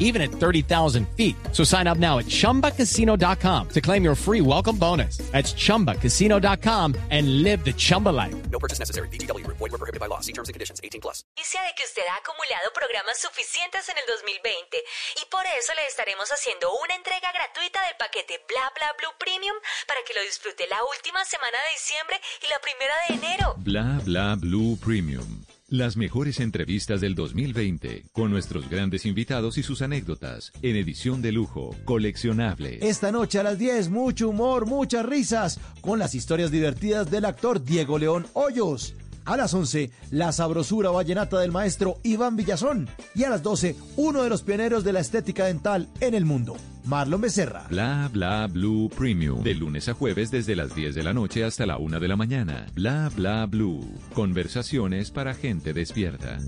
even at 30,000 feet. So sign up now at chumbacasino.com to claim your free welcome bonus. That's chumbacasino.com and live the Chumba life. No purchase necessary. BGW. Void were prohibited by law. See terms and conditions. 18 plus. Noticia de que usted ha acumulado programas suficientes en el 2020 y por eso le estaremos haciendo una entrega gratuita del paquete Bla Bla Blue Premium para que lo disfrute la última semana de diciembre y la primera de enero. Bla bla blue premium. Las mejores entrevistas del 2020 con nuestros grandes invitados y sus anécdotas en edición de lujo, coleccionable. Esta noche a las 10, mucho humor, muchas risas con las historias divertidas del actor Diego León Hoyos. A las 11, la sabrosura vallenata del maestro Iván Villazón. Y a las 12, uno de los pioneros de la estética dental en el mundo, Marlon Becerra. Bla bla blue premium. De lunes a jueves desde las 10 de la noche hasta la 1 de la mañana. Bla bla blue. Conversaciones para gente despierta.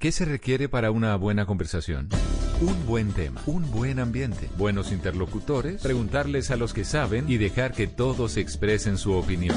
¿Qué se requiere para una buena conversación? Un buen tema, un buen ambiente, buenos interlocutores, preguntarles a los que saben y dejar que todos expresen su opinión.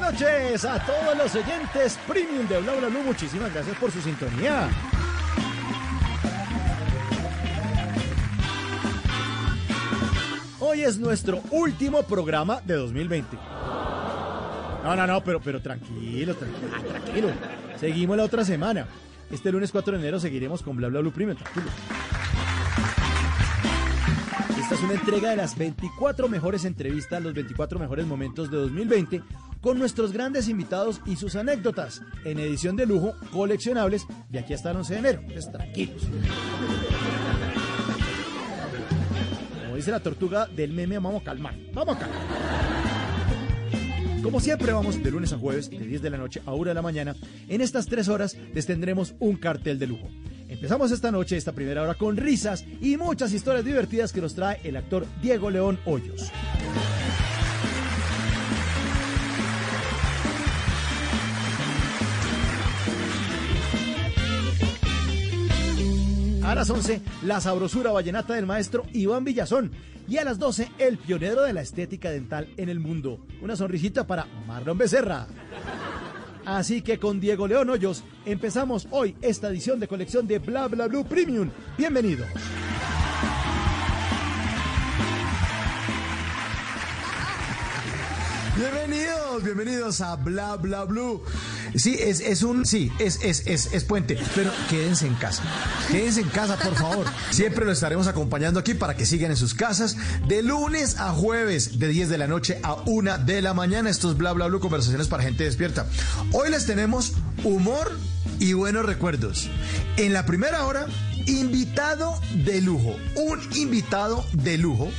Noches a todos los oyentes premium de Bla Bla Blue. Muchísimas gracias por su sintonía. Hoy es nuestro último programa de 2020. No, no, no, pero, pero tranquilo, tranquilo, tranquilo. Seguimos la otra semana. Este lunes 4 de enero seguiremos con Bla Bla Blue Premium, tranquilo. Esta es una entrega de las 24 mejores entrevistas, los 24 mejores momentos de 2020, con nuestros grandes invitados y sus anécdotas, en edición de lujo, coleccionables, de aquí hasta el 11 de enero. Entonces, tranquilos. Como dice la tortuga del meme, vamos a calmar. Vamos a calmar. Como siempre vamos de lunes a jueves, de 10 de la noche a 1 de la mañana. En estas tres horas les tendremos un cartel de lujo. Empezamos esta noche, esta primera hora, con risas y muchas historias divertidas que nos trae el actor Diego León Hoyos. A las 11, la sabrosura vallenata del maestro Iván Villazón. Y a las 12, el pionero de la estética dental en el mundo. Una sonrisita para Marlon Becerra. Así que con Diego León Hoyos empezamos hoy esta edición de colección de Bla Bla Blue Premium. Bienvenidos. Bienvenidos, bienvenidos a Bla Bla Blue. Sí, es, es un, sí, es, es, es, es puente, pero quédense en casa. Quédense en casa, por favor. Siempre lo estaremos acompañando aquí para que sigan en sus casas de lunes a jueves, de 10 de la noche a 1 de la mañana. Estos Bla Bla Blue, conversaciones para gente despierta. Hoy les tenemos humor y buenos recuerdos. En la primera hora, invitado de lujo, un invitado de lujo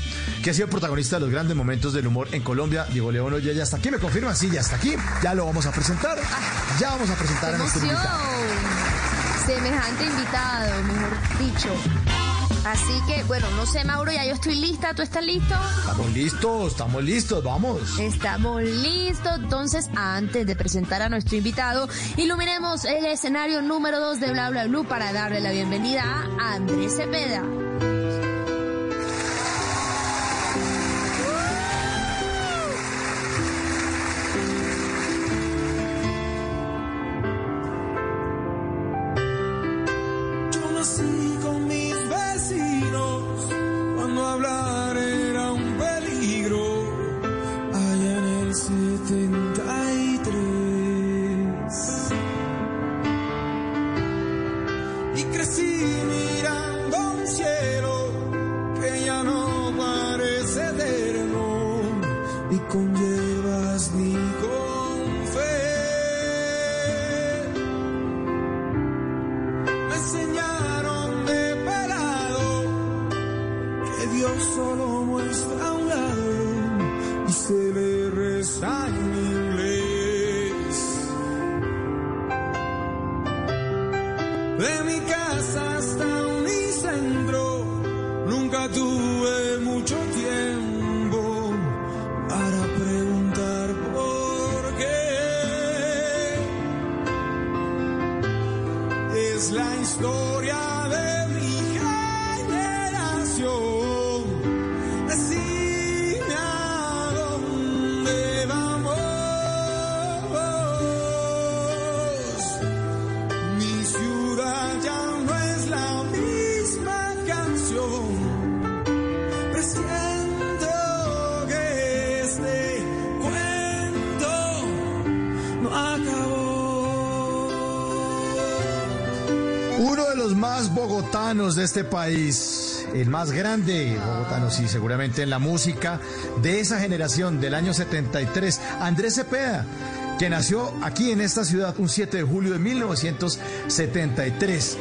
que ha sido protagonista de los grandes momentos del humor en Colombia. Diego León, oye, ya está aquí, me confirman, sí, ya está aquí, ya lo vamos a presentar, ya vamos a presentar a nuestro invitado. Semejante invitado, mejor dicho. Así que, bueno, no sé, Mauro, ya yo estoy lista. ¿Tú estás listo? Estamos listos, estamos listos, vamos. Estamos listos. Entonces, antes de presentar a nuestro invitado, iluminemos el escenario número 2 de Bla Bla Blue para darle la bienvenida a Andrés Cepeda. Es la historia de mi generación. Bogotanos de este país, el más grande bogotano, sí, seguramente en la música de esa generación del año 73, Andrés Cepeda, que nació aquí en esta ciudad un 7 de julio de 1973.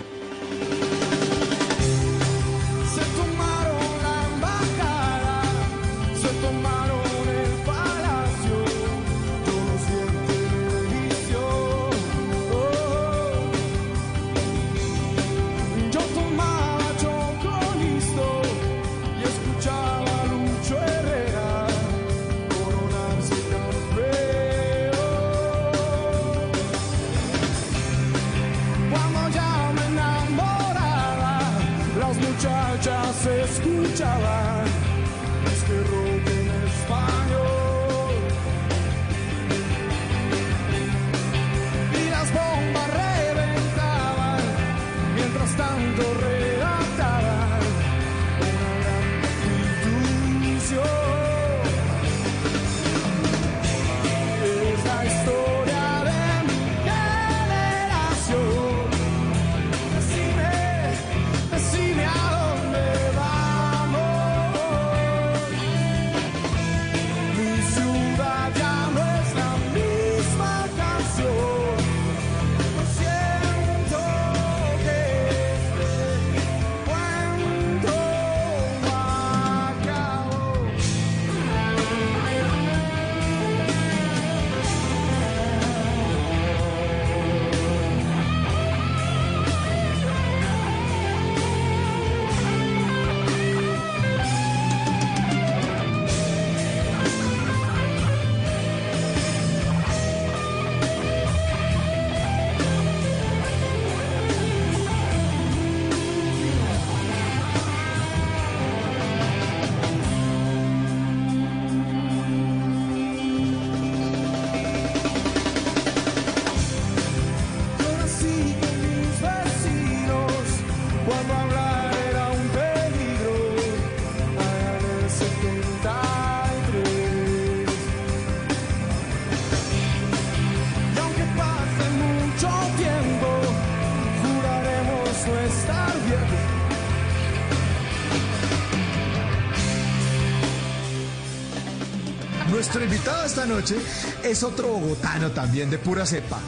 Noche es otro bogotano también de pura cepa.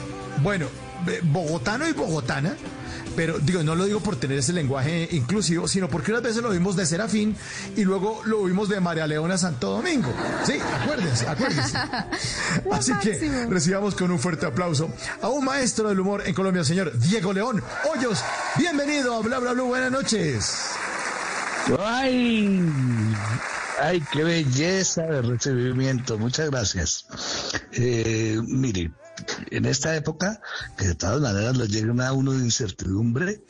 Bueno, eh, bogotano y bogotana, pero digo, no lo digo por tener ese lenguaje inclusivo, sino porque unas veces lo vimos de Serafín y luego lo vimos de María Leona Santo Domingo. Sí, acuérdense, acuérdense. Así que recibamos con un fuerte aplauso a un maestro del humor en Colombia, señor Diego León Hoyos. Bienvenido a Bla Bla Bla, buenas noches. Ay, ay, qué belleza de recibimiento. Muchas gracias. Eh, mire, en esta época, que de todas maneras le llega a uno de incertidumbre,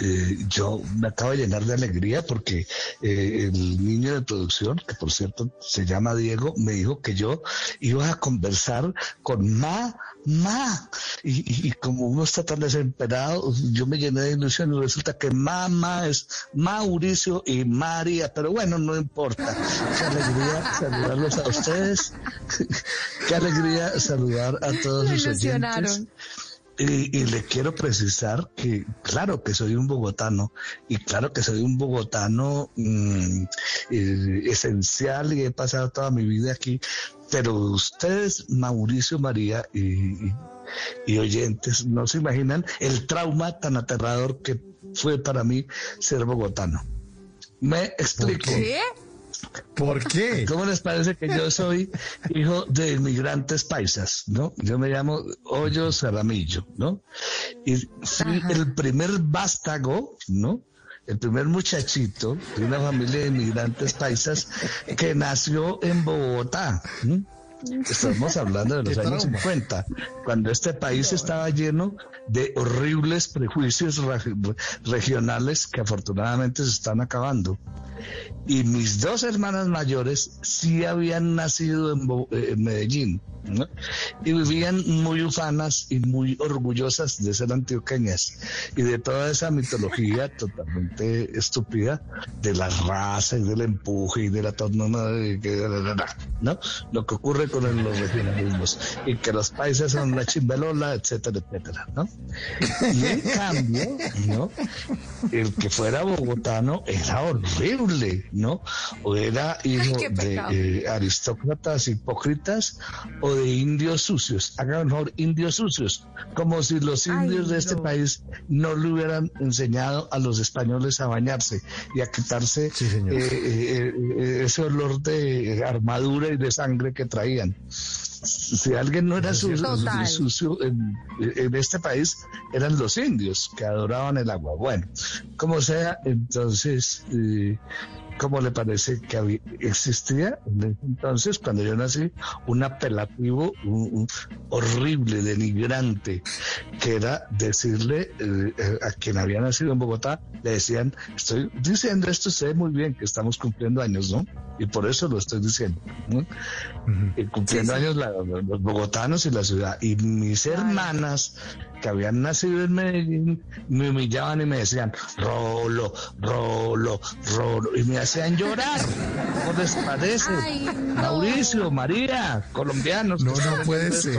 eh, yo me acabo de llenar de alegría porque eh, el niño de producción, que por cierto se llama Diego, me dijo que yo iba a conversar con Ma, Ma. Y, como uno está tan desesperado, yo me llené de ilusión y resulta que mamá es Mauricio y María, pero bueno, no importa. Qué alegría saludarlos a ustedes. Qué alegría saludar a todos sus oyentes. Y, y le quiero precisar que, claro que soy un bogotano, y claro que soy un bogotano mm, eh, esencial y he pasado toda mi vida aquí, pero ustedes, Mauricio, María y oyentes, no se imaginan el trauma tan aterrador que fue para mí ser bogotano. Me explico. ¿Qué? ¿Por qué? ¿Cómo les parece que yo soy hijo de inmigrantes paisas, no? Yo me llamo Hoyo Saramillo, ¿no? Y fui el primer vástago, ¿no? El primer muchachito de una familia de inmigrantes paisas que nació en Bogotá. ¿no? Estamos hablando de los años trauma. 50, cuando este país estaba lleno de horribles prejuicios reg- regionales que afortunadamente se están acabando. Y mis dos hermanas mayores sí habían nacido en, Bo- en Medellín ¿no? y vivían muy ufanas y muy orgullosas de ser antioqueñas y de toda esa mitología totalmente estúpida de la raza y del empuje y de la que- ¿no? Lo que ocurre con el- los regionalismos y que los países son la chimbelola, etcétera, etcétera, ¿no? Y en cambio, ¿no? El que fuera bogotano era horrible, ¿no? O era hijo de eh, aristócratas hipócritas o de indios sucios. Hagan mejor indios sucios, como si los Ay, indios de este no. país no le hubieran enseñado a los españoles a bañarse y a quitarse Sí, eh, eh, eh, ese olor de armadura y de sangre que traían. Si alguien no era sucio, en, en este país, eran los indios que adoraban el agua. Bueno, como sea, entonces, eh, ¿cómo le parece que había- existía en ese entonces, cuando yo nací, un apelativo un- un horrible, denigrante, que era decirle eh, eh, a quien había nacido en Bogotá, le decían, estoy diciendo esto, sé muy bien que estamos cumpliendo años, ¿no? Y por eso lo estoy diciendo. ¿no? Y cumpliendo años la- los bogotanos y la ciudad. Y mis hermanas que habían nacido en Medellín me humillaban y me decían, Rolo, Rolo, Rolo. Y me hacían llorar. ¿Cómo les parece? Ay, no. Mauricio, María, colombianos. No, no puede esto.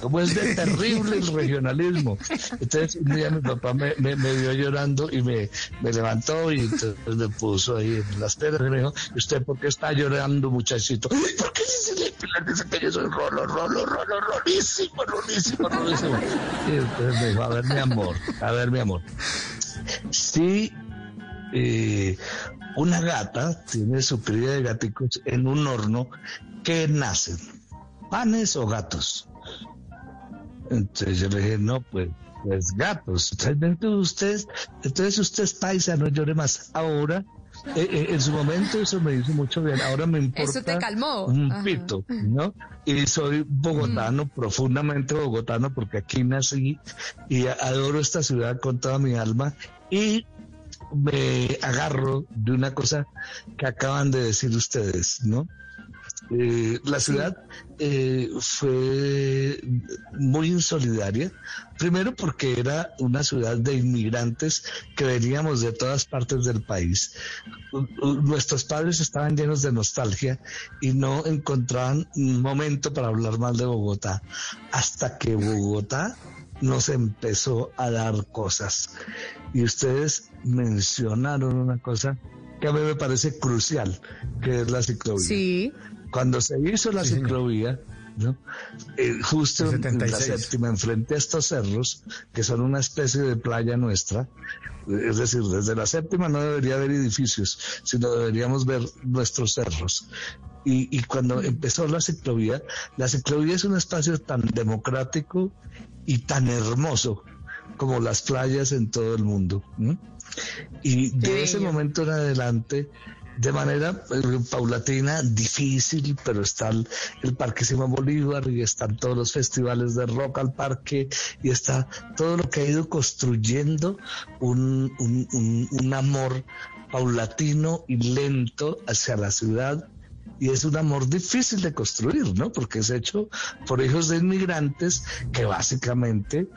Cómo es de terrible el regionalismo. Entonces, un día mi papá me, vio llorando y me, levantó y entonces me puso ahí en las piernas y me dijo, ¿y usted por qué está llorando, muchachito? "Ay, ¿Por qué dice le dice que yo soy rolo, rolo, rolo, rolísimo, rolísimo, rolísimo? Y entonces me dijo, a ver, mi amor, a ver, mi amor. Sí, eh, una gata tiene su cría de gaticos en un horno que nacen, panes o gatos. Entonces yo le dije, no, pues, pues gatos. Entonces, usted, entonces usted es paisa, no llore más. Ahora, eh, eh, en su momento eso me hizo mucho bien. Ahora me importa Eso te calmó. un Ajá. pito, ¿no? Y soy bogotano, profundamente bogotano, porque aquí nací y adoro esta ciudad con toda mi alma. Y me agarro de una cosa que acaban de decir ustedes, ¿no? Eh, la ciudad eh, fue muy insolidaria, primero porque era una ciudad de inmigrantes que veníamos de todas partes del país. Nuestros padres estaban llenos de nostalgia y no encontraban un momento para hablar mal de Bogotá, hasta que Bogotá nos empezó a dar cosas. Y ustedes mencionaron una cosa que a mí me parece crucial, que es la ciclovía Sí. Cuando se hizo la ciclovía, ¿no? Eh, justo en la 76. séptima, enfrente a estos cerros, que son una especie de playa nuestra, eh, es decir, desde la séptima no debería haber edificios, sino deberíamos ver nuestros cerros. Y, y cuando empezó la ciclovía, la ciclovía es un espacio tan democrático y tan hermoso como las playas en todo el mundo. ¿no? Y de ese momento en adelante, de manera eh, paulatina, difícil, pero está el, Parque Simón Bolívar y están todos los festivales de rock al parque y está todo lo que ha ido construyendo un, un, un- un amor paulatino y lento hacia la ciudad. Y es un amor difícil de construir, ¿no? Porque es hecho por hijos de inmigrantes que básicamente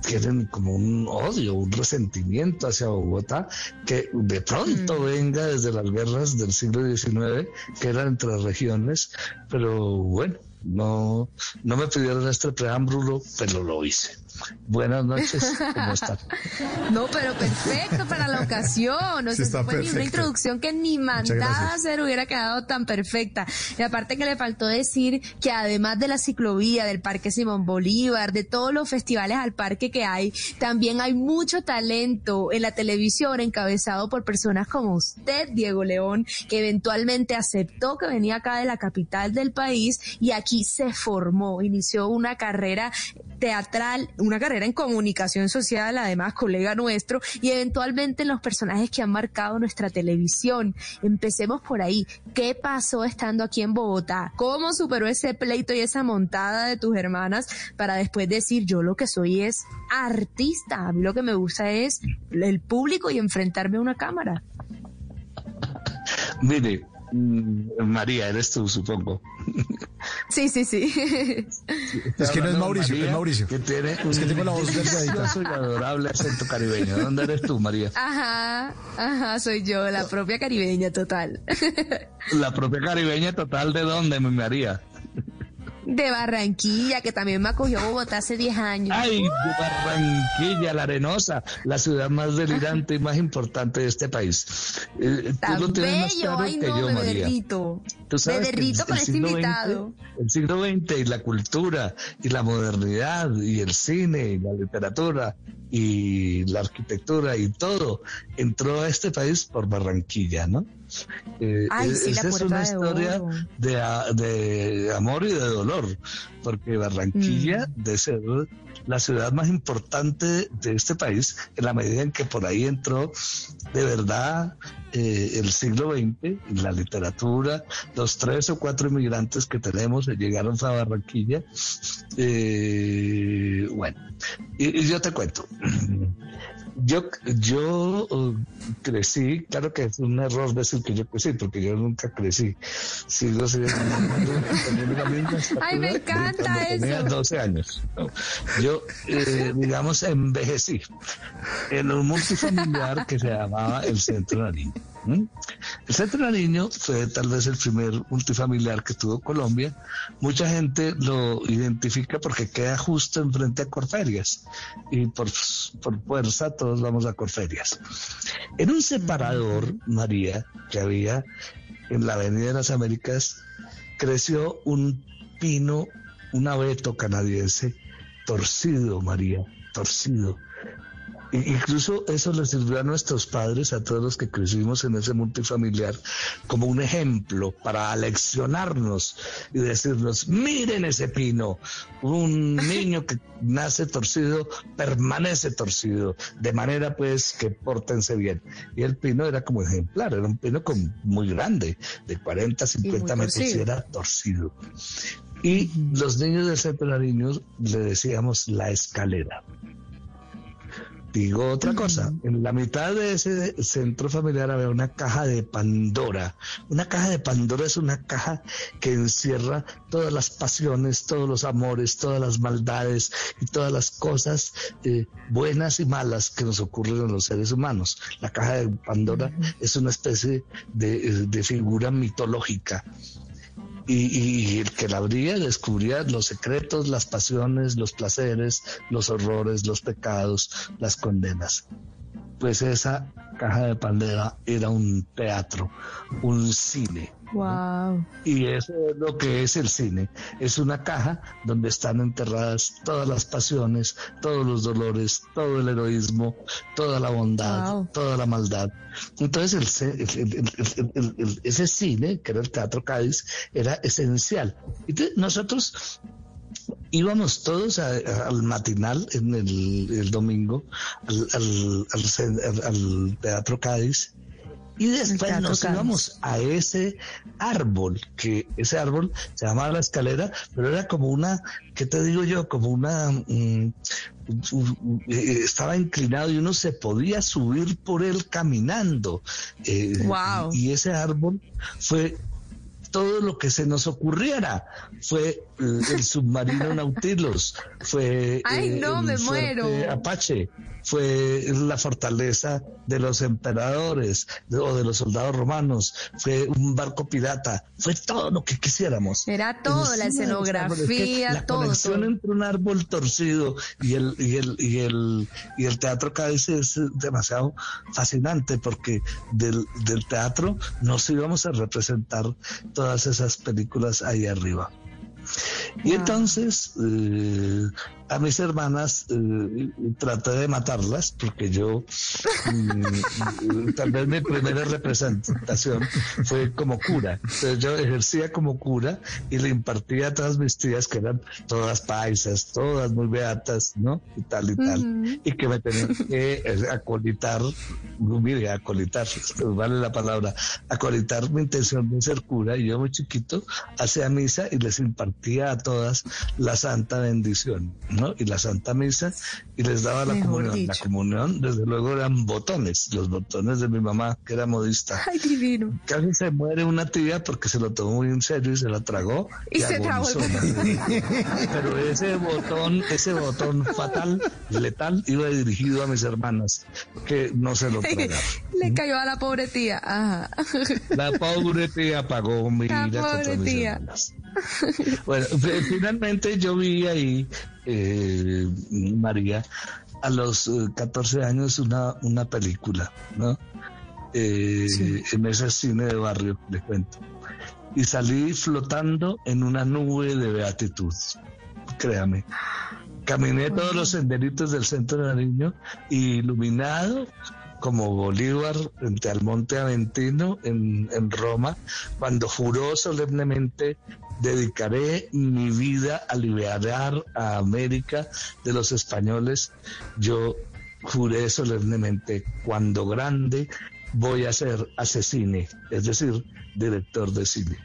tienen como un odio, un resentimiento hacia Bogotá que de pronto venga desde las guerras del siglo XIX, que eran entre regiones, pero bueno, no, no me pidieron este preámbulo, pero lo hice. Buenas noches, ¿cómo están? No, pero perfecto para la ocasión. Sí, sé, está fue ni una introducción que ni mandada a ser hubiera quedado tan perfecta. Y aparte que le faltó decir que además de la ciclovía, del Parque Simón Bolívar, de todos los festivales al parque que hay, también hay mucho talento en la televisión encabezado por personas como usted, Diego León, que eventualmente aceptó que venía acá de la capital del país y aquí se formó, inició una carrera teatral, una carrera en comunicación social, además colega nuestro, y eventualmente en los personajes que han marcado nuestra televisión. Empecemos por ahí. ¿Qué pasó estando aquí en Bogotá? ¿Cómo superó ese pleito y esa montada de tus hermanas para después decir yo lo que soy es artista? A mí lo que me gusta es el público y enfrentarme a una cámara. Mire, María, eres tú, supongo. Sí, sí, sí. Es que no es Mauricio, María, es Mauricio. Que tiene Es que tengo la voz delgadita. y adorable acento caribeño. ¿Dónde eres tú, María? Ajá, ajá, soy yo, la propia caribeña total. La propia caribeña total, ¿de dónde, mi María? De Barranquilla, que también me acogió Bogotá hace 10 años. Ay, de Barranquilla, la arenosa, la ciudad más delirante y más importante de este país. Eh, tú lo tienes más bello, claro ay que no, yo, me María. derrito. Tú Me que el- con el este XX invitado. el siglo XX y la cultura y la modernidad y el cine y la literatura y la arquitectura y todo entró a este país por Barranquilla, ¿no? Eh, Ay, sí, la esa es una de historia de, de amor y de dolor, porque Barranquilla, Mm. de ser la ciudad más importante de este país, en la medida en que por ahí entró de verdad eh, el siglo XX, la literatura, los tres o cuatro inmigrantes que tenemos eh, llegaron a Barranquilla. Eh, bueno, y, y yo te cuento. Yo, yo uh, crecí, claro que es un error decir que yo crecí, porque yo nunca crecí. Sigo siendo la misma Ay, me encanta cuando tenía eso. 12 años. ¿no? Yo, eh, digamos, envejecí en un multifamiliar que se llamaba el Centro Nariño. ¿M? El Centro Nariño fue tal vez el primer multifamiliar que tuvo Colombia. Mucha gente lo identifica porque queda justo enfrente a Corferias y por, por fuerza todos vamos a Corferias. En un separador, María, que había en la Avenida de las Américas, creció un pino, un abeto canadiense torcido, María, torcido. Incluso eso le sirvió a nuestros padres, a todos los que crecimos en ese multifamiliar, como un ejemplo para aleccionarnos y decirnos, miren ese pino, un niño que nace torcido permanece torcido, de manera pues que pórtense bien. Y el pino era como ejemplar, era un pino con, muy grande, de 40, 50 metros, y era torcido. Y los niños del centro Nariño le decíamos la escalera. Digo otra cosa, en la mitad de ese centro familiar había una caja de Pandora. Una caja de Pandora es una caja que encierra todas las pasiones, todos los amores, todas las maldades y todas las cosas eh, buenas y malas que nos ocurren a los seres humanos. La caja de Pandora es una especie de, de figura mitológica y, y el que la abría descubría los secretos, las pasiones, los placeres, los horrores, los pecados, las condenas. Pues esa caja de Pandora era un teatro, un cine. Wow. Y eso es lo que es el cine. Es una caja donde están enterradas todas las pasiones, todos los dolores, todo el heroísmo, toda la bondad, Wow. toda la maldad. Entonces el el- ese cine, que era el Teatro Cádiz, era esencial. Entonces, nosotros íbamos todos a- a- al matinal en el, el domingo, al, Teatro Cádiz, y después nos Cádiz. íbamos a ese árbol, que ese árbol se llamaba la escalera, pero era como una, ¿qué te digo yo? Como una, eh, estaba inclinado y uno se podía subir por él caminando. Eh, Wow. Y ese árbol fue todo lo que se nos ocurriera. Fue el submarino Nautilus, fue Ay, eh, no, el me fuerte muero. Apache, fue la fortaleza de los emperadores de- o de los soldados romanos, fue un barco pirata, fue todo lo que quisiéramos. Era todo, la escenografía, la todo, conexión todo. entre un árbol torcido y el y el y el y el teatro Cádiz es demasiado fascinante porque del, del teatro nos íbamos a representar todas esas películas ahí arriba. Y entonces eh, a mis hermanas eh, traté de matarlas porque yo mm, tal vez mi primera representación fue como cura. Entonces yo ejercía como cura y le impartía a todas mis tías que eran todas paisas, todas muy beatas, ¿no? Y tal y tal. Y que me tenían que eh, acolitar, mire, acolitar, vale la palabra, acolitar mi intención de ser cura. Y yo muy chiquito hacía misa y les impartía a todas la santa bendición, ¿no? Y la santa misa y les daba la Mejor comunión. La dicho. comunión, desde luego, eran botones, los botones de mi mamá, que era modista. Ay, divino. Casi se muere una tía porque se lo tomó muy en serio y se la tragó. Y se tragó. Pero ese botón, ese botón fatal, letal, iba dirigido a mis hermanas, que no se lo tragaron. Le cayó a la pobre tía. Ajá. La pobre tía pagó mi La pobre tía. Bueno, fi- finalmente yo vi ahí, eh, María, a los eh, 14 años una, una película, ¿no? Eh, En ese cine de barrio, le cuento. Y salí flotando en una nube de beatitud, créame. Caminé todos los senderitos del centro de Nariño iluminado como Bolívar frente al Monte Aventino en, en Roma, cuando juró solemnemente dedicaré mi vida a liberar a América de los españoles, yo juré solemnemente, cuando grande voy a ser asesine, es decir, director de cine.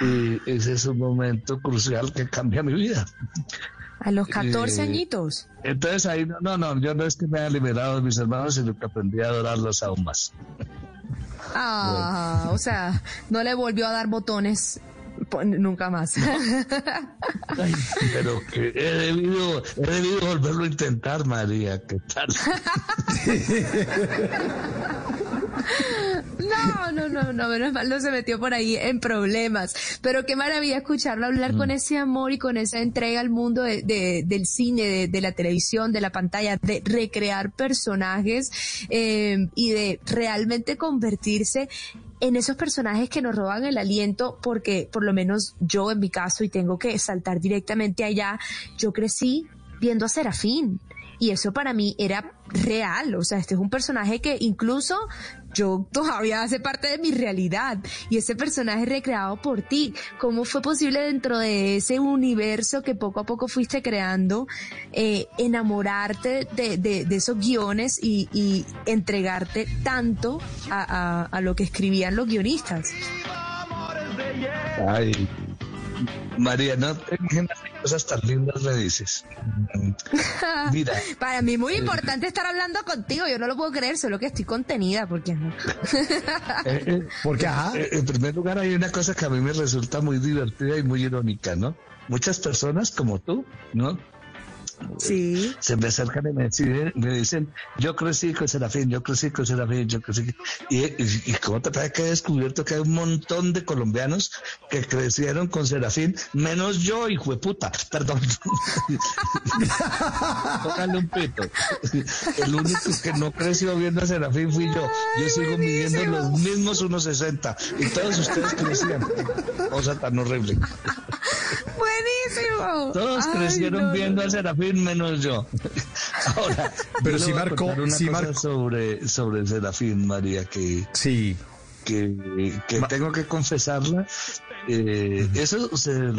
Y ese es un momento crucial que cambia mi vida. A los 14 Eh, añitos. Entonces ahí, no, no, no, yo no es que me haya liberado de mis hermanos, sino que aprendí a adorarlos aún más. Ah, o sea, no le volvió a dar botones nunca más. Ay, pero que he debido, he debido volverlo a intentar, María, ¿qué tal? No, no, no, no, menos mal no se metió por ahí en problemas. Pero qué maravilla escucharlo hablar con ese amor y con esa entrega al mundo de- de- del cine, de, de la televisión, de la pantalla, de recrear personajes eh, y de realmente convertirse en esos personajes que nos roban el aliento, porque por lo menos yo en mi caso, y tengo que saltar directamente allá, yo crecí viendo a Serafín. Y eso para mí era real, o sea, este es un personaje que incluso yo todavía hace parte de mi realidad y ese personaje recreado por ti. ¿Cómo fue posible dentro de ese universo que poco a poco fuiste creando, eh, enamorarte de, de- de esos guiones y, y entregarte tanto a, a- a lo que escribían los guionistas? Ay, María, no te imaginas qué cosas tan lindas me dices. Mira, Para mí muy importante estar hablando contigo, yo no lo puedo creer, solo que estoy contenida porque no. eh, eh, Porque, ajá, eh, en primer lugar hay una cosa que a mí me resulta muy divertida y muy irónica, ¿no? Muchas personas como tú, ¿no? Sí. se me acercan y me dicen, me dicen, yo crecí con Serafín, yo crecí con Serafín, yo crecí. Y, y, y cómo te parece que he descubierto que hay un montón de colombianos que crecieron con Serafín, menos yo, hijo de puta, perdón. Tócale un pito. El único que no creció viendo a Serafín fui yo. Yo sigo midiendo los mismos 1.60 y todos ustedes crecían. Cosa tan horrible. Buenísimo. Todos Ay, crecieron no, viendo no. a Serafín menos yo. Ahora, Pero yo marcó- contar una cosa marcó- sobre, sobre Serafín, María, que, sí. que, que tengo que confesarla. Eh, eso, se-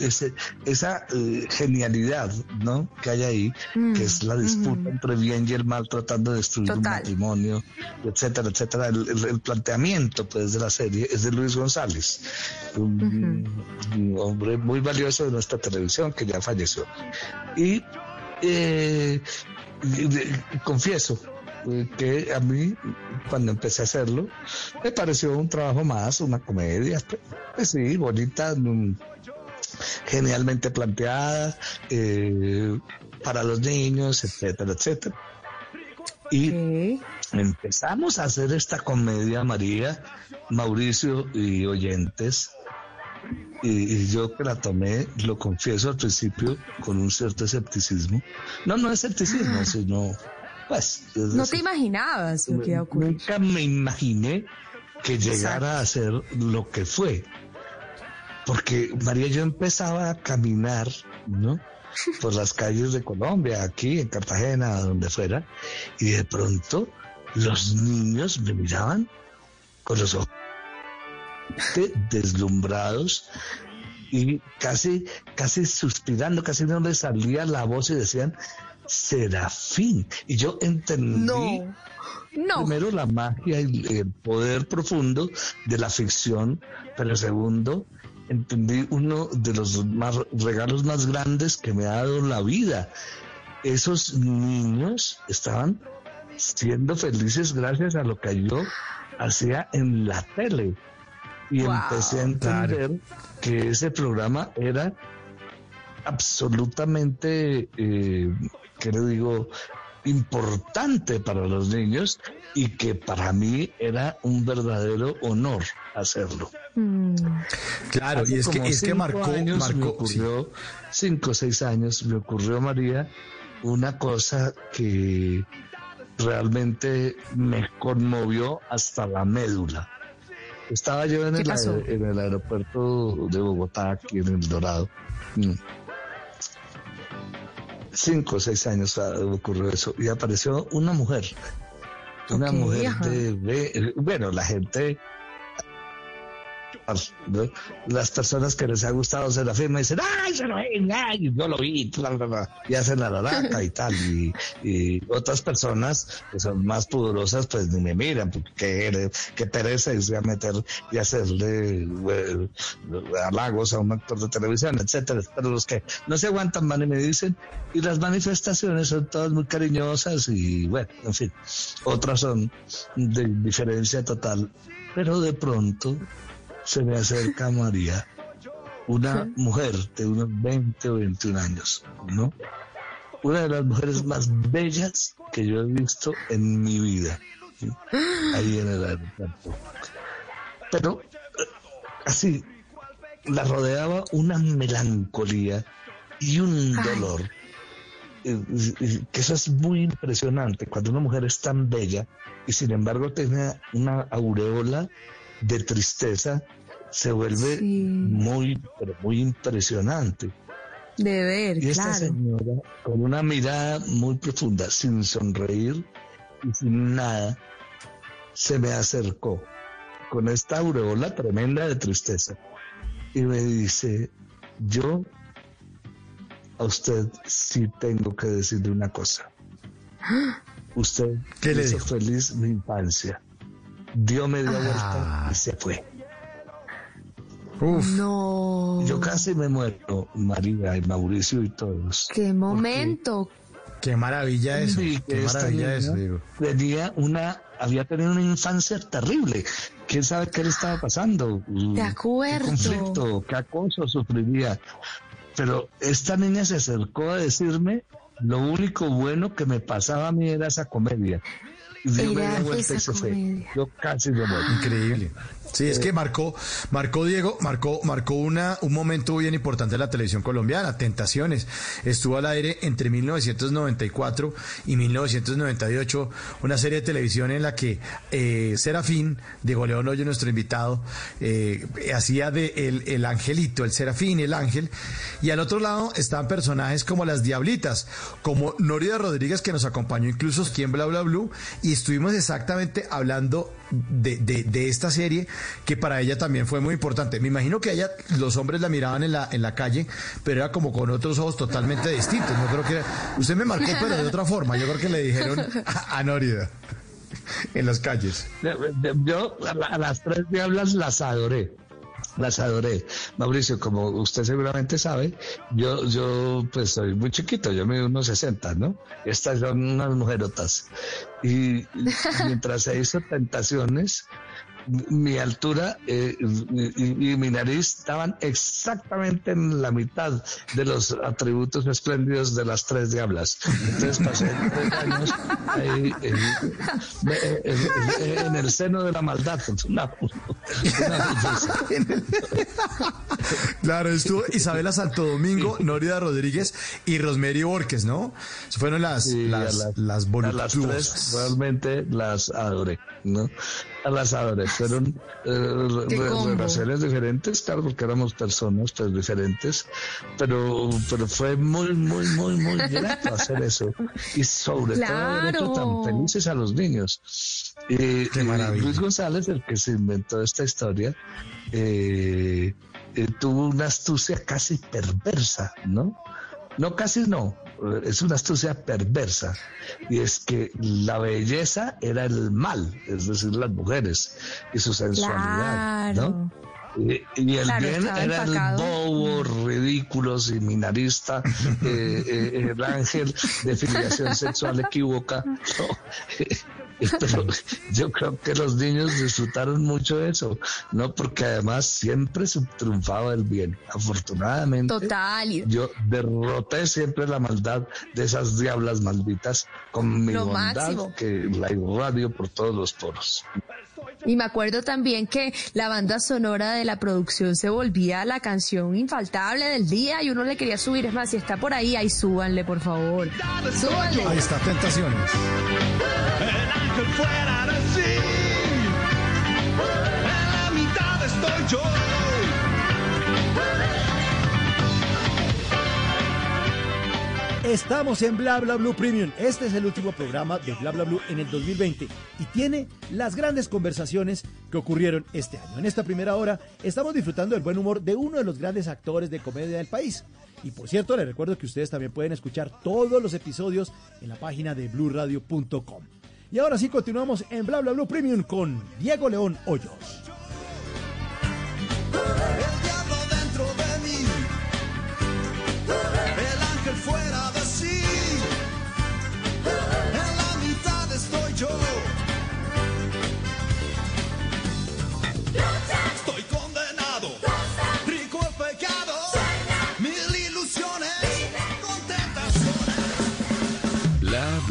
ese- esa eh, genialidad, ¿no? Que hay ahí, que es la disputa entre el bien y el mal tratando de destruir un Total. matrimonio, etcétera, etcétera. El, el- el planteamiento, pues, de la serie es de Luis González, un, un hombre muy valioso de nuestra televisión que ya falleció. Y eh, confieso, que a mí, cuando empecé a hacerlo, me pareció un trabajo más, una comedia, pues, pues sí, bonita, mm, genialmente planteada, eh, para los niños, etcétera, etcétera. Y empezamos a hacer esta comedia, María, Mauricio y oyentes. Y, y yo que la tomé, lo confieso al principio, con un cierto escepticismo. No, no escepticismo, sino, pues... es No te imaginabas lo que iba a ocurrir. Nunca me imaginé que llegara a ser lo que fue. Porque María, yo empezaba a caminar, ¿no? Por las calles de Colombia, aquí en Cartagena, donde fuera, y de pronto los niños me miraban con los ojos de- deslumbrados y casi, casi suspirando, casi no les salía la voz y decían Serafín. Y yo entendí No, no. primero la magia y el poder profundo de la ficción, pero segundo, entendí uno de los más, regalos más grandes que me ha dado la vida. Esos niños estaban siendo felices gracias a lo que yo hacía en la tele. Y Wow, empecé a entender que ese programa era absolutamente, eh, ¿qué le digo? importante para los niños y que para mí era un verdadero honor hacerlo. Mm, Claro, y es que, es que marcó, años me sí. cinco o seis años me ocurrió, María, una cosa que realmente me conmovió hasta la médula. Estaba yo en ¿Qué el, en el aeropuerto de Bogotá, aquí en El Dorado. Mm. Cinco o seis años ah, ocurrió eso y apareció una mujer. Una mujer ajá. de, de- Bueno, la gente las personas que les ha gustado Serafín me dicen, ¡ay, Serafín! ¡ay! Yo lo vi, bla, bla, bla", y hacen la laraca y tal. Y, y otras personas que son más pudorosas, pues ni me miran, porque qué, qué pereza irse a meter y hacerle eh, halagos a un actor de televisión, etcétera. Pero los que no se aguantan van y me dicen, y las manifestaciones son todas muy cariñosas y bueno, en fin, otras son de diferencia total. Pero de pronto se me acerca María, una mujer de unos 20 o 21 años, ¿no? Una de las mujeres más bellas que yo he visto en mi vida, ¿sí? ahí en el aeropuerto. Pero así, la rodeaba una melancolía y un dolor. Eh, que eso es muy impresionante cuando una mujer es tan bella y sin embargo tiene una aureola de tristeza se vuelve Sí. muy pero muy impresionante de ver, y esta claro. señora con una mirada muy profunda sin sonreír y sin nada se me acercó con esta aureola tremenda de tristeza y me dice yo a usted sí tengo que decirle una cosa usted ¿Qué le hizo dijo? feliz mi infancia dio media Ah. vuelta y se fue Uf, No. yo casi me muero María y Mauricio y todos Qué momento. qué maravilla eso, Sí, qué maravilla niña eso, digo. Tenía una, había tenido una infancia terrible. ¿Quién sabe qué le estaba pasando? De acuerdo. ¿Qué conflicto? ¿Qué acoso sufriría? Pero esta niña se acercó a decirme lo único bueno que me pasaba a mí era esa comedia. Y dio Era media vuelta y esa se fue. comedia. Yo casi me muero. Increíble. Sí, es que marcó, marcó Diego, marcó, marcó una, un momento bien importante en la televisión colombiana, Tentaciones. Estuvo al aire entre 1994 y 1998, una serie de televisión en la que eh, Serafín, Diego León Hoyo, nuestro invitado, eh, hacía de el, el angelito, el Serafín, el ángel, y al otro lado estaban personajes como las Diablitas, como Norida Rodríguez, que nos acompañó incluso aquí en Bla Bla Blue, y estuvimos exactamente hablando de, de, de esta serie que para ella también fue muy importante. Me imagino que ella los hombres la miraban en la, en la calle, pero era como con otros ojos totalmente distintos. No creo que usted me marcó, pero de otra forma. Yo creo que le dijeron a, a en las calles. Yo a, a las tres diablas las adoré. Las adoré. Mauricio, como usted seguramente sabe, yo, yo pues soy muy chiquito, yo mido unos 60, ¿no? Estas son unas mujerotas. Y mientras se hizo Tentaciones, mi altura eh, y, y mi nariz estaban exactamente en la mitad de los atributos espléndidos de las tres diablas. Entonces pasé tres años ahí, eh, eh, eh, en el seno de la maldad. Una- una belleza. Claro, estuvo Isabela Santo Domingo, Nórida Rodríguez y Rosemary Borges, ¿no? Fueron las, Sí, las, las, las tres realmente las adoré, ¿no? A las. Fueron eh, relaciones diferentes, claro, porque éramos personas pues diferentes, pero, pero fue muy, muy, muy, muy grato hacer eso. Y sobre todo haber hecho tan Claro. felices a los niños. Y, Qué y maravilla. Luis González, el que se inventó esta historia, eh, eh, tuvo una astucia casi perversa, ¿no? No, casi no. Es una astucia perversa. Y es que la belleza era el mal, es decir, las mujeres y su sensualidad, ¿no? Claro. Y, y el Claro, bien era empacado. el bobo, ridículo, seminarista, eh, eh, el ángel de filiación sexual equívoca. No, Pero yo creo que los niños disfrutaron mucho eso, ¿no? Porque además siempre se triunfaba el bien. Afortunadamente, Total. yo derroté siempre la maldad de esas diablas malditas con mi Lo bondad máximo. que la irradio por todos los poros. Y me acuerdo también que la banda sonora de la producción se volvía la canción infaltable del día y uno le quería subir. Es más, si está por ahí, ahí súbanle, por favor. Súbanle. Ahí está, Tentaciones. El ángel fuera de sí. En la mitad estoy yo. Estamos en Bla Bla Blue Premium. Este es el último programa de Bla Bla Blue en el 2020 y tiene las grandes conversaciones que ocurrieron este año. En esta primera hora estamos disfrutando del buen humor de uno de los grandes actores de comedia del país. Y por cierto, les recuerdo que ustedes también pueden escuchar todos los episodios en la página de bluradio.com. Y ahora sí continuamos en Bla Bla Blue Premium con Diego León Hoyos.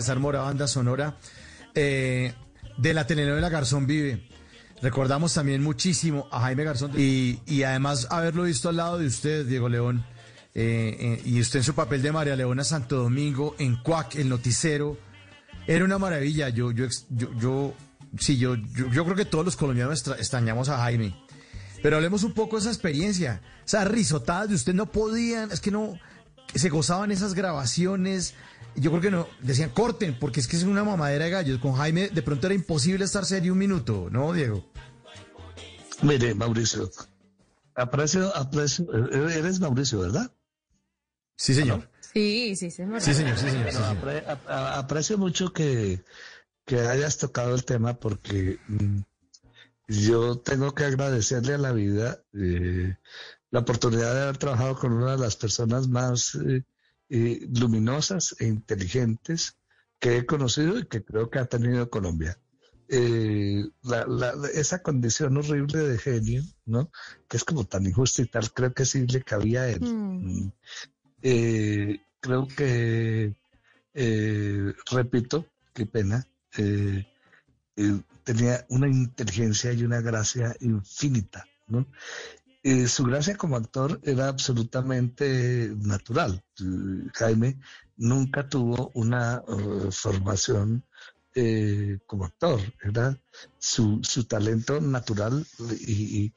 César Mora, banda sonora eh, de la telenovela Garzón Vive. Recordamos también muchísimo a Jaime Garzón y, y además haberlo visto al lado de usted, Diego León, eh, eh, y usted en su papel de María Leona Santo Domingo, en Cuac, el noticero. Era una maravilla. Yo, yo, yo, sí, yo, yo, yo creo que todos los colombianos extra- extrañamos a Jaime. Pero hablemos un poco de esa experiencia. Esas risotadas de usted no podían, es que no, se gozaban esas grabaciones. Yo creo que no, decían corten, porque es que es una mamadera de gallos. Con Jaime de pronto era imposible estar serio un minuto, ¿no, Diego? Mire, Mauricio, aprecio, aprecio, eh, eres Mauricio, ¿verdad? Sí, señor. Sí, sí, sí. Sí, señor, sí, señor. sí, señor. Apre- a- a- aprecio mucho que, que hayas tocado el tema porque mm, yo tengo que agradecerle a la vida eh, la oportunidad de haber trabajado con una de las personas más eh, eh, luminosas e inteligentes que he conocido y que creo que ha tenido Colombia. Eh, la- la- esa condición horrible de genio, ¿no? Que es como tan injusta y tal, creo que sí le cabía a él. Mm. Mm. Creo que, repito, qué pena, tenía una inteligencia y una gracia infinita, ¿no? Eh, su gracia como actor era absolutamente natural. Eh, Jaime nunca tuvo una eh, formación como actor, era su, su talento natural y, y-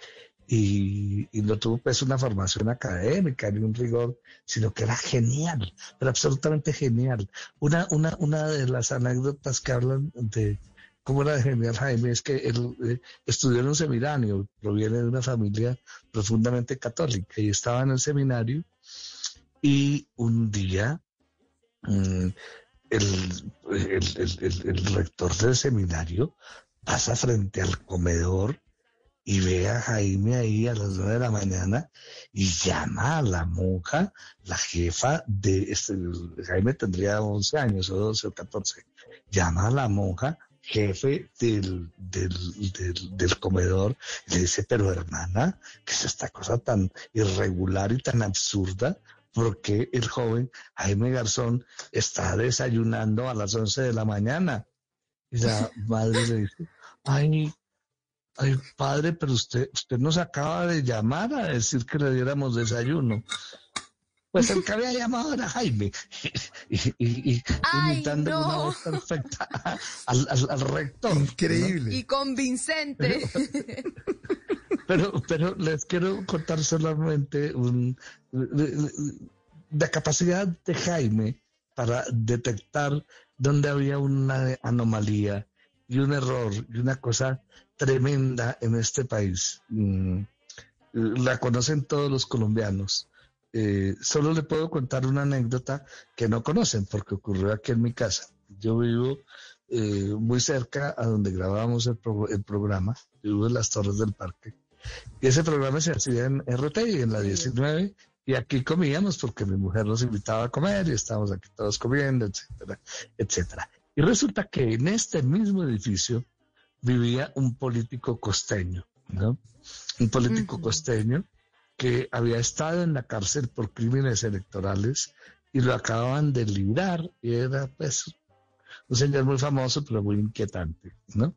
y- y no tuvo pues una formación académica ni un rigor, sino que era genial, era absolutamente genial. Una, una, una de las anécdotas que hablan de cómo era de genial Jaime es que él eh, estudió en un seminario, proviene de una familia profundamente católica y estaba en el seminario y un día mm, el rector del seminario pasa frente al comedor y ve a Jaime ahí a las nueve de la mañana y llama a la monja, la jefa de este, Jaime tendría 11 años o 12 o 14, llama a la monja jefe del, del, del, del comedor y le dice, pero hermana, ¿qué es esta cosa tan irregular y tan absurda? porque el joven Jaime Garzón está desayunando a las 11 de la mañana? Y la madre le dice, ay, ay, padre, pero usted, usted nos acaba de llamar a decir que le diéramos desayuno. Pues el que había llamado era Jaime, y, y- y- Ay, imitando no. una voz perfecta al, al- al rector. ¿no? Increíble. Y convincente. Pero, pero les quiero contar solamente un, la capacidad de Jaime para detectar dónde había una anomalía y un error y una cosa tremenda en este país. Mm, La conocen todos los colombianos. Eh, solo le puedo contar una anécdota que no conocen porque ocurrió aquí en mi casa. Yo vivo eh, muy cerca a donde grabábamos el, pro- el programa, vivo en las Torres del Parque. Y ese programa se hacía en RTI, en la 19, y aquí comíamos porque mi mujer nos invitaba a comer y estábamos aquí todos comiendo, etcétera, etcétera. Y resulta que en este mismo edificio vivía un político costeño, ¿no? Un político costeño que había estado en la cárcel por crímenes electorales y lo acababan de librar y era pues un señor muy famoso pero muy inquietante, ¿no?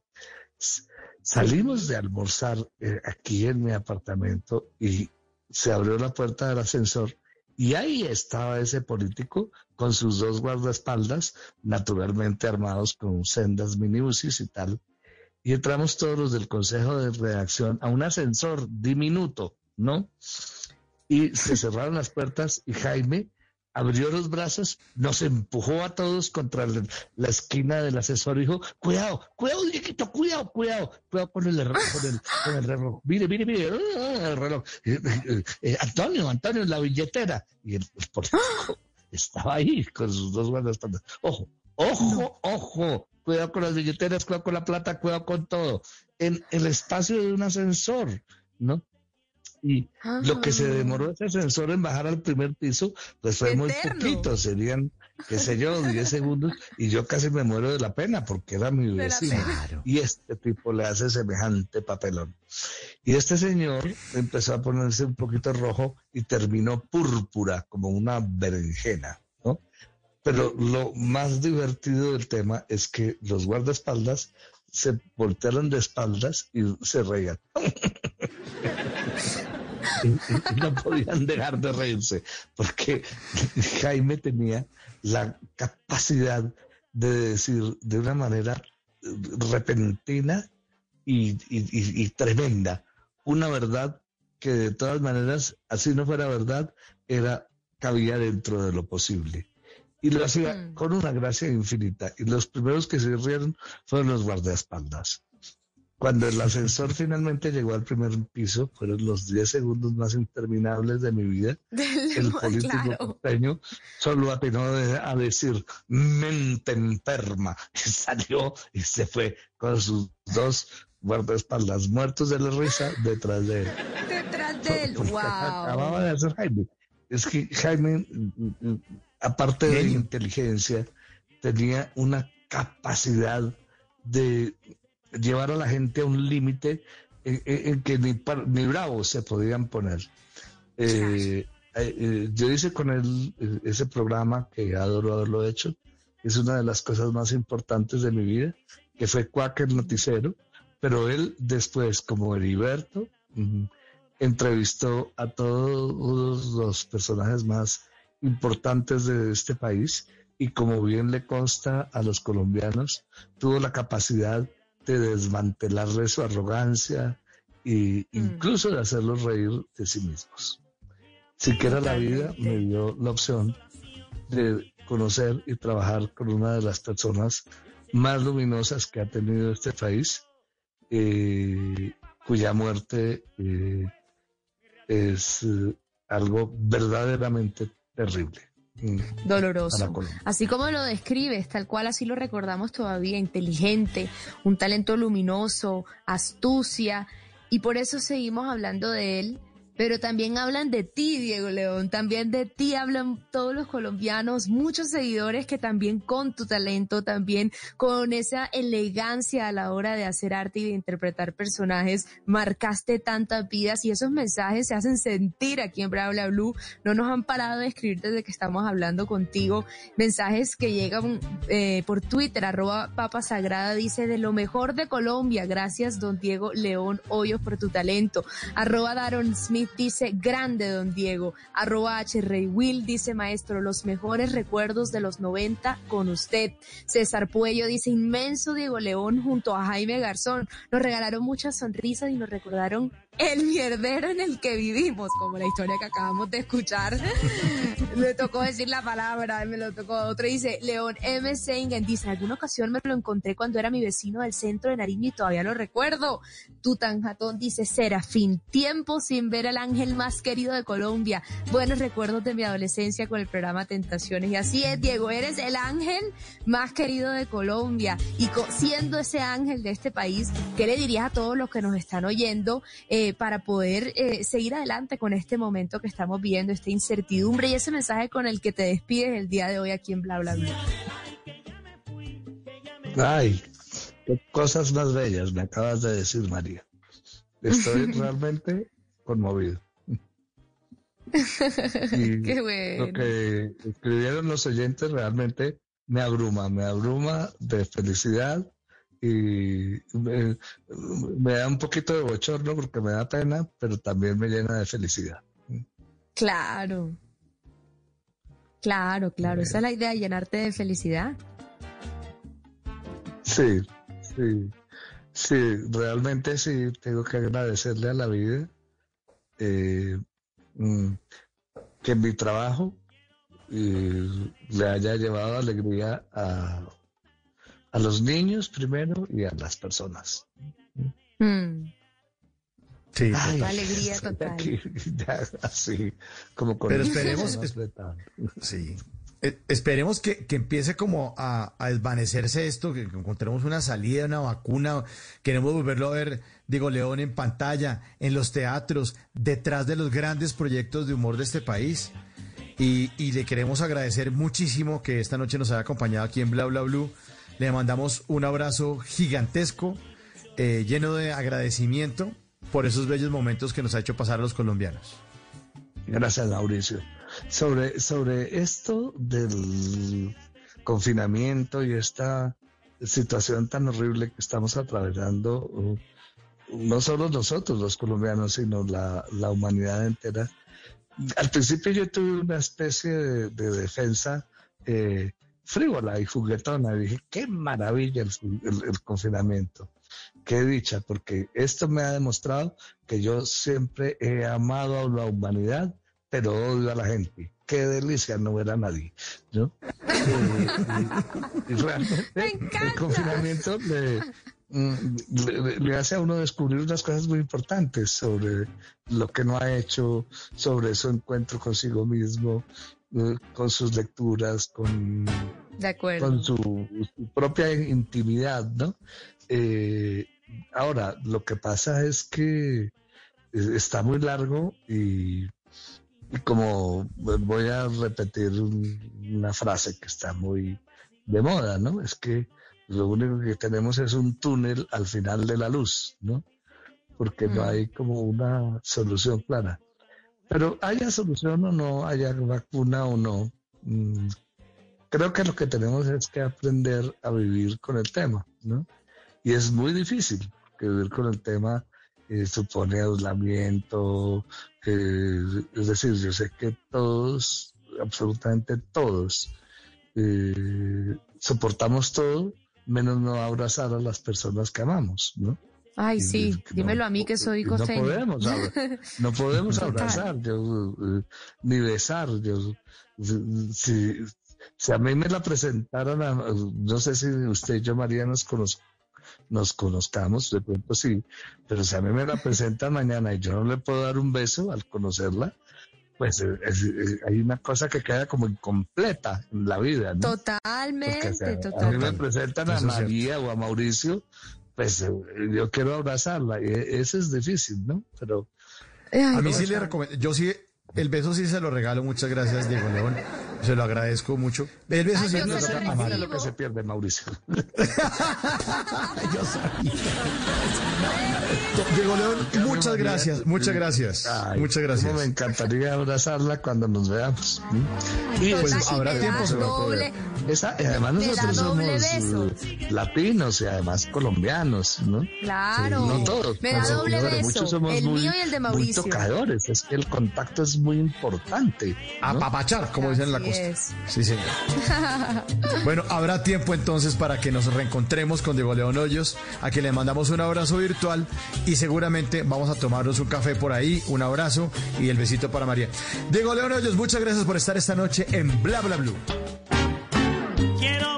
Salimos de almorzar eh, aquí en mi apartamento y se abrió la puerta del ascensor y ahí estaba ese político con sus dos guardaespaldas, naturalmente armados con sendas minibuses y tal. Y entramos todos los del consejo de redacción a un ascensor diminuto, ¿no? Y se cerraron las puertas y Jaime abrió los brazos, nos empujó a todos contra la esquina del ascensor y dijo, cuidado, cuidado, Dieguito, cuidado, cuidado, cuidado con el, reloj, con el, con el reloj. Mire, mire, mire, ah, el reloj. Eh, eh, eh, Antonio, Antonio, la billetera. Y el, el político estaba ahí con sus dos guardaespaldas. Ojo, ojo, ojo, cuidado con las billeteras, cuidado con la plata, cuidado con todo. En el espacio de un ascensor, ¿no? Y lo que se demoró ese ascensor en bajar al primer piso, pues fue muy Eterno. poquito, serían, qué sé yo, 10 segundos, y yo casi me muero de la pena porque era mi vecino. Y este tipo le hace semejante papelón. Y este señor empezó a ponerse un poquito rojo y terminó púrpura, como una berenjena, ¿no? Pero lo más divertido del tema es que los guardaespaldas se voltearon de espaldas y se reían. no podían dejar de reírse, porque Jaime tenía la capacidad de decir de una manera repentina y, y- y- y tremenda una verdad que de todas maneras, así no fuera verdad, era cabía dentro de lo posible. Y lo hacía Mm. con una gracia infinita. Y los primeros que se rieron fueron los guardaespaldas. Cuando el ascensor finalmente llegó al primer piso, fueron los 10 segundos más interminables de mi vida. El político claro. costeño solo atinó de- a decir mente enferma. Y salió y se fue con sus dos guardaespaldas muertos de la risa detrás de él. Detrás de él. Wow. Acababa de hacer Jaime. Es que Jaime, aparte de inteligencia, tenía una capacidad de llevar a la gente a un límite en, en- en que ni, par- ni bravos se podían poner. Eh, eh, eh, yo hice con él eh, ese programa que adoro haberlo hecho. Es una de las cosas más importantes de mi vida, que fue Quaker Noticiero. Pero él después, como Heriberto, entrevistó a todos los personajes más importantes de este país y como bien le consta a los colombianos, tuvo la capacidad de desmantelarle su arrogancia e incluso de hacerlos reír de sí mismos. Siquiera la vida me dio la opción de conocer y trabajar con una de las personas más luminosas que ha tenido este país, eh, cuya muerte eh, es eh, algo verdaderamente terrible. Mm, Doloroso. Así como lo describes, tal cual así lo recordamos todavía, inteligente, un talento luminoso, astucia, y por eso seguimos hablando de él. Pero también hablan de ti, Diego León, también de ti hablan todos los colombianos, muchos seguidores que también con tu talento, también con esa elegancia a la hora de hacer arte y de interpretar personajes, marcaste tantas vidas y esos mensajes se hacen sentir aquí en Bla Blue. No nos han parado de escribir desde que estamos hablando contigo. Mensajes que llegan eh, por Twitter, arroba Papa Sagrada, dice de lo mejor de Colombia. Gracias, don Diego León Hoyos, por tu talento. Arroba Daron Smith dice grande, don Diego. Arroba H. Rey Will dice maestro, los mejores recuerdos de los 90 con usted. César Puello dice inmenso Diego León junto a Jaime Garzón. Nos regalaron muchas sonrisas y nos recordaron el mierdero en el que vivimos, como la historia que acabamos de escuchar. me tocó decir la palabra, me lo tocó otro. Dice León M. Seingen, dice, en alguna ocasión me lo encontré cuando era mi vecino del centro de Nariño y todavía lo recuerdo. Tutanjatón dice, Serafín, tiempo sin ver al ángel más querido de Colombia. Buenos recuerdos de mi adolescencia con el programa Tentaciones. Y así es, Diego, eres el ángel más querido de Colombia. Y siendo ese ángel de este país, ¿qué le dirías a todos los que nos están oyendo eh, para poder eh, seguir adelante con este momento que estamos viviendo, esta incertidumbre y ese mensaje con el que te despides el día de hoy aquí en Bla Bla Bla? Ay, qué cosas más bellas me acabas de decir, María. Estoy realmente conmovido. Y Qué Lo bueno. que escribieron los oyentes realmente me abruma, me abruma de felicidad y me, me da un poquito de bochorno porque me da pena, pero también me llena de felicidad. Claro. Claro, claro. Esa es la idea, llenarte de felicidad. Sí, sí, sí, realmente sí, tengo que agradecerle a la vida eh, mm, que mi trabajo eh, le haya llevado alegría a, a los niños primero y a las personas. Mm, Sí, Ay, Una alegría total. aquí, ya, así como con Pero esperemos-. Sí. Eh, esperemos que, que empiece como a, a desvanecerse esto, que encontremos una salida, una vacuna. Queremos volverlo a ver, Diego León, en pantalla, en los teatros, detrás de los grandes proyectos de humor de este país. Y, y le queremos agradecer muchísimo que esta noche nos haya acompañado aquí en Bla Bla Blue. Le mandamos un abrazo gigantesco, eh, lleno de agradecimiento por esos bellos momentos que nos ha hecho pasar a los colombianos. Gracias, Mauricio. Sobre, sobre esto del confinamiento y esta situación tan horrible que estamos atravesando, uh, no solo nosotros los colombianos, sino la, la humanidad entera. Al principio yo tuve una especie de, de defensa eh, frívola y juguetona. Dije, qué maravilla el, fu- el- el confinamiento. Qué dicha, porque esto me ha demostrado que yo siempre he amado a la humanidad, pero odio a la gente. Qué delicia no ver a nadie, ¿no? Eh, y, y realmente el confinamiento le, mm, le- le hace a uno descubrir unas cosas muy importantes sobre lo que no ha hecho, sobre su encuentro consigo mismo, con sus lecturas, con De acuerdo. con su, su propia intimidad, ¿no? Eh, ahora, lo que pasa es que eh, está muy largo y, y como voy a repetir un- una frase que está muy de moda, ¿no? Es que lo único que tenemos es un túnel al final de la luz, ¿no? Porque no Mm. hay como una solución clara. Pero haya solución o no, haya vacuna o no, mm, creo que lo que tenemos es que aprender a vivir con el tema, ¿no? Y es muy difícil, que vivir con el tema eh, supone aislamiento, eh, es decir, yo sé que todos, absolutamente todos, eh, soportamos todo menos no abrazar a las personas que amamos, ¿no? Ay, sí, dímelo no- a mí que soy no costeña. podemos, abra- no podemos abrazar, yo, eh, ni besar. Yo, si, si a mí me la presentaran, a- no sé si usted y yo, María, nos, conoz- nos conozcamos, de pronto sí, pero si a mí me la presentan mañana y yo no le puedo dar un beso al conocerla, pues eh, es- es- hay una cosa que queda como incompleta en la vida. ¿no? Porque, o Totalmente, a mí me totalmente. presentan a. María o a Mauricio, pues eh, yo quiero abrazarla y e- eso es difícil, ¿no? Pero Ay, A mí no, sí le recomiendo, yo sí, el beso sí se lo regalo, muchas gracias Diego León, se lo agradezco mucho. El beso Ay, sí se lo lo que se pierde, Mauricio. Yo sabía. Diego León, muchas gracias, muchas gracias, Ay, muchas gracias. Me encantaría abrazarla cuando nos veamos. pues, y habrá me tiempo, se va a doble, Esa, y además nosotros somos beso. eh, latinos y además colombianos, ¿no? Claro. No todos. Me da pero doble beso. Muchos somos El muy, mío y el de muy Mauricio. tocadores. Es que el contacto es muy importante. ¿no? Apapachar, como dicen en la Así Sí, señor. Bueno, habrá tiempo entonces para que nos reencontremos con Diego León Hoyos, a quien le mandamos un abrazo virtual y seguramente vamos a tomarnos un café por ahí, un abrazo y el besito para María. Diego León Hoyos, muchas gracias por estar esta noche en Bla Bla Blue. Quiero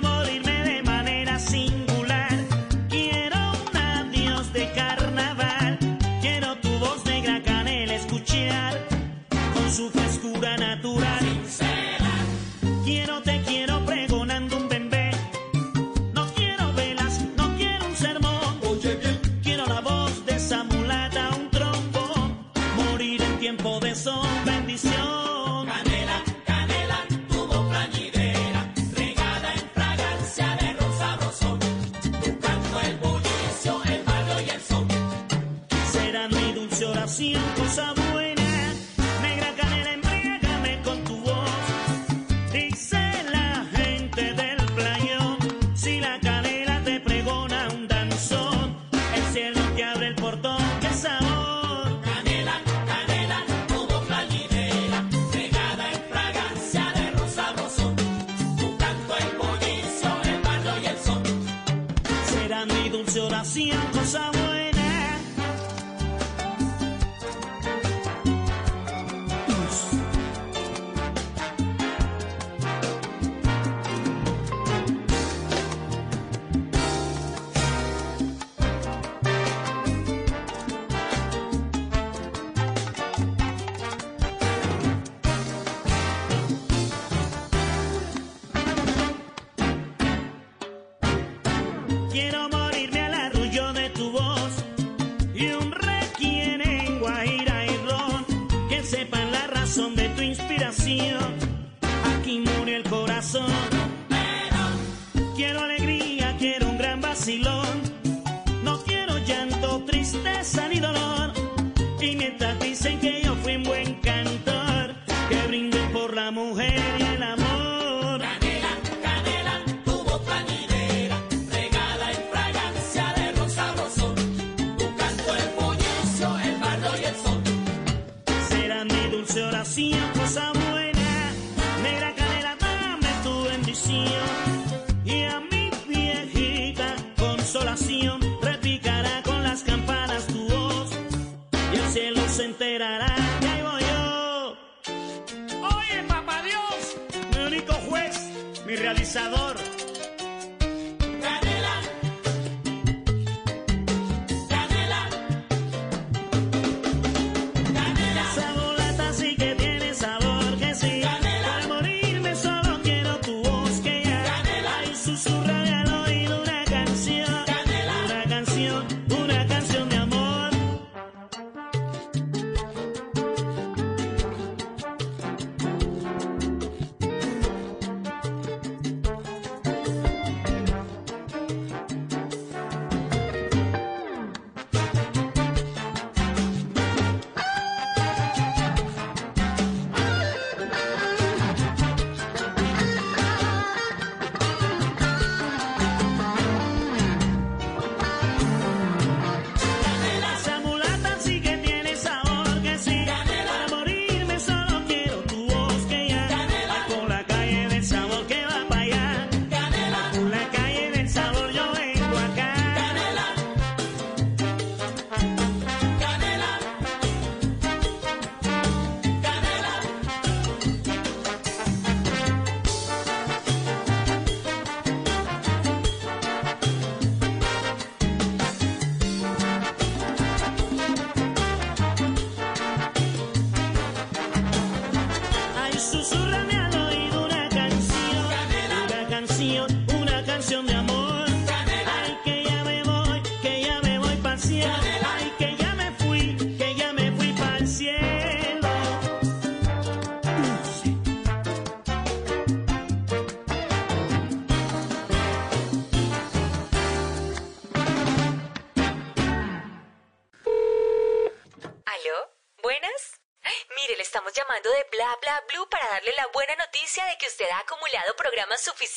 mi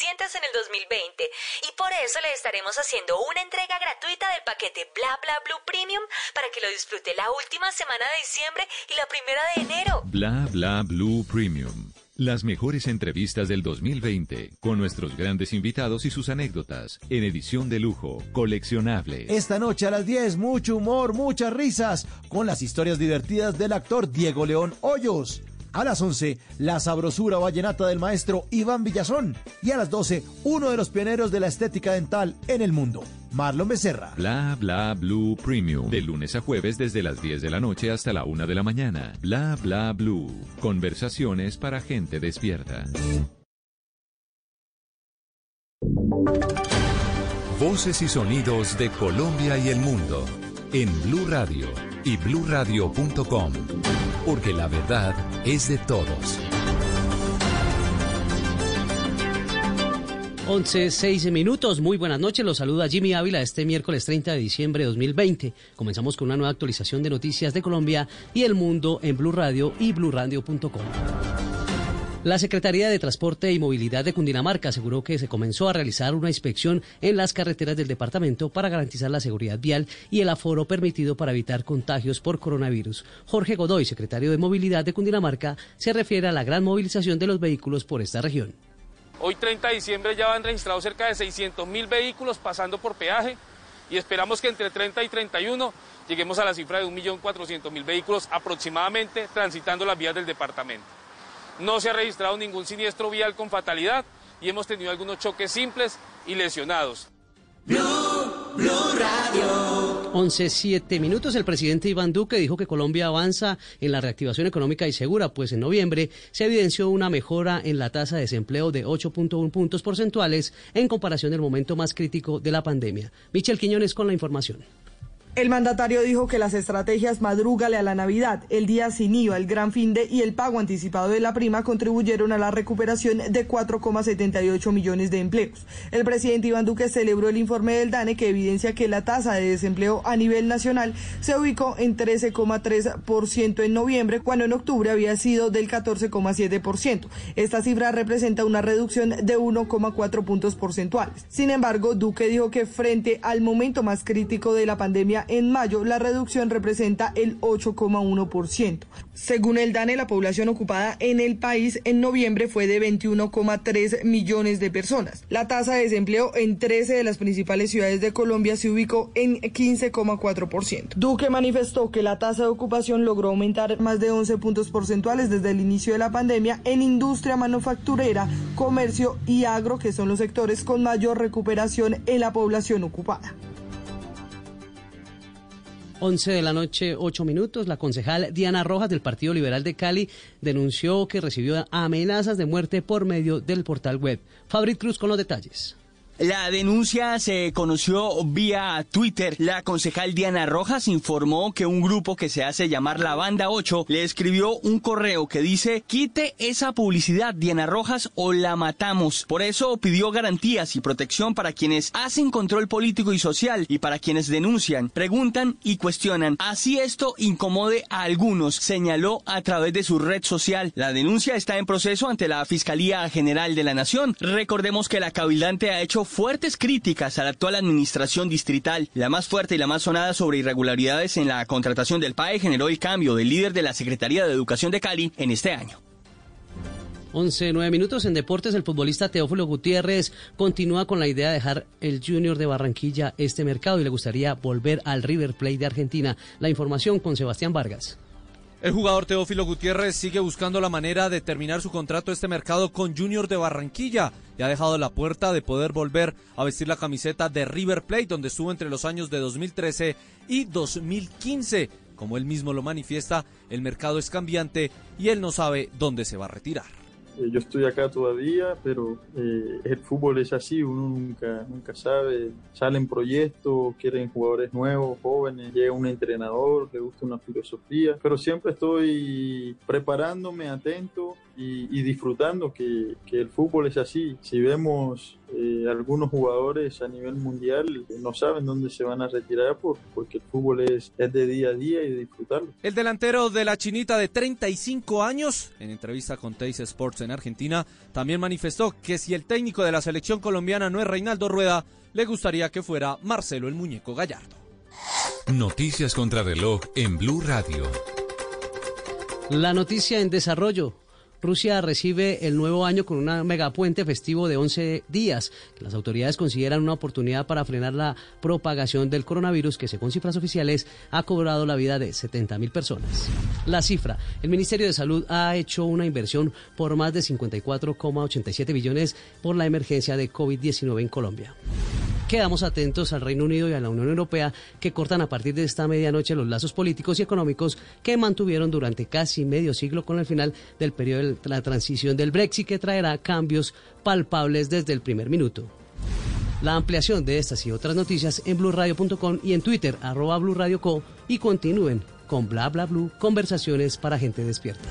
en el 2020 y por eso le estaremos haciendo una entrega gratuita del paquete Bla Bla Blue Premium para que lo disfrute la última semana de diciembre y la primera de enero. Bla bla blue premium. Las mejores entrevistas del 2020 con nuestros grandes invitados y sus anécdotas en edición de lujo, coleccionables. Esta noche a las 10, mucho humor, muchas risas, con las historias divertidas del actor Diego León Hoyos. A las 11, la sabrosura vallenata del maestro Iván Villazón. Y a las 12, uno de los pioneros de la estética dental en el mundo, Marlon Becerra. Bla bla blue premium. De lunes a jueves desde las 10 de la noche hasta la 1 de la mañana. Bla bla blue. Conversaciones para gente despierta. Voces y sonidos de Colombia y el mundo en Blue Radio y bluradio.com, porque la verdad es de todos. 11, 6 minutos. Muy buenas noches. Los saluda Jimmy Ávila este miércoles 30 de diciembre de 2020. Comenzamos con una nueva actualización de noticias de Colombia y el mundo en Blue Radio y bluradio.com. La Secretaría de Transporte y Movilidad de Cundinamarca aseguró que se comenzó a realizar una inspección en las carreteras del departamento para garantizar la seguridad vial y el aforo permitido para evitar contagios por coronavirus. Jorge Godoy, secretario de Movilidad de Cundinamarca, se refiere a la gran movilización de los vehículos por esta región. Hoy 30 de diciembre ya van registrados cerca de 600 mil vehículos pasando por peaje y esperamos que entre 30 y 31 lleguemos a la cifra de 1.400.000 vehículos aproximadamente transitando las vías del departamento. No se ha registrado ningún siniestro vial con fatalidad y hemos tenido algunos choques simples y lesionados. 11, 7 minutos. El presidente Iván Duque dijo que Colombia avanza en la reactivación económica y segura, pues en noviembre se evidenció una mejora en la tasa de desempleo de 8.1 puntos porcentuales en comparación del momento más crítico de la pandemia. Michel Quiñones con la información. El mandatario dijo que las estrategias Madrúgale a la Navidad, el día sin IVA, el gran fin de y el pago anticipado de la prima contribuyeron a la recuperación de 4,78 millones de empleos. El presidente Iván Duque celebró el informe del DANE que evidencia que la tasa de desempleo a nivel nacional se ubicó en 13,3% en noviembre, cuando en octubre había sido del 14,7%. Esta cifra representa una reducción de 1,4 puntos porcentuales. Sin embargo, Duque dijo que frente al momento más crítico de la pandemia en mayo, la reducción representa el 8,1%. Según el DANE, la población ocupada en el país en noviembre fue de 21,3 millones de personas. La tasa de desempleo en 13 de las principales ciudades de Colombia se ubicó en 15,4%. Duque manifestó que la tasa de ocupación logró aumentar más de 11 puntos porcentuales desde el inicio de la pandemia en industria manufacturera, comercio y agro, que son los sectores con mayor recuperación en la población ocupada. 11 de la noche, 8 minutos. La concejal Diana Rojas del Partido Liberal de Cali denunció que recibió amenazas de muerte por medio del portal web. Fabrit Cruz con los detalles. La denuncia se conoció vía Twitter. La concejal Diana Rojas informó que un grupo que se hace llamar la Banda 8 le escribió un correo que dice quite esa publicidad Diana Rojas o la matamos. Por eso pidió garantías y protección para quienes hacen control político y social y para quienes denuncian, preguntan y cuestionan. Así esto incomode a algunos, señaló a través de su red social. La denuncia está en proceso ante la Fiscalía General de la Nación. Recordemos que la cabildante ha hecho fuertes críticas a la actual administración distrital. La más fuerte y la más sonada sobre irregularidades en la contratación del PAE generó el cambio del líder de la Secretaría de Educación de Cali en este año. 11, 9 minutos en deportes. El futbolista Teófilo Gutiérrez continúa con la idea de dejar el Junior de Barranquilla este mercado y le gustaría volver al River Plate de Argentina. La información con Sebastián Vargas. El jugador Teófilo Gutiérrez sigue buscando la manera de terminar su contrato este mercado con Junior de Barranquilla y ha dejado la puerta de poder volver a vestir la camiseta de River Plate donde estuvo entre los años de 2013 y 2015. Como él mismo lo manifiesta, el mercado es cambiante y él no sabe dónde se va a retirar. Eh, Yo estoy acá todavía, pero eh, el fútbol es así, uno nunca, nunca sabe. Salen proyectos, quieren jugadores nuevos, jóvenes, llega un entrenador, le gusta una filosofía, pero siempre estoy preparándome, atento y, y disfrutando, que, que el fútbol es así. Si vemos eh, algunos jugadores a nivel mundial no saben dónde se van a retirar por, porque el fútbol es, es de día a día y de disfrutarlo. El delantero de la Chinita de 35 años, en entrevista con Teis Sports en Argentina, también manifestó que si el técnico de la selección colombiana no es Reinaldo Rueda, le gustaría que fuera Marcelo el Muñeco Gallardo. Noticias contra reloj en Blue Radio. La noticia en desarrollo. Rusia recibe el nuevo año con un megapuente festivo de 11 días, que las autoridades consideran una oportunidad para frenar la propagación del coronavirus que, según cifras oficiales, ha cobrado la vida de 70 mil personas. La cifra, el Ministerio de Salud ha hecho una inversión por más de 54,87 billones por la emergencia de COVID-19 en Colombia. Quedamos atentos al Reino Unido y a la Unión Europea que cortan a partir de esta medianoche los lazos políticos y económicos que mantuvieron durante casi medio siglo con el final del periodo de la transición del Brexit que traerá cambios palpables desde el primer minuto. La ampliación de estas y otras noticias en blurradio.com y en Twitter arroba blurradioco y continúen con bla bla blue conversaciones para gente despierta.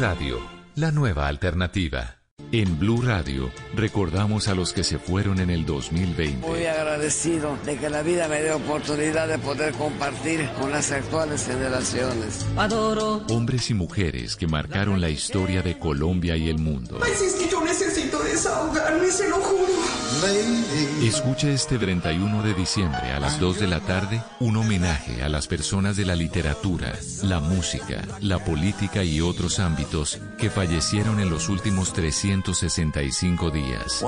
Radio, la nueva alternativa. En Blue Radio recordamos a los que se fueron en el 2020. Muy agradecido de que la vida me dé oportunidad de poder compartir con las actuales generaciones. Adoro. Hombres y mujeres que marcaron la historia de Colombia y el mundo. Es que yo necesito desahogarme, se lo juro. Escucha este 31 de diciembre a las 2 de la tarde un homenaje a las personas de la literatura, la música, la política y otros ámbitos que fallecieron en los últimos 365 días.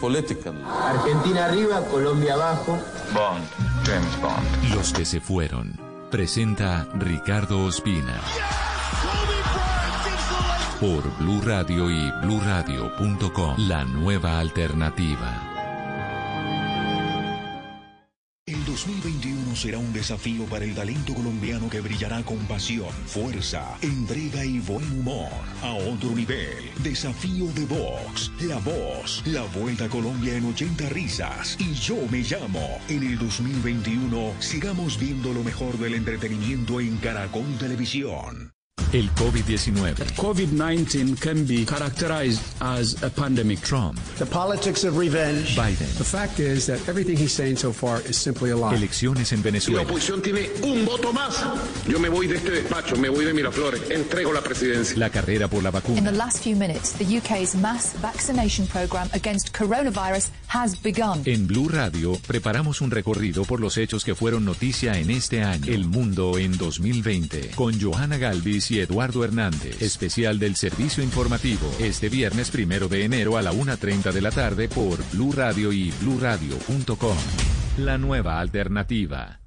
Political. Argentina arriba, Colombia abajo. Bond, James Bond. Los que se fueron. Presenta Ricardo Ospina. Por Blue Radio y bluradio.com. La nueva alternativa. El 2021 será un desafío para el talento colombiano que brillará con pasión, fuerza, entrega y buen humor. A otro nivel, desafío de Vox, La Voz, la Vuelta a Colombia en 80 risas. Y yo me llamo. En el 2021 sigamos viendo lo mejor del entretenimiento en Caracol Televisión. El COVID-19. COVID-19 can be characterized as a pandemic. Trump. The politics of revenge. Biden. The fact is that everything he's saying so far is simply a lie. Elecciones en Si la Venezuela. oposición tiene un voto más, yo me voy de este despacho, me voy de Miraflores, entrego la presidencia. La carrera por la In vacuna. the last few minutes, the UK's mass vaccination programme against coronavirus has begun. En Blue Radio preparamos un recorrido por los hechos que fueron noticia en este año. El mundo en 2020. Con Johanna Galvis y Eduardo Hernández. Especial del servicio informativo. Este viernes primero de enero a la 1.30 de la tarde por Blue Radio y bluradio.com. La nueva alternativa.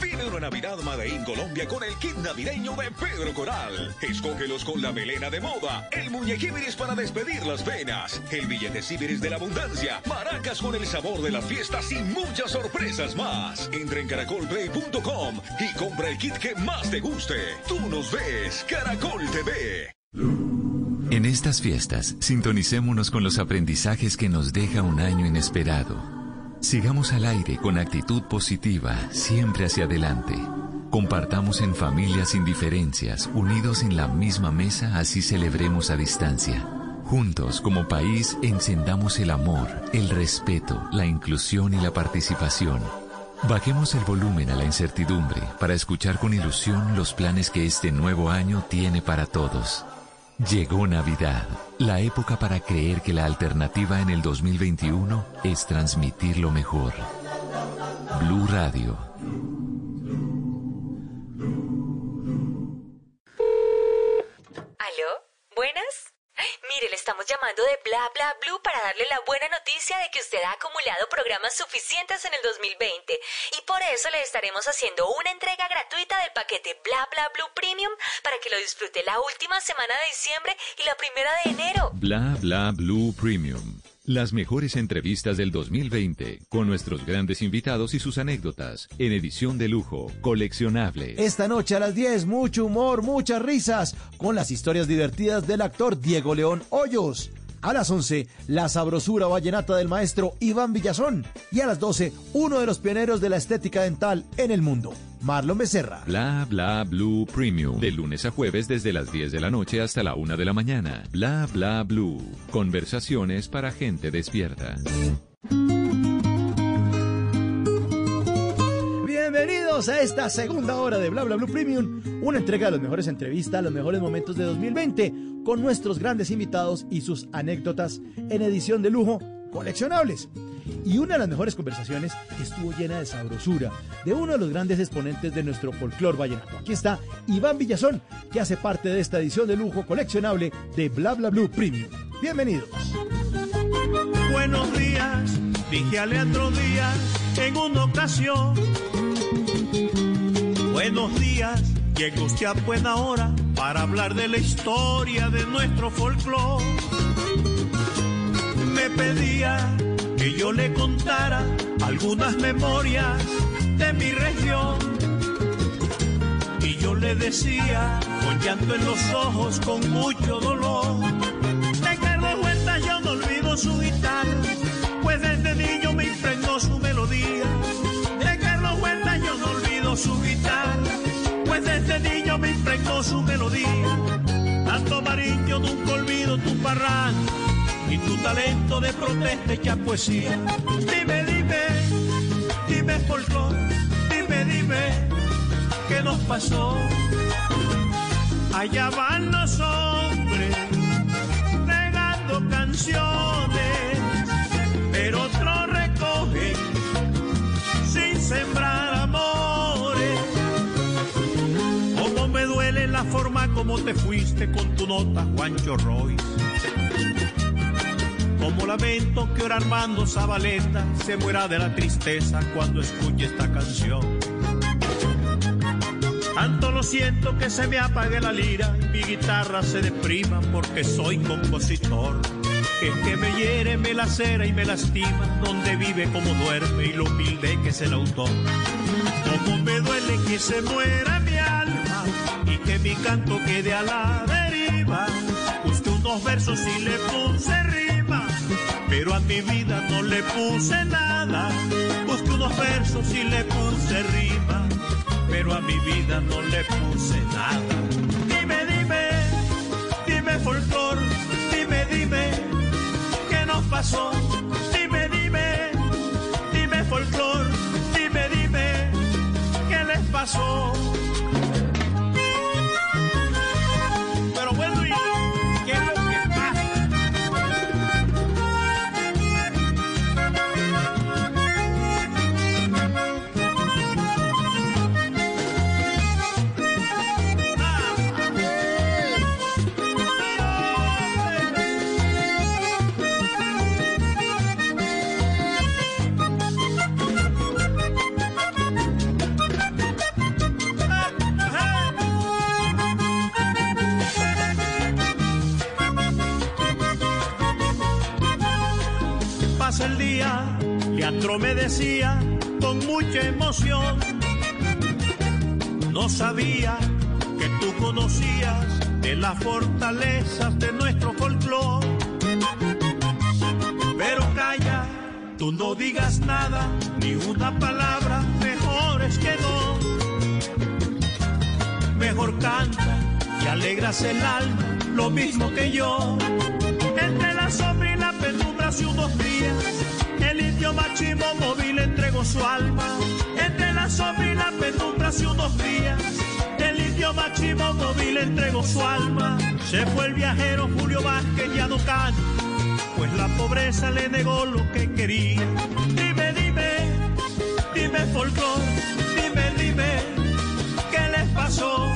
Viene una Navidad Made Colombia con el kit navideño de Pedro Coral. Escógelos con la melena de moda, el muñequibiris para despedir las penas, el billete ciberes de la abundancia, maracas con el sabor de las fiestas y muchas sorpresas más. Entra en caracolplay.com y compra el kit que más te guste. Tú nos ves, Caracol TV. En estas fiestas, sintonicémonos con los aprendizajes que nos deja un año inesperado. Sigamos al aire con actitud positiva, siempre hacia adelante. Compartamos en familias sin diferencias, unidos en la misma mesa, así celebremos a distancia. Juntos, como país, encendamos el amor, el respeto, la inclusión y la participación. Bajemos el volumen a la incertidumbre para escuchar con ilusión los planes que este nuevo año tiene para todos. Llegó Navidad, la época para creer que la alternativa en el 2021 es transmitir lo mejor. Blue Radio. Llamando de Bla Bla Blue para darle la buena noticia de que usted ha acumulado programas suficientes en el 2020 y por eso le estaremos haciendo una entrega gratuita del paquete Bla Bla Blue Premium para que lo disfrute la última semana de diciembre y la primera de enero. Bla Bla Blue Premium. Las mejores entrevistas del 2020, con nuestros grandes invitados y sus anécdotas, en edición de lujo, coleccionable. Esta noche a las 10, mucho humor, muchas risas, con las historias divertidas del actor Diego León Hoyos. A las 11, la sabrosura vallenata del maestro Iván Villazón. Y a las 12, uno de los pioneros de la estética dental en el mundo, Marlon Becerra. Bla bla blue premium. De lunes a jueves desde las 10 de la noche hasta la 1 de la mañana. Bla bla blue. Conversaciones para gente despierta. Bienvenidos a esta segunda hora de Bla Bla Blue Premium, una entrega de las mejores entrevistas, los mejores momentos de 2020, con nuestros grandes invitados y sus anécdotas en edición de lujo coleccionables. Y una de las mejores conversaciones estuvo llena de sabrosura de uno de los grandes exponentes de nuestro folclore vallenato. Aquí está Iván Villazón, que hace parte de esta edición de lujo coleccionable de Bla Bla Blue Premium. Bienvenidos. Buenos días, dije a Leandro Díaz en una ocasión. Buenos días, llega usted a buena hora para hablar de la historia de nuestro folclore. Me pedía que yo le contara algunas memorias de mi región. Y yo le decía, con llanto en los ojos, con mucho dolor, de Carlos Huerta yo no olvido su guitarra, pues desde niño me impregnó su melodía. De Carlos Huerta yo no olvido su guitarra, pues desde niño me impregnó su melodía. Tanto amarillo nunca olvido tu parranda y tu talento de protesta hecha poesía. Dime, dime, dime folclor, dime, dime, ¿qué nos pasó? Allá van los hombres regando canciones, pero otros recogen sin sembrar amores. Cómo me duele la forma como te fuiste con tu nota, Juancho Royce. Como lamento que ahora Armando Zabaleta se muera de la tristeza cuando escuche esta canción. Tanto lo siento que se me apague la lira y mi guitarra se deprima porque soy compositor. Es que me hiere, me lacera y me lastima donde vive como duerme y lo humilde que es el autor. Como me duele que se muera mi alma y que mi canto quede a la deriva. Busqué unos versos y le puse rima, pero a mi vida no le puse nada. Busqué unos versos y le puse rima, pero a mi vida no le puse nada. Dime, dime, dime folclor, dime, dime, ¿qué nos pasó? Dime, dime, dime folclor, dime, dime, ¿qué les pasó? Pasa el día, Leandro me decía con mucha emoción. No sabía que tú conocías de las fortalezas de nuestro folclore. Pero calla, tú no digas nada, ni una palabra, mejor es que no. Mejor canta y alegras el alma, lo mismo que yo. Entre la sombra y la penumbra hace unos días, el indio machimo móvil entregó su alma. Entre la sombra y la penumbra hace unos días, el indio machimo móvil entregó su alma. Se fue el viajero Julio Vázquez y Adocán, pues la pobreza le negó lo que quería. Dime, dime, dime folclor, dime, dime, ¿qué les pasó?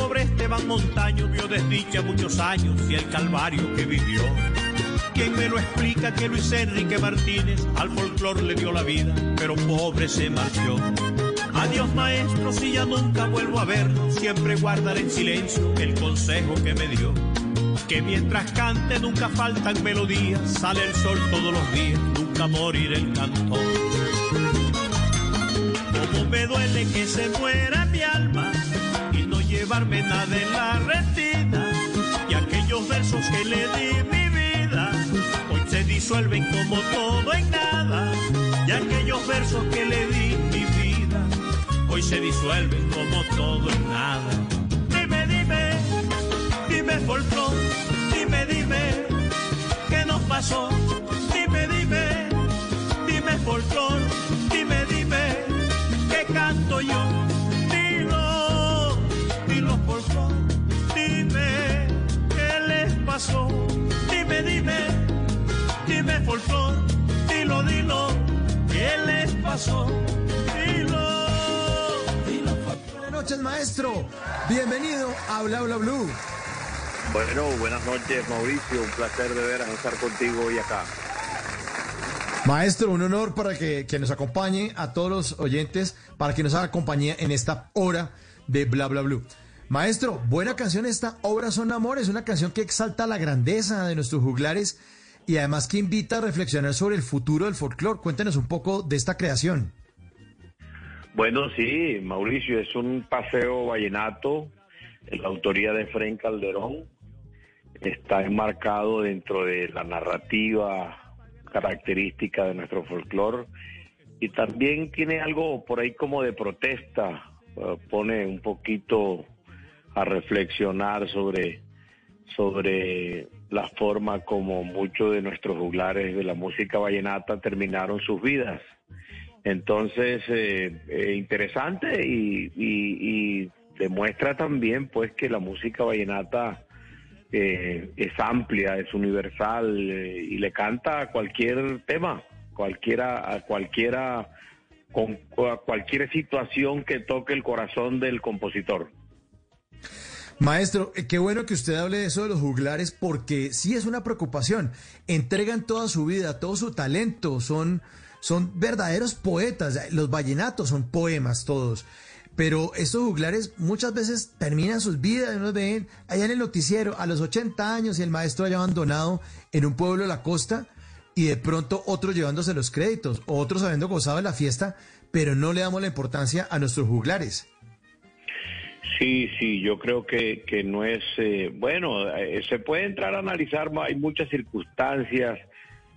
Pobre Esteban Montaño vio desdicha muchos años y el calvario que vivió. ¿Quién me lo explica que Luis Enrique Martínez al folclor le dio la vida, pero pobre se marchó? Adiós maestro, si ya nunca vuelvo a verlo, siempre guardaré en silencio el consejo que me dio. Que mientras cante nunca faltan melodías, sale el sol todos los días, nunca morir el cantor. Como me duele que se muera mi alma llevarme la retina. Y aquellos versos que le di mi vida, hoy se disuelven como todo en nada. Y aquellos versos que le di mi vida, hoy se disuelven como todo en nada. Dime, dime, dime folclor, dime, dime, ¿qué nos pasó? Dime, dime, dime folclor, pasó? Dime, dime, dime folclor, dilo, dilo, ¿qué les pasó? Dilo, dilo Buenas noches, maestro. Bienvenido a Bla Bla Blue. Bueno, buenas noches Mauricio, un placer de veras estar contigo hoy acá. Maestro, un honor para que, que nos acompañe a todos los oyentes, para que nos haga compañía en esta hora de Bla Bla Blue. Maestro, buena canción esta, Obras son Amores, una canción que exalta la grandeza de nuestros juglares y además que invita a reflexionar sobre el futuro del folclore. Cuéntenos un poco de esta creación. Bueno, sí, Mauricio, es un paseo vallenato, la autoría de Fren Calderón, está enmarcado dentro de la narrativa característica de nuestro folclore y también tiene algo por ahí como de protesta, eh, pone un poquito a reflexionar sobre, sobre la forma como muchos de nuestros juglares de la música vallenata terminaron sus vidas. Entonces, eh, eh, interesante y, demuestra también pues que la música vallenata eh, es amplia, es universal eh, y le canta a cualquier tema, cualquiera, a cualquiera, con, a cualquier situación que toque el corazón del compositor. Maestro, eh, qué bueno que usted hable de eso de los juglares porque sí es una preocupación. Entregan toda su vida, todo su talento, son, son verdaderos poetas. Los vallenatos son poemas todos. Pero estos juglares muchas veces terminan sus vidas, nos ven allá en el noticiero a los 80 años y el maestro haya abandonado en un pueblo de la costa y de pronto otros llevándose los créditos, otros habiendo gozado de la fiesta, pero no le damos la importancia a nuestros juglares. Sí, sí, yo creo que, que no es, eh, bueno, eh, se puede entrar a analizar, hay muchas circunstancias,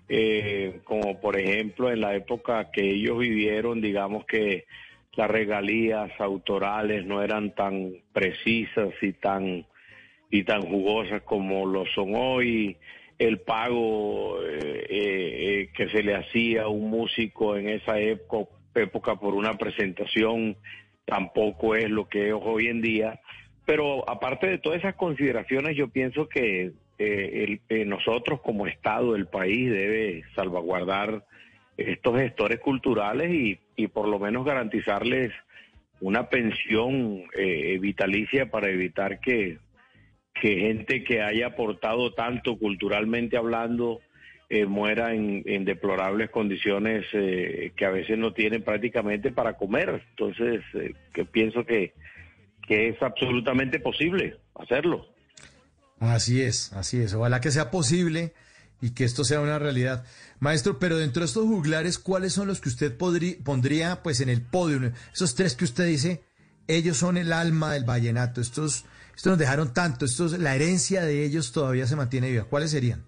eh, como por ejemplo en la época que ellos vivieron, digamos que las regalías autorales no eran tan precisas y tan y tan jugosas como lo son hoy. El pago eh, eh, que se le hacía a un músico en esa época, época por una presentación tampoco es lo que es hoy en día. Pero aparte de todas esas consideraciones, yo pienso que eh, el- eh, nosotros como Estado, el país, debe salvaguardar estos gestores culturales y, y por lo menos garantizarles una pensión eh, vitalicia para evitar que, que gente que haya aportado tanto culturalmente hablando eh, muera en, deplorables condiciones eh, que a veces no tienen prácticamente para comer. Entonces, eh, que pienso que, que es absolutamente posible hacerlo. Así es, así es. Ojalá que sea posible y que esto sea una realidad. Maestro, pero dentro de estos juglares, ¿cuáles son los que usted podrí- pondría pues en el podio? Esos tres que usted dice, ellos son el alma del vallenato. Estos, estos nos dejaron tanto, estos, la herencia de ellos todavía se mantiene viva. ¿Cuáles serían?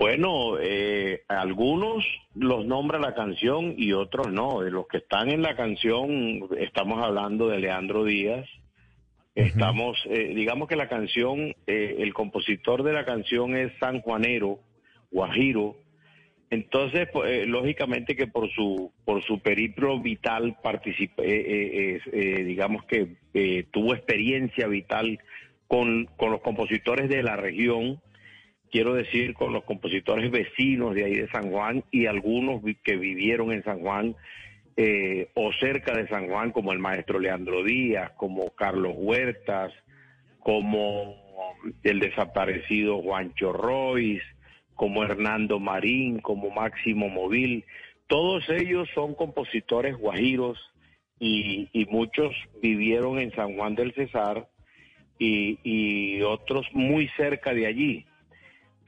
Bueno, eh, algunos los nombra la canción y otros no. De los que están en la canción, estamos hablando de Leandro Díaz. Estamos, eh, digamos que la canción, eh, el compositor de la canción es sanjuanero, guajiro. Entonces, pues, eh, lógicamente que por su por su periplo vital participa, eh, eh, digamos que eh, tuvo experiencia vital con, con los compositores de la región quiero decir, con los compositores vecinos de ahí de San Juan y algunos que vivieron en San Juan eh, o cerca de San Juan, como el maestro Leandro Díaz, como Carlos Huertas, como el desaparecido Juancho Royce, como Hernando Marín, como Máximo Móvil. Todos ellos son compositores guajiros y, muchos vivieron en San Juan del Cesar y otros muy cerca de allí.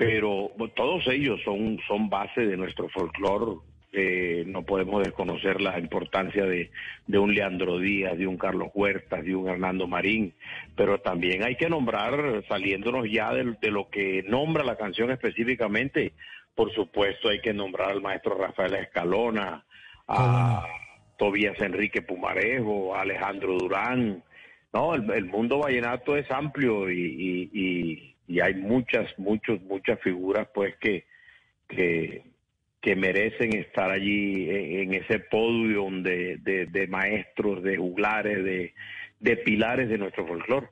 Pero todos ellos son, son base de nuestro folclore. Eh, no podemos desconocer la importancia de, de un Leandro Díaz, de un Carlos Huertas, de un Hernando Marín, pero también hay que nombrar, saliéndonos ya de, de lo que nombra la canción específicamente, por supuesto hay que nombrar al maestro Rafael Escalona, a Tobías Enrique Pumarejo, a Alejandro Durán. No, el, el mundo vallenato es amplio y, y, y, y hay muchas, muchos, muchas figuras pues que, que, que merecen estar allí en, ese podio de, de, maestros, de juglares, de, de pilares de nuestro folclore.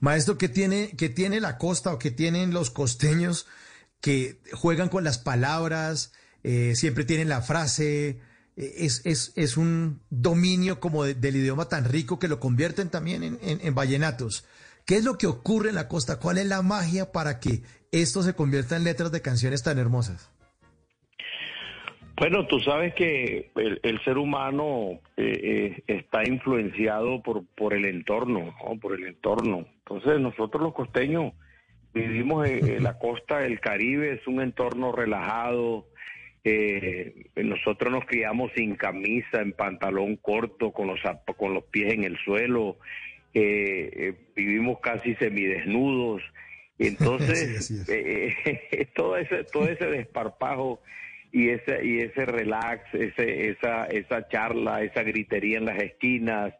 Maestro, ¿qué tiene, qué tiene la costa o qué tienen los costeños que juegan con las palabras, eh, siempre tienen la frase? eh, Es, es, es un dominio como de- del idioma tan rico que lo convierten también en- en vallenatos. ¿Qué es lo que ocurre en la costa? ¿Cuál es la magia para que esto se convierta en letras de canciones tan hermosas? Bueno, tú sabes que el, ser humano eh, eh, está influenciado por, por el entorno, ¿no? por el entorno. Entonces nosotros los costeños vivimos en, la costa del Caribe, es un entorno relajado. eh, nosotros nos criamos sin camisa, en pantalón corto, con los, con los pies en el suelo. Eh, eh, vivimos casi semidesnudos. Entonces, eh, eh, todo ese todo ese desparpajo y ese y ese relax, ese esa esa charla, esa gritería en las esquinas,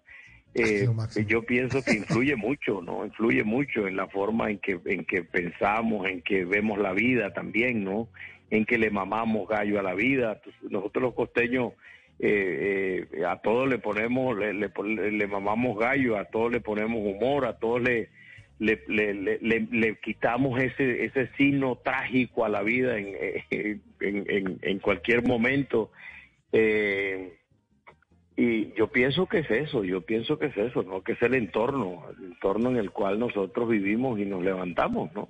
eh, yo pienso que influye mucho, ¿no? Influye mucho en la forma en que en que pensamos, en que vemos la vida también, ¿no? En que le mamamos gallo a la vida. Nosotros los costeños eh, eh, a todos le ponemos, le, le, le mamamos gallo, a todos le ponemos humor, a todos le le, le, le, le- le quitamos ese ese signo trágico a la vida en, en, en, en cualquier momento. Eh, y yo pienso que es eso, yo pienso que es eso, ¿no? Que es el entorno, el entorno en el cual nosotros vivimos y nos levantamos, ¿no?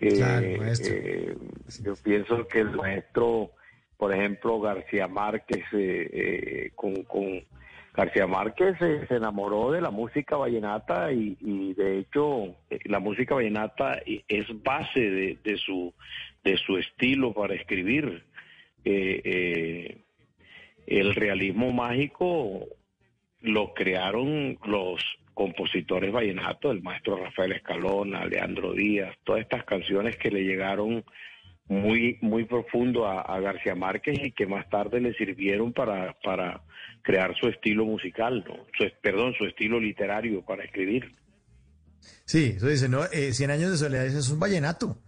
Eh, Claro, eh, yo pienso que el maestro, por ejemplo, García Márquez, eh, eh, con, García Márquez eh, se enamoró de la música vallenata y, de hecho eh, la música vallenata es base de, de su de su estilo para escribir. El realismo mágico lo crearon los compositores vallenatos, el maestro Rafael Escalona, Leandro Díaz, todas estas canciones que le llegaron muy muy profundo a, a García Márquez y que más tarde le sirvieron para, para crear su estilo musical, ¿no? Su- perdón, su estilo literario para escribir. Sí, eso dice, ¿no? Eh, Cien años de soledad es un vallenato.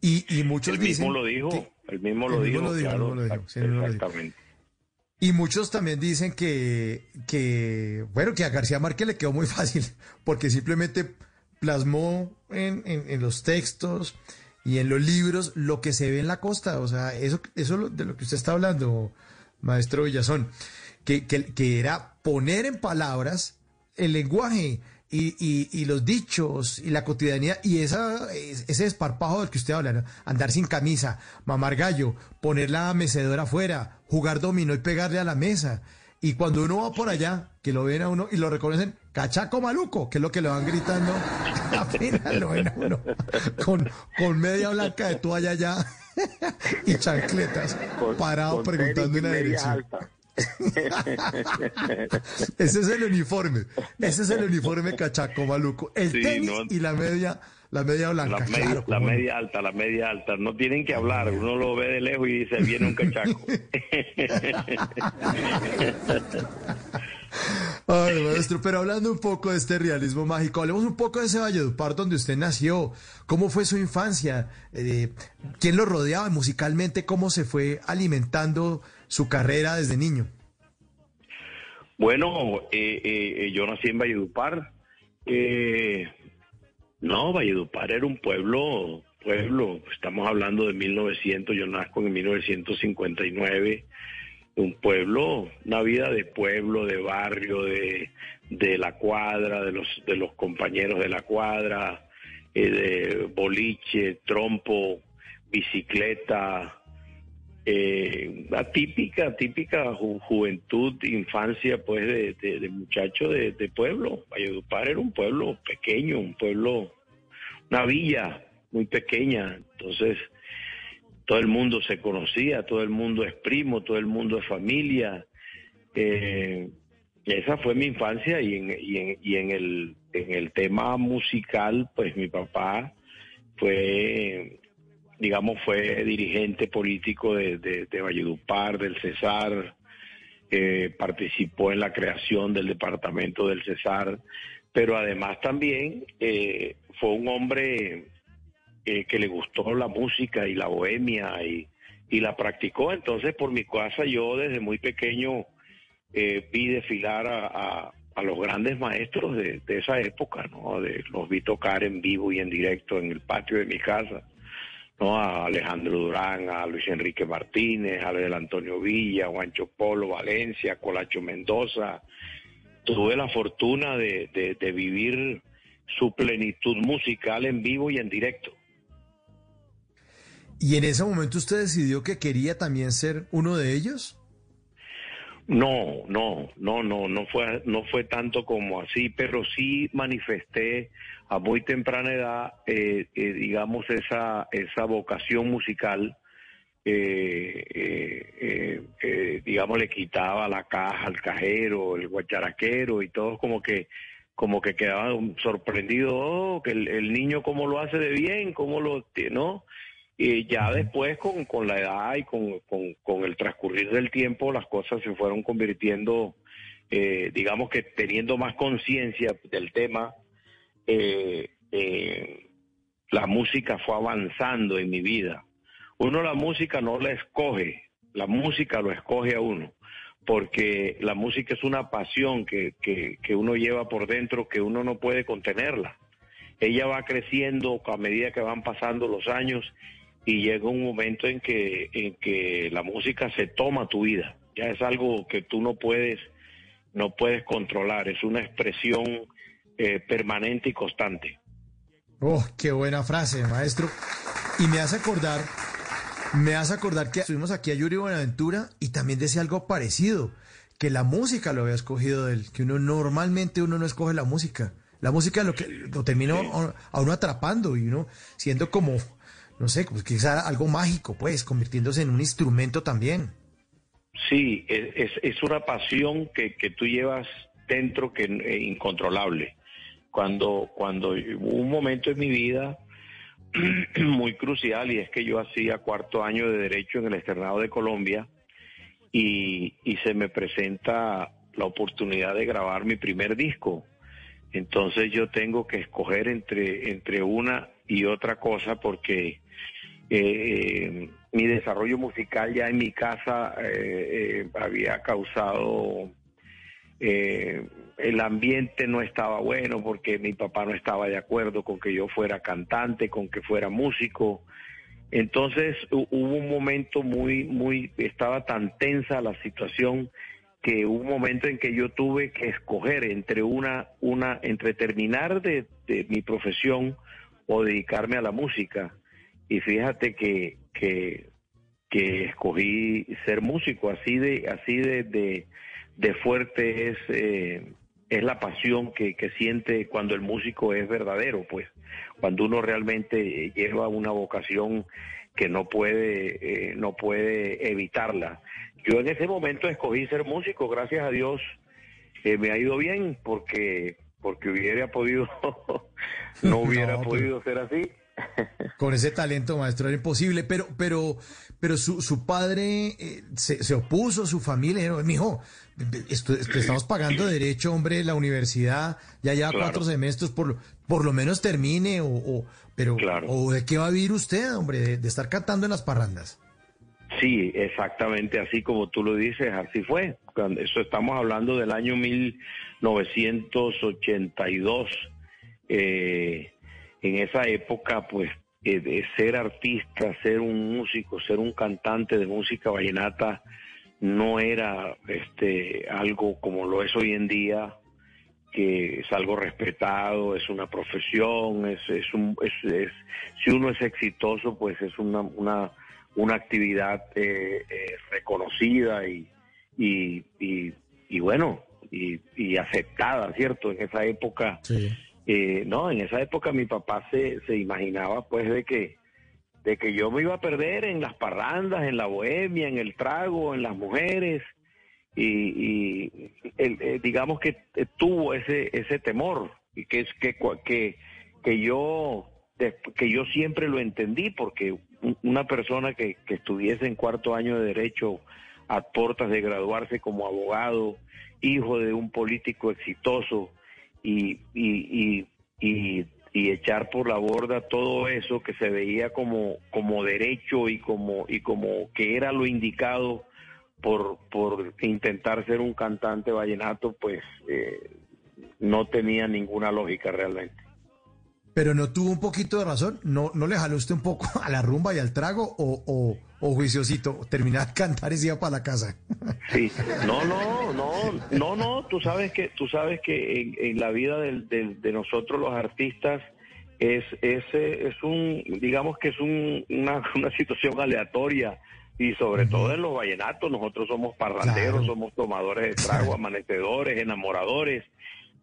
Y, y muchos El mismo dicen lo dijo, que- el mismo el lo mismo dijo, el claro, mismo lo sí, lo dijo. exactamente. Y muchos también dicen que, que, bueno, que a García Márquez le quedó muy fácil, porque simplemente plasmó en, en- en los textos y en los libros lo que se ve en la costa. O sea, eso, eso de lo que usted está hablando, maestro Villazón, que, que, era poner en palabras el lenguaje y, y- los dichos y la cotidianidad y esa, es- ese desparpajo del que usted habla, andar sin camisa, mamar gallo, poner la mecedora afuera, jugar dominó y pegarle a la mesa. Y cuando uno va por allá, que lo ven a uno y lo reconocen, cachaco maluco, que es lo que le van gritando, apenas lo ven a uno, con, con media blanca de toalla ya y chancletas, parado con preguntando una dirección. Ese es el uniforme. Ese es el uniforme cachaco maluco. El Sí, tenis no. y la media, la media blanca. La, media, claro, la no. media alta, la media alta. No tienen que hablar. Uno lo ve de lejos y dice, viene un cachaco. Ay, maestro, pero hablando un poco de este realismo mágico, hablemos un poco de ese Valledupar donde usted nació. ¿Cómo fue su infancia? Eh, ¿Quién lo rodeaba musicalmente? ¿Cómo se fue alimentando su carrera desde niño? Bueno, eh, eh, yo nací en Valledupar. Eh, no, Valledupar era un pueblo, pueblo, estamos hablando de 1900, yo nazco en 1959, un pueblo, una vida de pueblo, de barrio, de, de la cuadra, de los, de los compañeros de la cuadra, eh, de boliche, trompo, bicicleta, eh, la típica, ju- juventud, infancia, pues, de, de, de muchacho de, de pueblo. Valledupar era un pueblo pequeño, un pueblo, una villa muy pequeña. Entonces, todo el mundo se conocía, todo el mundo es primo, todo el mundo es familia. Eh, esa fue mi infancia y en, y en, y en el, en el tema musical, pues mi papá fue, digamos, fue dirigente político de, de, de Valledupar, del Cesar, eh, participó en la creación del departamento del Cesar, pero además también eh, fue un hombre eh, que le gustó la música y la bohemia y, y la practicó. Entonces, por mi casa, yo desde muy pequeño vi desfilar a, a- a los grandes maestros de, de esa época, ¿no? De, los vi tocar en vivo y en directo en el patio de mi casa, ¿no? A Alejandro Durán, a Luis Enrique Martínez, a Abel Antonio Villa, a Juancho Polo, Valencia, Colacho Mendoza. Tuve la fortuna de, de- de vivir su plenitud musical en vivo y en directo. ¿Y en ese momento usted decidió que quería también ser uno de ellos? No, no, no, no, no fue, no fue tanto como así, pero sí manifesté a muy temprana edad, eh, eh, digamos, esa, esa vocación musical. eh, eh, eh, eh, digamos, le quitaba la caja al cajero, el guacharaquero y todos como que, como que quedaban sorprendidos, oh, que el, el niño cómo lo hace de bien, cómo lo, ¿no? Y ya después, con, con la edad y con, con- con el transcurrir del tiempo, las cosas se fueron convirtiendo, digamos que teniendo más conciencia del tema, eh, eh, la música fue avanzando en mi vida. Uno la música no la escoge, la música lo escoge a uno, porque la música es una pasión que, que, que uno lleva por dentro que uno no puede contenerla ella va creciendo a medida que van pasando los años y llega un momento en que, en que la música se toma tu vida. Ya es algo que tú no puedes, no puedes controlar, es una expresión eh, permanente y constante. Oh, qué buena frase, maestro. Y me hace acordar, me hace acordar que estuvimos aquí a Yuri Buenaventura y también decía algo parecido, que la música lo había escogido de él, que uno normalmente uno no escoge la música. La música lo que lo terminó a- a uno atrapando y uno siendo como, no sé, pues quizá algo mágico, pues, convirtiéndose en un instrumento también. Sí, es, es- es una pasión que, que tú llevas dentro que es incontrolable. Cuando, cuando hubo un momento en mi vida muy crucial y es que yo hacía cuarto año de Derecho en el Externado de Colombia y, y se me presenta la oportunidad de grabar mi primer disco. Entonces yo tengo que escoger entre, entre una y otra cosa porque eh, mi desarrollo musical ya en mi casa eh, eh, había causado eh, el ambiente no estaba bueno porque mi papá no estaba de acuerdo con que yo fuera cantante, con que fuera músico. Entonces hu- hubo un momento muy, muy, estaba tan tensa la situación que hubo un momento en que yo tuve que escoger entre una, una, entre terminar de mi profesión o dedicarme a la música. Y fíjate que, que, que escogí ser músico, así de, así de, de, de fuerte es, eh, es la pasión que, que siente cuando el músico es verdadero, pues, cuando uno realmente eh, lleva una vocación que no puede, eh, no puede evitarla. Yo en ese momento escogí ser músico, gracias a Dios eh, me ha ido bien porque porque hubiera podido no hubiera No, podido ser así. Con ese talento, maestro, era imposible. Pero, pero, pero su, su padre eh, se, se opuso, su familia, dijo, mijo, esto, esto- estamos pagando derecho, hombre, la universidad, ya lleva Claro. cuatro semestres, por lo, por lo menos termine, o, o- pero, o de qué va a vivir usted, hombre, de, de estar cantando en las parrandas. Sí, exactamente así como tú lo dices, así fue. Cuando, eso estamos hablando del año 1982. Eh, en esa época, pues, eh, de ser artista, ser un músico, ser un cantante de música vallenata, no era este algo como lo es hoy en día, que es algo respetado, es una profesión, es, es un, es, es- si uno es exitoso, pues es una, una, una actividad eh, eh, reconocida y, y, y, y bueno, y, y aceptada, ¿cierto? En esa época, eh, no, en esa época mi papá se, se imaginaba pues de que, de que yo me iba a perder en las parrandas, en la bohemia, en el trago, en las mujeres, y, y él, eh, digamos que eh, tuvo ese ese temor. Y que es que que que yo que yo siempre lo entendí porque un- una persona que, que estuviese en cuarto año de derecho a puertas de graduarse como abogado hijo de un político exitoso y, y, y y echar por la borda todo eso que se veía como como derecho y como y como que era lo indicado por, por intentar ser un cantante vallenato, pues eh, no tenía ninguna lógica realmente. Pero no tuvo un poquito de razón, no, no le jaló usted un poco a la rumba y al trago o, o, o juiciosito, terminar de cantar y se iba para la casa. Sí, no, no, no, no, no, tú sabes que, tú sabes que en, en la vida del- del- de nosotros los artistas es, es, eh, es un, digamos que es un- una, una situación aleatoria. Y sobre todo en los vallenatos nosotros somos parranderos, somos tomadores de trago, amanecedores, enamoradores,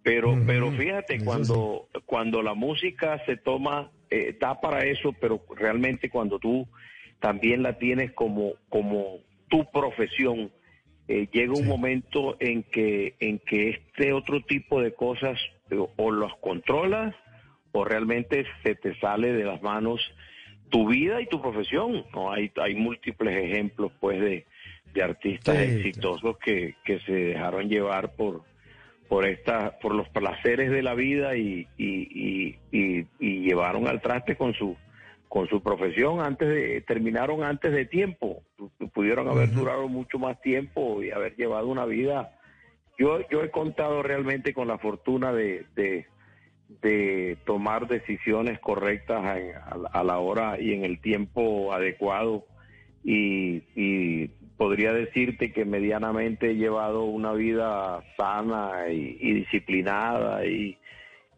pero, pero fíjate, cuando, cuando la música se toma, eh, da para eso, pero realmente cuando tú también la tienes como, como tu profesión, eh, llega un momento en que, en que este otro tipo de cosas eh, o los controlas o realmente se te sale de las manos tu vida y tu profesión. No hay, hay múltiples ejemplos pues de, de artistas Sí, exitosos que, que se dejaron llevar por por esta por los placeres de la vida y, y, y, y- llevaron al traste con su con su profesión antes de terminaron antes de tiempo. Pu- pudieron haber durado mucho más tiempo y haber llevado una vida. Yo yo he contado realmente con la fortuna de, de, de tomar decisiones correctas a, la- a la hora y en el tiempo adecuado y, y podría decirte que medianamente he llevado una vida sana y, disciplinada y,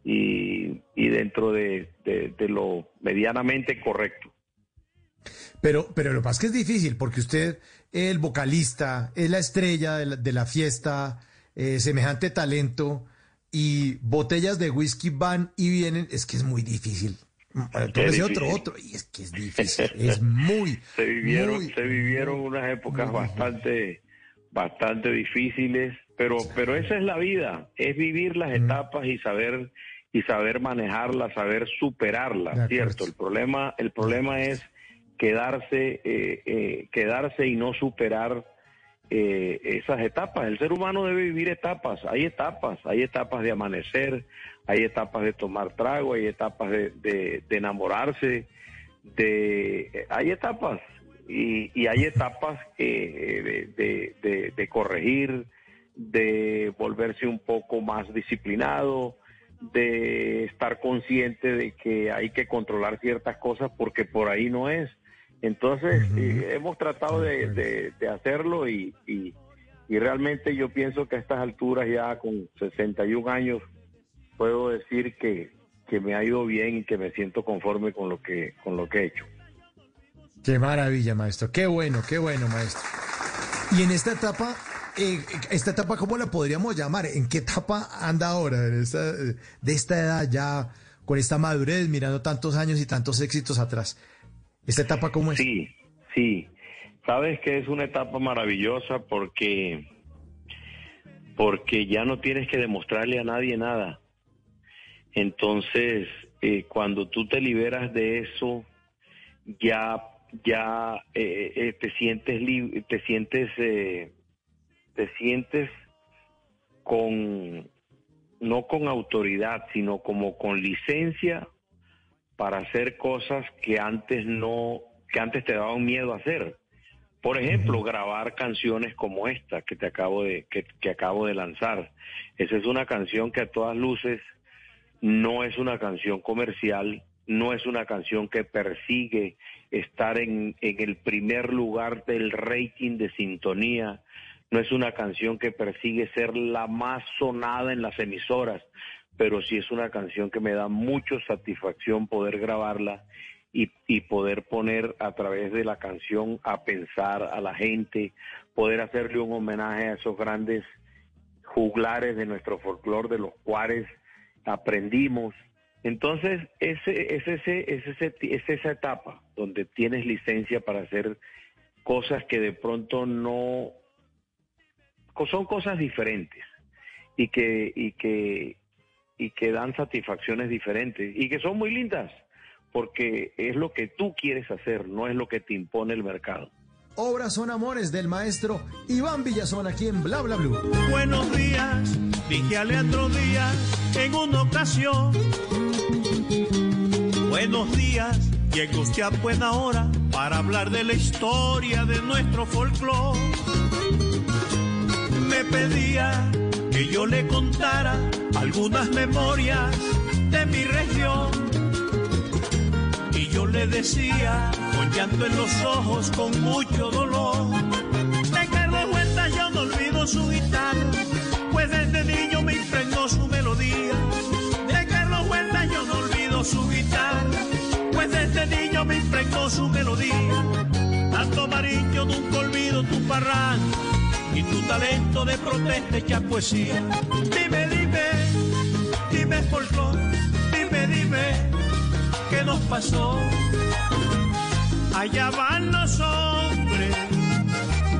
y, dentro de, de- lo medianamente correcto. Pero, pero lo que pasa es que es difícil, porque usted, el vocalista, es la estrella de la, de la fiesta, eh, semejante talento, y botellas de whisky van y vienen, es que es muy difícil. Tómese otro, otro, y es que es difícil, es muy, se vivieron muy, se vivieron unas épocas bastante bastante difíciles pero pero esa es la vida es vivir las etapas y saber y saber manejarlas saber superarlas cierto el problema el problema es quedarse eh, eh, quedarse y no superar eh, esas etapas. El ser humano debe vivir etapas. Hay etapas, hay etapas de amanecer, hay etapas de tomar trago, hay etapas de, de- de enamorarse, de, hay etapas y, y hay etapas eh, de, corregir, de volverse un poco más disciplinado, de estar consciente de que hay que controlar ciertas cosas porque por ahí no es. Entonces, eh, hemos tratado de, hacerlo y, y- y realmente yo pienso que a estas alturas, ya con 61 años, puedo decir que, que me ha ido bien y que me siento conforme con lo que, con lo que he hecho. Qué maravilla, maestro. Qué bueno, qué bueno, maestro. Y en esta etapa, eh, esta etapa, ¿cómo la podríamos llamar? ¿En qué etapa anda ahora? Esta- de esta edad ya, con esta madurez, mirando tantos años y tantos éxitos atrás. ¿Esta etapa cómo es? Sí, sí. Sabes que es una etapa maravillosa porque, porque ya no tienes que demostrarle a nadie nada. Entonces, eh, cuando tú te liberas de eso, ya, ya eh, eh, te sientes te sientes, eh, te sientes con, no con autoridad, sino como con licencia para hacer cosas que antes no, que antes te daban miedo a hacer. Por ejemplo, grabar canciones como esta que te acabo de, que, que acabo de lanzar. Esa es una canción que a todas luces no es una canción comercial, no es una canción que persigue estar en, el primer lugar del rating de sintonía, no es una canción que persigue ser la más sonada en las emisoras, pero sí es una canción que me da mucho satisfacción poder grabarla y, y poder poner a través de la canción a pensar a la gente, poder hacerle un homenaje a esos grandes juglares de nuestro folclore, de los cuales aprendimos. Entonces, ese, es, ese, es, ese, es esa etapa donde tienes licencia para hacer cosas que de pronto no son cosas diferentes y que y que y que dan satisfacciones diferentes y que son muy lindas porque es lo que tú quieres hacer, no es lo que te impone el mercado. Obras son amores del maestro Iván Villazón aquí en Bla Bla Blue. Buenos días, dije a Leandro Díaz en una ocasión. Buenos días, llega usted a buena hora para hablar de la historia de nuestro folclore. Me pedía que yo le contara algunas memorias de mi región. Yo le decía, con en los ojos, con mucho dolor, de Carlos Huerta yo no olvido su guitarra, pues desde niño me impregnó su melodía. De Carlos Huerta yo no olvido su guitarra, pues desde niño me impregnó su melodía. Tanto Mariño nunca olvido tu parranda y tu talento de protesta hecha poesía. Dime, dime, dime folclor, dime, dime, ¿qué nos pasó? Allá van los hombres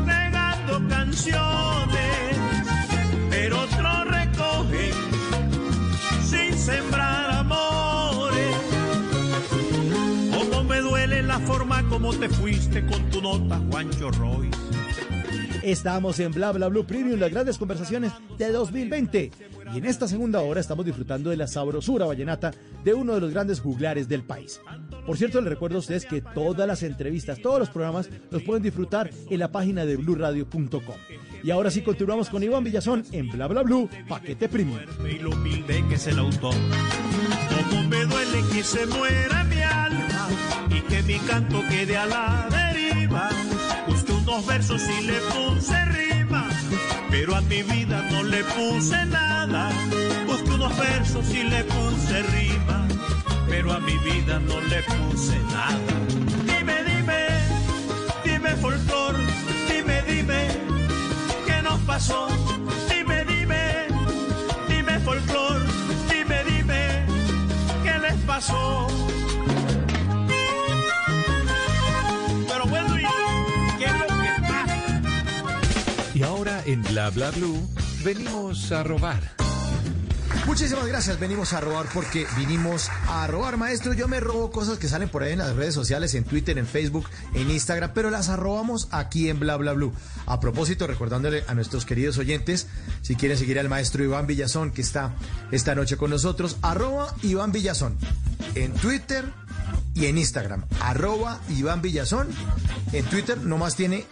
regando canciones, pero otros recogen sin sembrar amores. Cómo me duele la forma como te fuiste con tu nota, Juancho Royce. Estamos en Bla Bla Blue Premium, las grandes conversaciones de 2020. Y en esta segunda hora estamos disfrutando de la sabrosura vallenata de uno de los grandes juglares del país. Por cierto, les recuerdo a ustedes que todas las entrevistas, todos los programas los pueden disfrutar en la página de bluradio.com. Y ahora sí continuamos con Iván Villazón en Bla Bla Blue, paquete premium. y humilde que es el autor. Como me duele que se muera mi alma y que mi canto quede a la deriva. Busqué unos versos y le puse rima, pero a mi vida no le puse nada. Busqué unos versos y le puse rima, pero a mi vida no le puse nada. Dime, dime, dime folclor, dime, dime, ¿qué nos pasó? Dime, dime, dime folclor, dime, dime, ¿qué les pasó? Pero bueno, ¿y qué es lo que pasa? Y ahora en Bla Bla Blue venimos a robar. Muchísimas gracias, venimos a robar porque vinimos a robar, maestro. Yo me robo cosas que salen por ahí en las redes sociales, en Twitter, en Facebook, en Instagram, pero las arrobamos aquí en Bla Bla Blue. A propósito, recordándole a nuestros queridos oyentes, si quieren seguir al maestro Iván Villazón, que está esta noche con nosotros, arroba Iván Villazón en Twitter y en Instagram, arroba Iván Villazón. En Twitter nomás tiene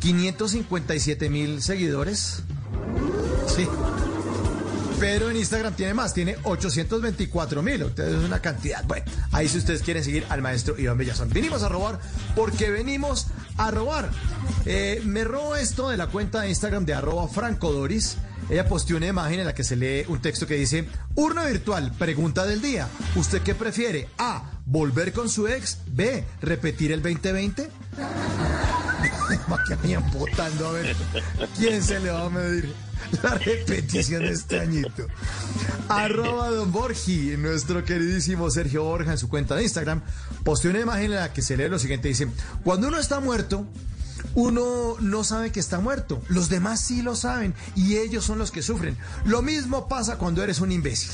557 mil seguidores. Sí. Pero en Instagram tiene más, tiene 824 mil. Es una cantidad. Bueno, ahí si ustedes quieren seguir al maestro Iván Villazón. Vinimos a robar porque venimos a robar. Eh, me robo esto de la cuenta de Instagram de arroba Franco Doris. Ella posteó una imagen en la que se lee un texto que dice, urna virtual, pregunta del día. ¿Usted qué prefiere? A, volver con su ex. B, repetir el 2020. Vayan votando a ver quién se le va a medir la repetición de este añito. Arroba Don Borgi, nuestro queridísimo Sergio Borja en su cuenta de Instagram, posteó una imagen en la que se lee lo siguiente, dice, cuando uno está muerto, uno no sabe que está muerto, los demás sí lo saben y ellos son los que sufren. Lo mismo pasa cuando eres un imbécil.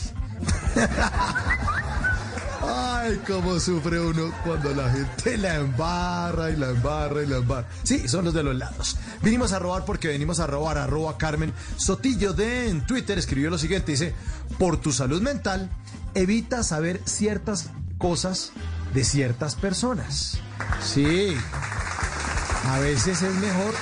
Ay, cómo sufre uno cuando la gente la embarra y la embarra y la embarra. Sí, son los de los lados. Vinimos a robar porque venimos a robar. Arroba Carmen Sotillo de en Twitter escribió lo siguiente. Dice, por tu salud mental, evita saber ciertas cosas de ciertas personas. Sí. A veces es mejor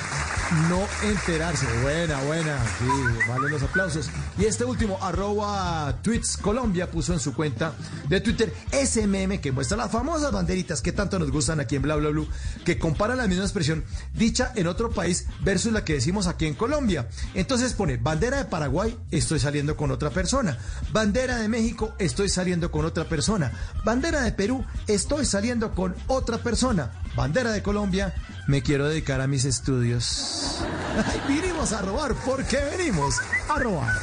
no enterarse. Buena, buena. Sí, valen los aplausos. Y este último, arroba Tweets Colombia, puso en su cuenta de Twitter ese que muestra las famosas banderitas que tanto nos gustan aquí en Bla Bla Blue, que compara la misma expresión dicha en otro país versus la que decimos aquí en Colombia. Entonces pone bandera de Paraguay, estoy saliendo con otra persona. Bandera de México, estoy saliendo con otra persona. Bandera de Perú, estoy saliendo con otra persona. Bandera de Colombia, me quiero dedicar a mis estudios. Vinimos a robar porque venimos a robar.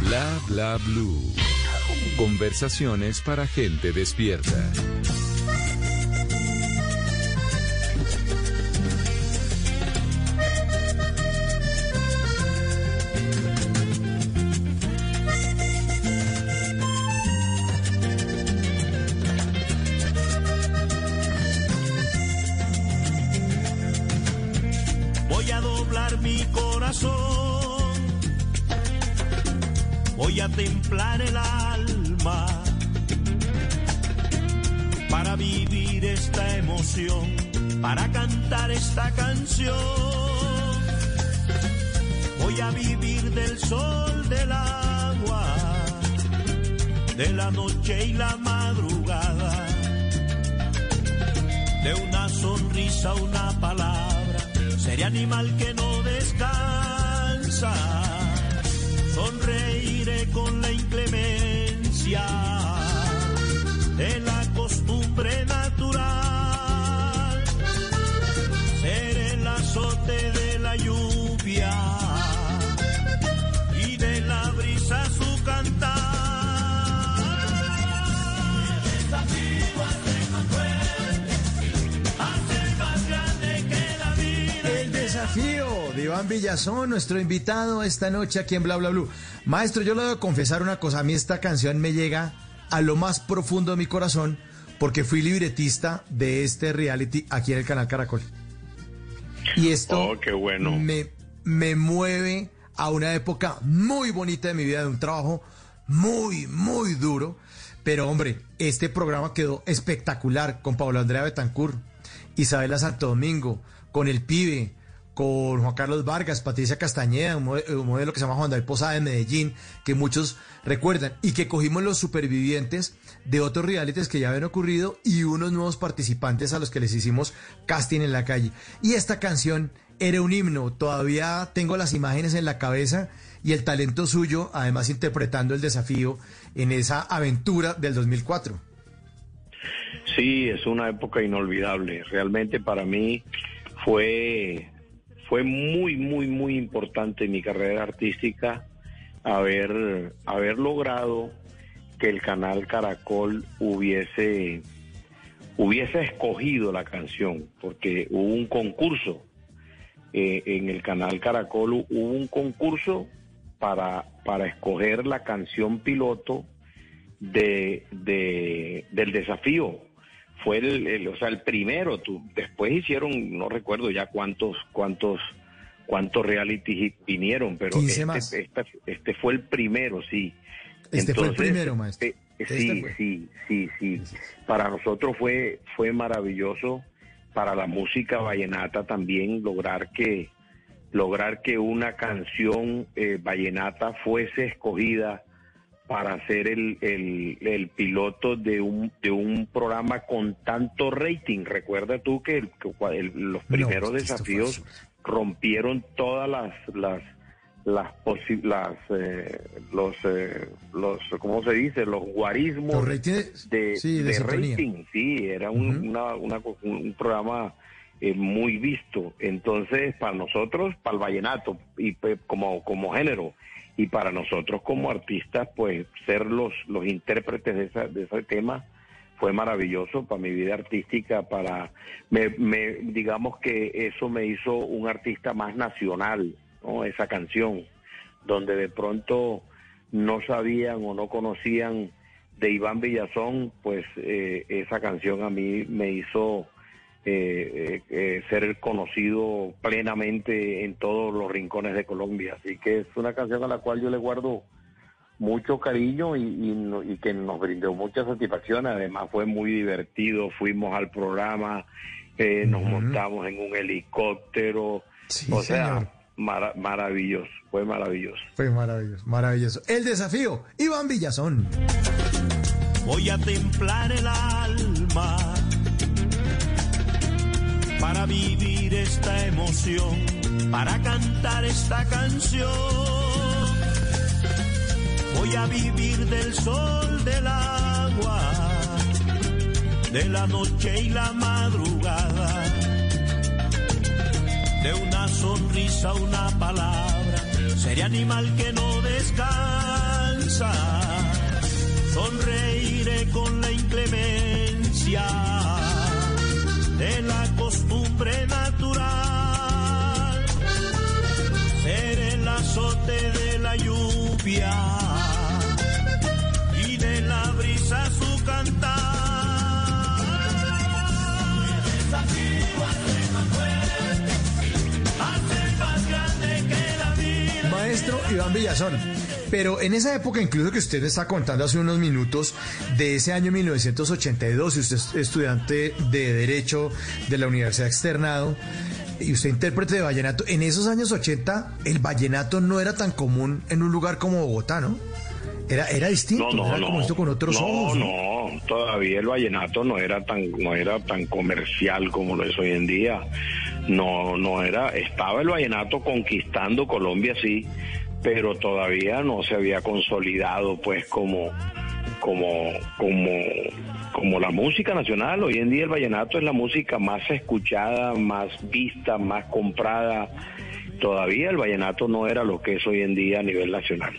Bla bla blue. Conversaciones para gente despierta. Voy a templar el alma para vivir esta emoción, para cantar esta canción. Voy a vivir del sol, del agua, de la noche y la madrugada, de una sonrisa, una palabra Seré animal que no descansa. Sonreiré con la inclemencia de la costumbre natural. Iván Villazón, nuestro invitado esta noche aquí en Bla Bla Blue. Maestro, yo le debo confesar una cosa, a mí esta canción me llega a lo más profundo de mi corazón porque fui libretista de este reality aquí en el canal Caracol. Y esto Oh, qué bueno. me, me mueve a una época muy bonita de mi vida, de un trabajo muy, muy duro. Pero hombre, este programa quedó espectacular con Pablo Andrea Betancourt, Isabela Santo Domingo, con el pibe, con Juan Carlos Vargas, Patricia Castañeda, un mode- un modelo que se llama Juan David Posada de Medellín, que muchos recuerdan, y que cogimos los supervivientes de otros realities que ya habían ocurrido y unos nuevos participantes a los que les hicimos casting en la calle. Y esta canción era un himno, todavía tengo las imágenes en la cabeza y el talento suyo, además interpretando el desafío en esa aventura del 2004. Sí, es una época inolvidable. Realmente para mí fue, fue muy, muy, muy importante en mi carrera artística haber, haber logrado que el canal Caracol hubiese, hubiese escogido la canción, porque hubo un concurso. eh, en el canal Caracol hu- hubo un concurso para, para escoger la canción piloto de, de- del desafío. Fue el, el- o sea, el primero. Tú, después hicieron, no recuerdo ya cuántos, cuántos, cuántos reality vinieron, pero 15 este, más. este, este fue el primero, sí. Este fue el primero, maestro. eh, Este sí, fue. sí, sí, sí. Para nosotros fue, fue maravilloso. Para la música vallenata también lograr que, lograr que una canción eh, vallenata fuese escogida para ser el, el, el piloto de un, de un programa con tanto rating. Recuerda tú que, el- que cua- el- los primeros desafíos rompieron todas las las las, posi- las eh, los eh, los cómo se dice los guarismos Los ratings, de, sí, de rating. Sí era un, una- una un programa eh, muy visto. Entonces para nosotros para el vallenato y pues, como como género y para nosotros como artistas pues ser los los intérpretes de, esa, de ese tema fue maravilloso para mi vida artística, para, me, digamos que eso me hizo un artista más nacional, ¿no? Esa canción, donde de pronto no sabían o no conocían de Iván Villazón, pues eh, esa canción a mí me hizo eh, eh, ser conocido plenamente en todos los rincones de Colombia. Así que es una canción a la cual yo le guardo mucho cariño y, y no- y que nos brindó mucha satisfacción. Además fue muy divertido, fuimos al programa, eh, nos montamos en un helicóptero, o sea, mara- maravilloso, fue maravilloso. Fue maravilloso, maravilloso. El desafío, Iván Villazón. Voy a templar el alma para vivir esta emoción, para cantar esta canción. Voy a vivir del sol, del agua, de la noche y la madrugada, de una sonrisa, una palabra, seré animal que no descansa sonreiré con la inclemencia de la costumbre natural. Seré el azote de la lluvia y de la brisa su cantar. Ser ser más grande que la vida. Maestro Iván Villazón. Pero en esa época, incluso que usted está contando hace unos minutos, de ese año 1982, y usted es estudiante de Derecho de la Universidad Externado, y usted intérprete de vallenato, en esos años 80 el vallenato no era tan común en un lugar como Bogotá, ¿no? Era, era distinto, No, no, era como no. esto con otros no, ojos. ¿no? no, todavía el vallenato no era tan, no era tan comercial como lo es hoy en día. No, no era, estaba el vallenato conquistando Colombia, sí, pero todavía no se había consolidado, pues, como, como, como, como la música nacional. Hoy en día el vallenato es la música más escuchada, más vista, más comprada. Todavía el vallenato no era lo que es hoy en día a nivel nacional.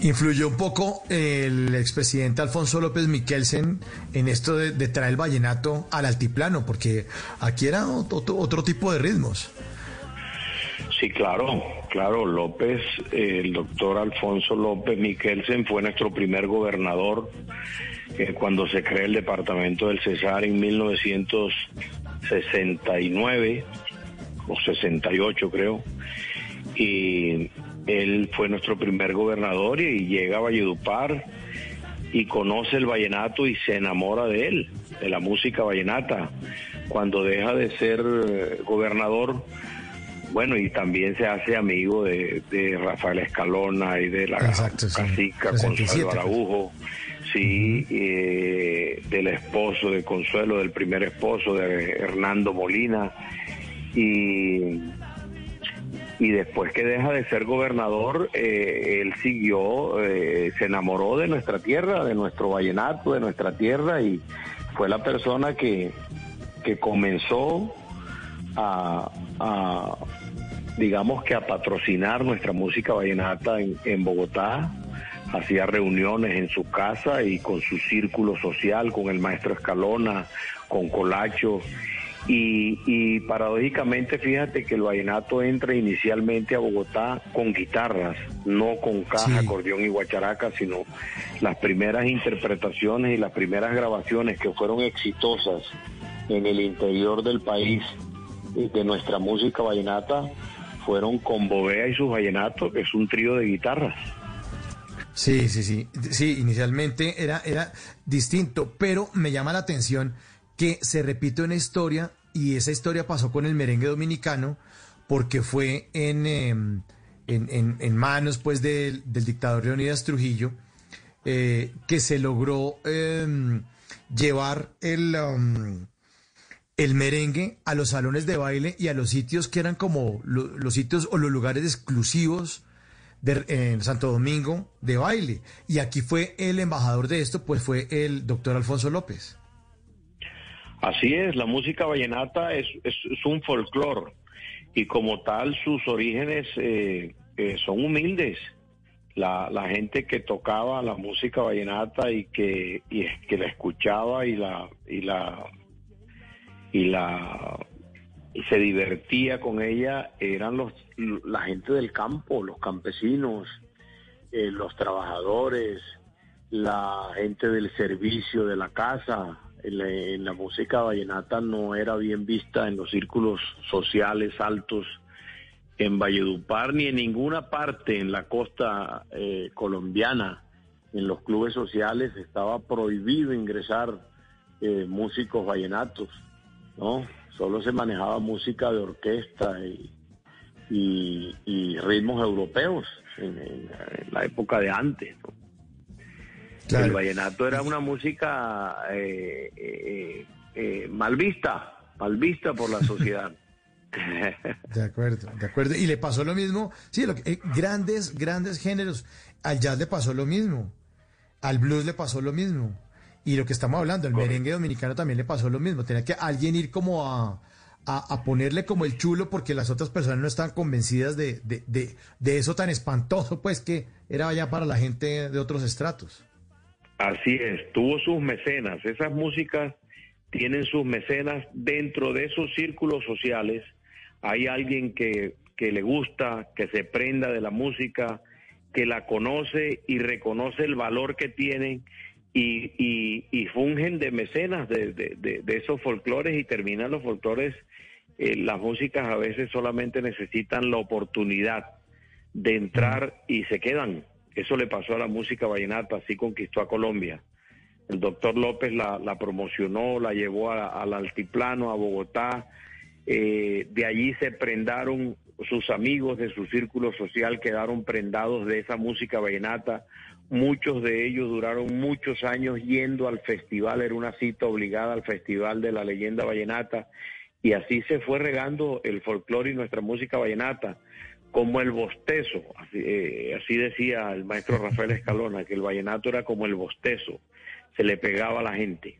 Influyó un poco el expresidente Alfonso López Miquelsen en esto de, traer el vallenato al altiplano, porque aquí era otro, otro tipo de ritmos. Sí, claro, claro. López, el doctor Alfonso López Miquelsen fue nuestro primer gobernador eh, cuando se crea el departamento del Cesar en 1969 o 68 creo. Y él fue nuestro primer gobernador y llega a Valledupar y conoce el vallenato y se enamora de él, de la música vallenata. Cuando deja de ser eh, gobernador, bueno, y también se hace amigo de, de Rafael Escalona y de la Exacto, sí. 67, Consuelo pues. Araujo, sí, eh, del esposo de Consuelo, del primer esposo de Hernando Molina, y, y después que deja de ser gobernador, eh, él siguió, eh, se enamoró de nuestra tierra, de nuestro vallenato, de nuestra tierra, y fue la persona que, que comenzó a, a, digamos que a patrocinar nuestra música vallenata en, en Bogotá. Hacía reuniones en su casa y con su círculo social, con el maestro Escalona, con Colacho. Y, y paradójicamente, fíjate que el vallenato entra inicialmente a Bogotá con guitarras, no con caja, acordeón y guacharaca, sino las primeras interpretaciones y las primeras grabaciones que fueron exitosas en el interior del país eh, de nuestra música vallenata fueron con Bovea y sus vallenatos, que es un trío de guitarras. Sí, sí, sí. Sí, inicialmente era, era distinto, pero me llama la atención que se repite una historia y esa historia pasó con el merengue dominicano porque fue en, eh, en, en- manos pues del, del dictador Leonidas Trujillo eh, que se logró eh, llevar el, um, el merengue a los salones de baile y a los sitios que eran como lo- los sitios o los lugares exclusivos de, en Santo Domingo de baile. Y aquí fue el embajador de esto, pues fue el doctor Alfonso López. Así es, la música vallenata es, es, es un folclore y como tal sus orígenes eh, eh, son humildes. La, la gente que tocaba la música vallenata y que, y que la escuchaba y la y la y la y se divertía con ella eran los la gente del campo, los campesinos, eh, los trabajadores, la gente del servicio de la casa. En la, la música vallenata no era bien vista en los círculos sociales altos en Valledupar ni en ninguna parte en la costa eh, colombiana, en los clubes sociales, estaba prohibido ingresar eh, músicos vallenatos, ¿no? Solo se manejaba música de orquesta y, y- y ritmos europeos en, en- en la época de antes. ¿no? El vallenato era una música eh, eh, eh, mal vista, mal vista por la sociedad. De acuerdo, de acuerdo. Y le pasó lo mismo, sí, lo que- eh, grandes, grandes géneros. Al jazz le pasó lo mismo, al blues le pasó lo mismo. Y lo que estamos hablando, el merengue dominicano también le pasó lo mismo. Tenía que alguien ir como a, a, a ponerle como el chulo porque las otras personas no estaban convencidas de, de, de, de eso tan espantoso, pues que era ya para la gente de otros estratos. Así es, tuvo sus mecenas. Esas músicas tienen sus mecenas dentro de esos círculos sociales. Hay alguien que, que le gusta, que se prenda de la música, que la conoce y reconoce el valor que tienen y, y, y fungen de mecenas de, de- de- de esos folclores y terminan los folclores. eh, las músicas a veces solamente necesitan la oportunidad de entrar y se quedan. Eso le pasó a la música vallenata, así conquistó a Colombia. El doctor López la, la promocionó, la llevó a- al altiplano, a Bogotá. Eh, de allí se prendaron sus amigos de su círculo social, quedaron prendados de esa música vallenata. Muchos de ellos duraron muchos años yendo al festival, era una cita obligada al festival de la leyenda vallenata. Y así se fue regando el folclore y nuestra música vallenata como el bostezo, así, eh, así decía el maestro Rafael Escalona, que el vallenato era como el bostezo, se le pegaba a la gente.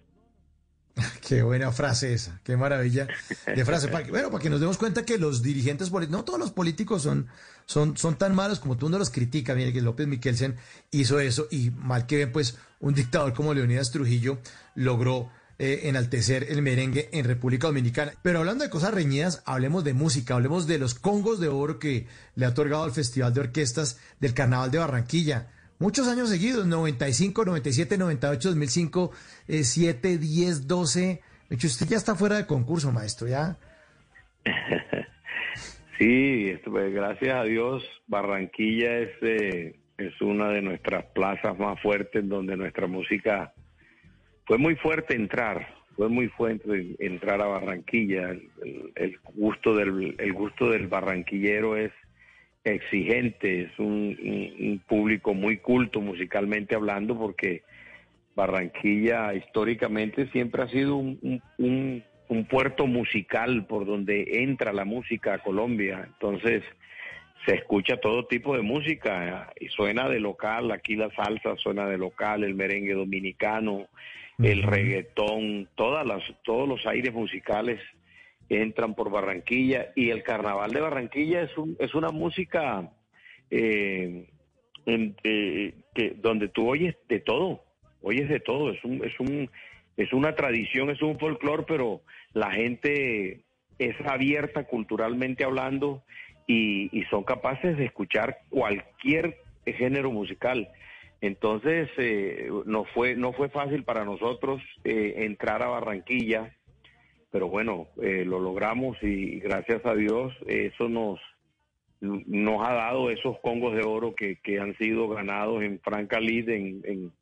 Qué buena frase esa, qué maravilla de frase. Bueno, para que nos demos cuenta que los dirigentes políticos, no todos los políticos son, son, son tan malos como tú uno los critica. Mire que López Miquelsen hizo eso y mal que ven, pues un dictador como Leonidas Trujillo logró eh, enaltecer el merengue en República Dominicana. Pero hablando de cosas reñidas, hablemos de música, hablemos de los congos de oro que le ha otorgado el Festival de Orquestas del Carnaval de Barranquilla. Muchos años seguidos, 95, 97, 98, 2005, eh, 7, 10, 12. De hecho, usted ya está fuera de concurso, maestro, ya. Sí, pues, gracias a Dios, Barranquilla es, eh, es una de nuestras plazas más fuertes donde nuestra música fue muy fuerte entrar, fue muy fuerte entrar a Barranquilla. El gusto del el gusto del barranquillero es exigente, es un, un- un público muy culto musicalmente hablando porque Barranquilla históricamente siempre ha sido un, un- un- un puerto musical por donde entra la música a Colombia. Entonces se escucha todo tipo de música y suena de local, aquí la salsa suena de local, el merengue dominicano, el reggaetón, todas las, todos los aires musicales entran por Barranquilla y el carnaval de Barranquilla es, un, es una música eh, eh, que, donde tú oyes de todo, oyes de todo, es un, es un, es una tradición, es un folclore, pero la gente es abierta culturalmente hablando y, y son capaces de escuchar cualquier género musical. Entonces, eh, no fue no fue fácil para nosotros eh, entrar a Barranquilla, pero bueno, eh, lo logramos y gracias a Dios eso nos nos ha dado esos congos de oro que, que han sido ganados en Franca Lid en,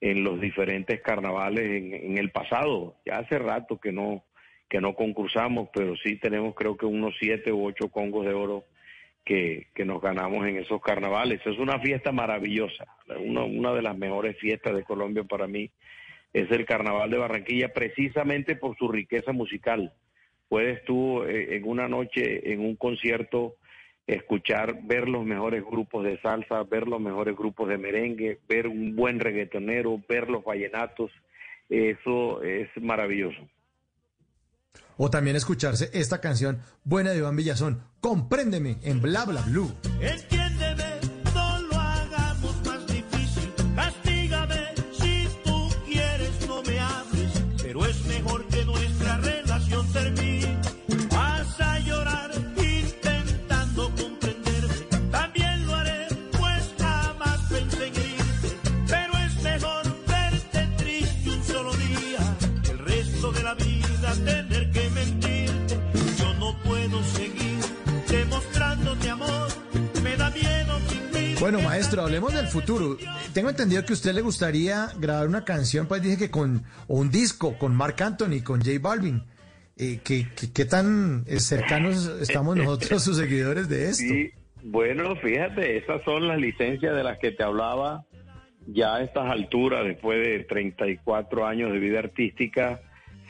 en, los diferentes carnavales en, en el pasado. Ya hace rato que no que no concursamos, pero sí tenemos creo que unos siete u ocho congos de oro que, que nos ganamos en esos carnavales. Es una fiesta maravillosa, una, una de las mejores fiestas de Colombia para mí es el Carnaval de Barranquilla, precisamente por su riqueza musical. Puedes tú eh, en una noche, en un concierto, escuchar, ver los mejores grupos de salsa, ver los mejores grupos de merengue, ver un buen reggaetonero, ver los vallenatos. Eso es maravilloso. O también escucharse esta canción buena de Iván Villazón, Compréndeme, en Bla Bla Blue. Bueno, maestro, hablemos del futuro. Tengo entendido que a usted le gustaría grabar una canción, pues dije que con, o un disco con Marc Anthony, con J Balvin. Eh, ¿qué, qué, qué tan eh, cercanos estamos nosotros, sus seguidores, de esto? Sí, bueno, fíjate, esas son las licencias de las que te hablaba ya a estas alturas, después de 34 años de vida artística.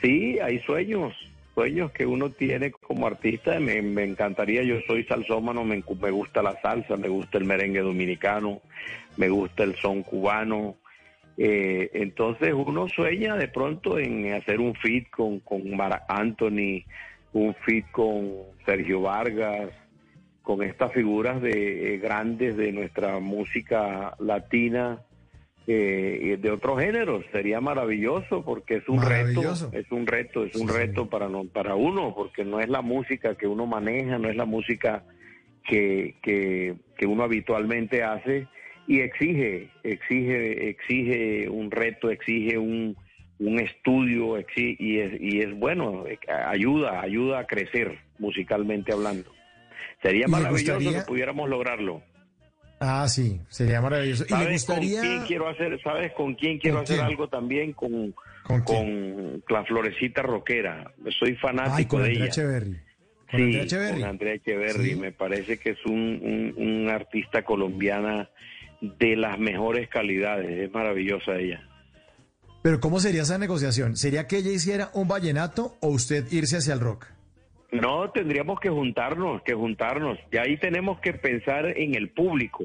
Sí, hay sueños, sueños que uno tiene como artista. Me, encantaría, yo soy salsómano, me, me gusta la salsa, me gusta el merengue dominicano, me gusta el son cubano. Eh, entonces uno sueña de pronto en hacer un feat con, con Mar Anthony, un feat con Sergio Vargas, con estas figuras de eh, grandes de nuestra música latina eh, de otros géneros sería maravilloso porque es un reto es un reto es un reto para no, para uno porque no es la música que uno maneja no es la música que, que, que uno habitualmente hace y exige exige exige un reto exige un un estudio exi- y es y es bueno ayuda ayuda a crecer musicalmente hablando. Sería ¿Y le maravilloso gustaría- que pudiéramos lograrlo Ah, sí, sería maravilloso. ¿Y le ¿Sabes gustaría...? con quién quiero hacer? ¿Sabes con quién quiero ¿Con hacer quién? algo también? Con, ¿Con con, la florecita rockera. Soy fanático Ay, con de Andrea ella. Echeverry. Con Sí, Andrea Echeverry. con Andrea Echeverry. Sí. Me parece que es un, un, un artista colombiana de las mejores calidades. Es maravillosa ella. Pero ¿cómo sería esa negociación? ¿Sería que ella hiciera un vallenato o usted irse hacia el rock? No, tendríamos que juntarnos, que juntarnos. Y ahí tenemos que pensar en el público.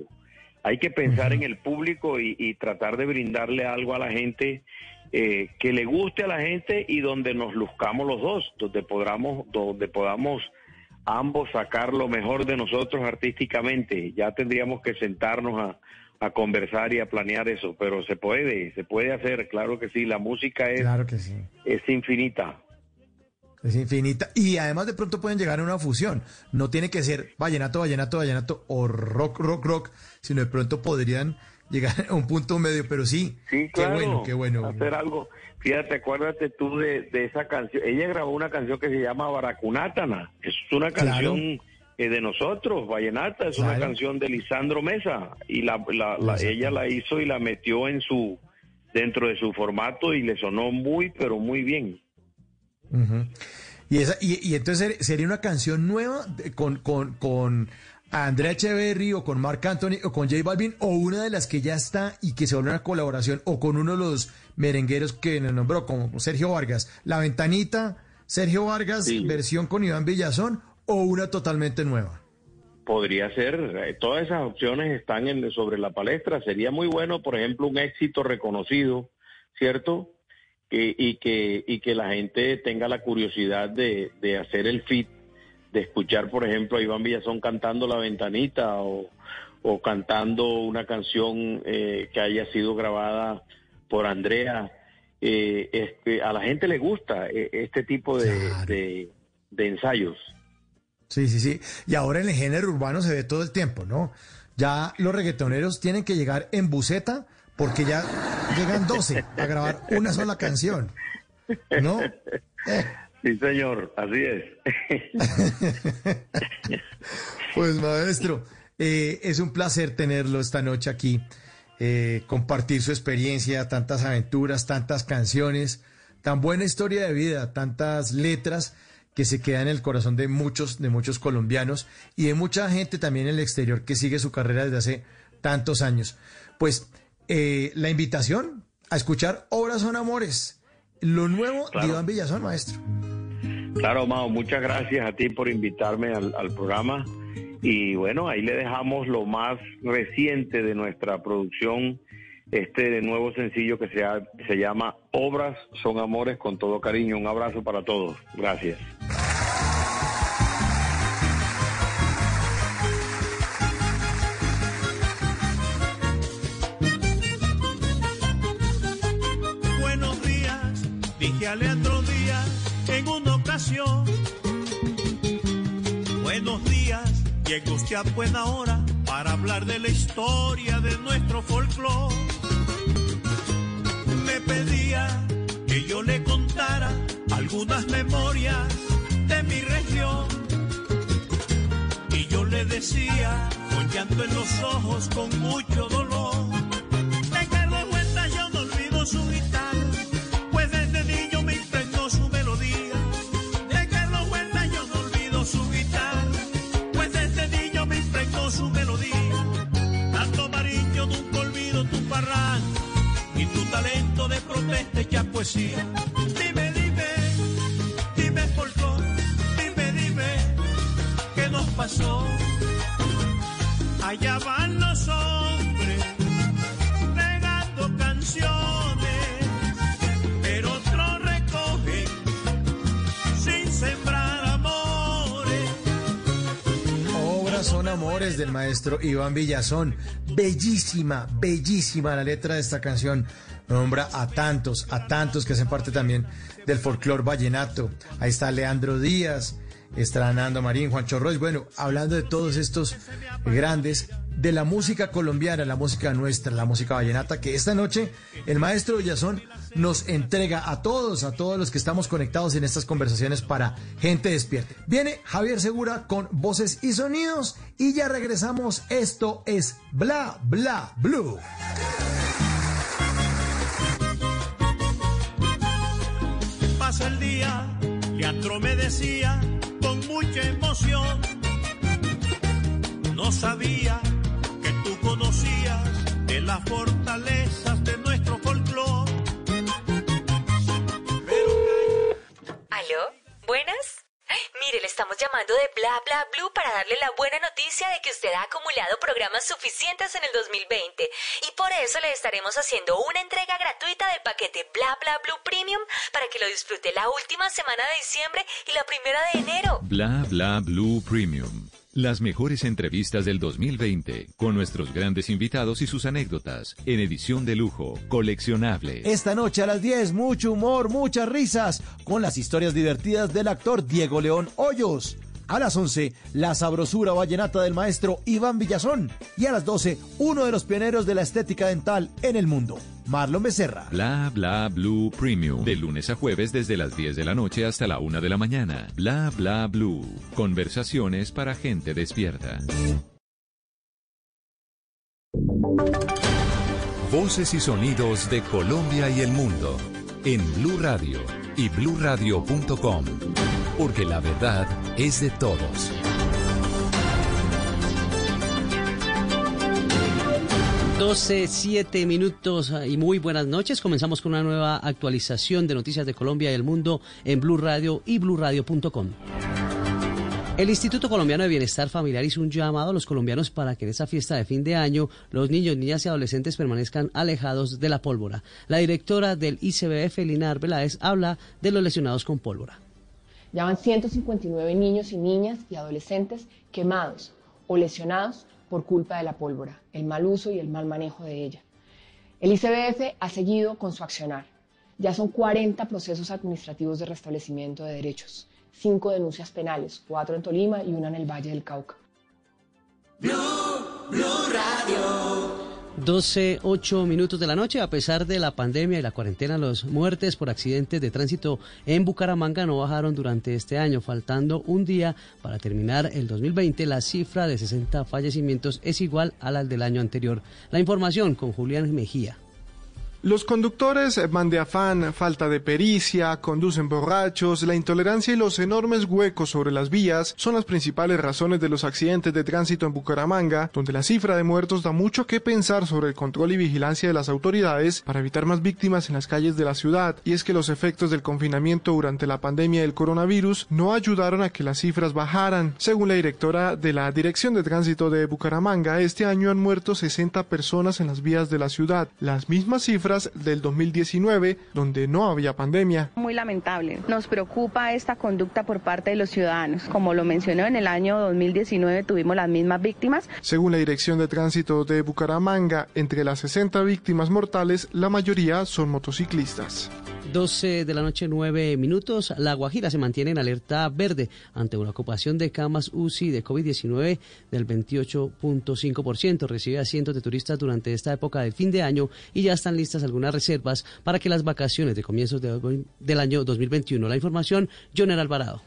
Hay que pensar en el público y, y tratar de brindarle algo a la gente eh, que le guste a la gente y donde nos luzcamos los dos, donde podamos, donde podamos ambos sacar lo mejor de nosotros artísticamente. Ya tendríamos que sentarnos a, a conversar y a planear eso, pero se puede, se puede hacer, claro que sí. La música es, Claro que sí. es infinita. Es infinita. Y además de pronto pueden llegar a una fusión. No tiene que ser vallenato, vallenato, vallenato o rock, rock, rock, sino de pronto podrían llegar a un punto medio. Pero sí, Sí, qué claro. bueno, qué bueno. Hacer algo. Fíjate, acuérdate tú de, de esa canción. Ella grabó una canción que se llama Baracunátana. Es una canción eh, de nosotros, Vallenata. Es una canción de Lisandro Mesa. Y la, la- la- ella la hizo y la metió en su dentro de su formato y le sonó muy, pero muy bien. Y, esa, y, y entonces ser- sería una canción nueva con, con, con Andrea Echeverry o con Marc Anthony o con J Balvin o una de las que ya está y que se vuelve una colaboración o con uno de los merengueros que nos nombró como Sergio Vargas. La ventanita, Sergio Vargas, versión con Iván Villazón o una totalmente nueva. Podría ser, eh, todas esas opciones están en, sobre la palestra. Sería muy bueno, por ejemplo, un éxito reconocido, ¿cierto? Y, que, y que la gente tenga la curiosidad de, de hacer el fit, de escuchar, por ejemplo, a Iván Villazón cantando La Ventanita o, o cantando una canción eh, que haya sido grabada por Andrea. Eh, este, a la gente le gusta eh, este tipo de, de- de ensayos. Sí, sí, sí. Y ahora en el género urbano se ve todo el tiempo, ¿no? Ya los reggaetoneros tienen que llegar en buceta porque ya llegan 12 a grabar una sola canción. ¿No? Sí, señor, así es. Pues maestro, eh, es un placer tenerlo esta noche aquí, eh, compartir su experiencia, tantas aventuras, tantas canciones, tan buena historia de vida, tantas letras que se quedan en el corazón de muchos, de muchos colombianos y de mucha gente también en el exterior que sigue su carrera desde hace tantos años. Pues eh, la invitación a escuchar Obras son Amores, lo nuevo Claro. de Iván Villazón, maestro. Claro, Mao, muchas gracias a ti por invitarme al, al programa. Y bueno, ahí le dejamos lo más reciente de nuestra producción, este nuevo sencillo que se, ha- se llama Obras son Amores con todo cariño. Un abrazo para todos. Gracias. Leandro Díaz en una ocasión. Buenos días, llega usted a buena hora para hablar de la historia de nuestro folclore. Me pedía que yo le contara algunas memorias de mi región. Y yo le decía, con llanto en los ojos con mucho dolor. De Carlos Huerta yo no olvido su guitarra, poesía. Dime, dime, dime por dime, dime, ¿qué nos pasó? Allá van los hombres regando canciones, pero otros recogen sin sembrar amores. Obras son amores del maestro Iván Villazón. Bellísima, bellísima la letra de esta canción. Nombra a tantos, a tantos que hacen parte también del folclore vallenato. Ahí está Leandro Díaz, está Nando Marín, Juancho Roy. Bueno, hablando de todos estos grandes de la música colombiana, la música nuestra, la música vallenata, que esta noche el maestro Villazón nos entrega a todos, a todos los que estamos conectados en estas conversaciones para gente despierta. Viene Javier Segura con voces y sonidos y ya regresamos. Esto es Bla Bla Blue. Pasa el día, Leandro me decía con mucha emoción. No sabía que tú conocías de las fortalezas de nuestro folclore. ¿Aló? ¿Buenas? Mire, le estamos llamando de Bla Bla Blue para darle la buena noticia de que usted ha acumulado programas suficientes en el 2020 y por eso le estaremos haciendo una entrega gratuita del paquete Bla Bla Blue Premium para que lo disfrute la última semana de diciembre y la primera de enero. Bla bla blue premium. Las mejores entrevistas del 2020 con nuestros grandes invitados y sus anécdotas en edición de lujo, coleccionable. Esta noche a las 10, mucho humor, muchas risas, con las historias divertidas del actor Diego León Hoyos. A las 11, la sabrosura vallenata del maestro Iván Villazón. Y a las 12, uno de los pioneros de la estética dental en el mundo, Marlon Becerra. Bla bla blue premium. De lunes a jueves desde las 10 de la noche hasta la 1 de la mañana. Bla bla blue. Conversaciones para gente despierta. Voces y sonidos de Colombia y el mundo en Blue Radio y bluradio.com, porque la verdad es de todos. Doce, siete minutos ah, y muy buenas noches. Comenzamos con una nueva actualización de noticias de Colombia y el mundo en Blue Radio y bluradio.com. El Instituto Colombiano de Bienestar Familiar hizo un llamado a los colombianos para que en esta fiesta de fin de año los niños, niñas y adolescentes permanezcan alejados de la pólvora. La directora del ICBF, Lina Arbeláez, habla de los lesionados con pólvora. Ya van 159 niños y niñas y adolescentes quemados o lesionados por culpa de la pólvora, el mal uso y el mal manejo de ella. El ICBF ha seguido con su accionar. Ya son 40 procesos administrativos de restablecimiento de derechos, 5 denuncias penales, 4 en Tolima y una en el Valle del Cauca. 12, 8 minutos de la noche. A pesar de la pandemia y la cuarentena, las muertes por accidentes de tránsito en Bucaramanga no bajaron durante este año. Faltando un día para terminar el 2020, la cifra de 60 fallecimientos es igual a la del año anterior. La información con Julián Mejía. Los conductores van de afán, falta de pericia, conducen borrachos, la intolerancia y los enormes huecos sobre las vías son las principales razones de los accidentes de tránsito en Bucaramanga, donde la cifra de muertos da mucho que pensar sobre el control y vigilancia de las autoridades para evitar más víctimas en las calles de la ciudad. Y es que los efectos del confinamiento durante la pandemia del coronavirus no ayudaron a que las cifras bajaran. Según la directora de la Dirección de Tránsito de Bucaramanga, este año han muerto 60 personas en las vías de la ciudad, las mismas cifras del 2019, donde no había pandemia. Muy lamentable. Nos preocupa esta conducta por parte de los ciudadanos. Como lo mencionó, en el año 2019 tuvimos las mismas víctimas. Según la Dirección de Tránsito de Bucaramanga, entre las 60 víctimas mortales, la mayoría son motociclistas. 12 de la noche, 9 minutos. La Guajira se mantiene en alerta verde ante una ocupación de camas UCI de COVID-19 del 28.5%. Recibe a cientos de turistas durante esta época del fin de año y ya están listas algunas reservas para que las vacaciones de comienzos de- del año 2021. La información, Joner Alvarado.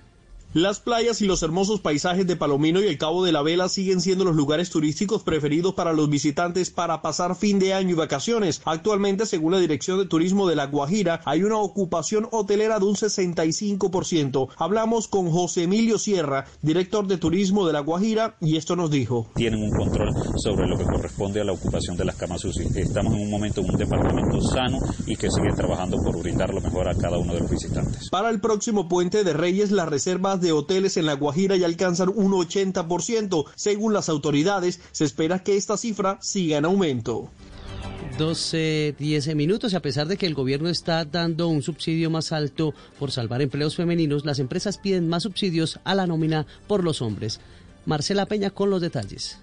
Las playas y los hermosos paisajes de Palomino y el Cabo de la Vela siguen siendo los lugares turísticos preferidos para los visitantes para pasar fin de año y vacaciones. Actualmente, según la Dirección de Turismo de La Guajira, hay una ocupación hotelera de un 65%. Hablamos con José Emilio Sierra, director de Turismo de La Guajira, y esto nos dijo. Tienen un control sobre lo que corresponde a la ocupación de las camas UCI. Estamos en un momento en un departamento sano y que sigue trabajando por brindar lo mejor a cada uno de los visitantes. Para el próximo puente de Reyes, las reservas de hoteles en La Guajira ya alcanzan un 80%. Según las autoridades, se espera que esta cifra siga en aumento. 12, 10 minutos. Y a pesar de que el gobierno está dando un subsidio más alto por salvar empleos femeninos, las empresas piden más subsidios a la nómina por los hombres. Marcela Peña con los detalles.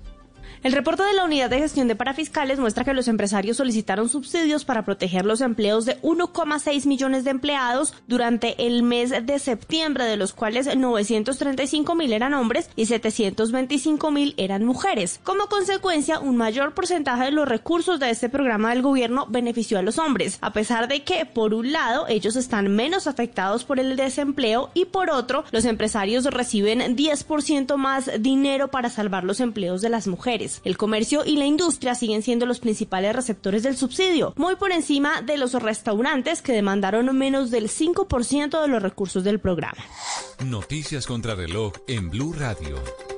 El reporte de la Unidad de Gestión de Parafiscales muestra que los empresarios solicitaron subsidios para proteger los empleos de 1,6 millones de empleados durante el mes de septiembre, de los cuales 935 mil eran hombres y 725 mil eran mujeres. Como consecuencia, un mayor porcentaje de los recursos de este programa del gobierno benefició a los hombres, a pesar de que, por un lado, ellos están menos afectados por el desempleo y por otro, los empresarios reciben 10% más dinero para salvar los empleos de las mujeres. El comercio y la industria siguen siendo los principales receptores del subsidio, muy por encima de los restaurantes que demandaron menos del 5% de los recursos del programa. Noticias contra reloj en Blue Radio.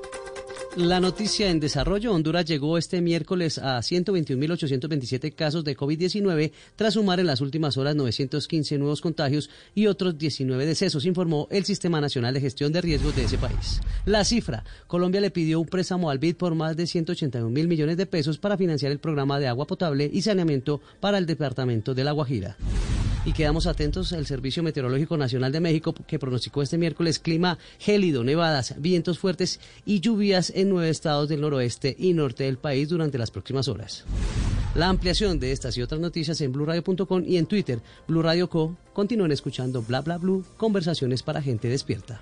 La noticia en desarrollo, Honduras llegó este miércoles a 121.827 casos de COVID-19 tras sumar en las últimas horas 915 nuevos contagios y otros 19 decesos, informó el Sistema Nacional de Gestión de Riesgos de ese país. La cifra, Colombia le pidió un préstamo al BID por más de 181 mil millones de pesos para financiar el programa de agua potable y saneamiento para el departamento de La Guajira. Y quedamos atentos al Servicio Meteorológico Nacional de México que pronosticó este miércoles clima gélido, nevadas, vientos fuertes y lluvias en nueve estados del noroeste y norte del país durante las próximas horas. La ampliación de estas y otras noticias en blurradio.com y en Twitter, Blue Radio Co. Continúen escuchando Bla Bla Blue, conversaciones para gente despierta.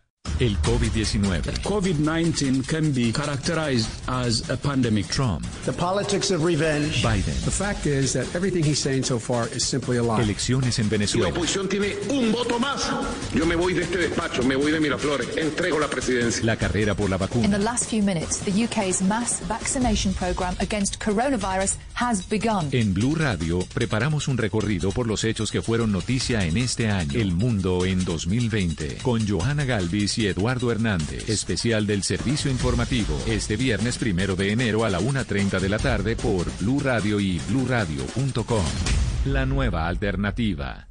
El COVID-19. COVID-19 can be characterized as a pandemic. Trump. The politics of revenge. Biden. The fact is that everything he's saying so far is simply a lie. Elecciones en Si la Venezuela. oposición tiene un voto más, yo me voy de este despacho, me voy de Miraflores, entrego la presidencia. La carrera por la In the vacuna. last few minutes, the UK's mass vaccination programme against coronavirus has begun. En Blue Radio preparamos un recorrido por los hechos que fueron noticia en este año. El mundo en 2020. Con Johanna Galvis y Eduardo Hernández. Especial del servicio informativo. Este viernes primero de enero a la 1.30 de la tarde por Blue Radio y bluradio.com. La nueva alternativa.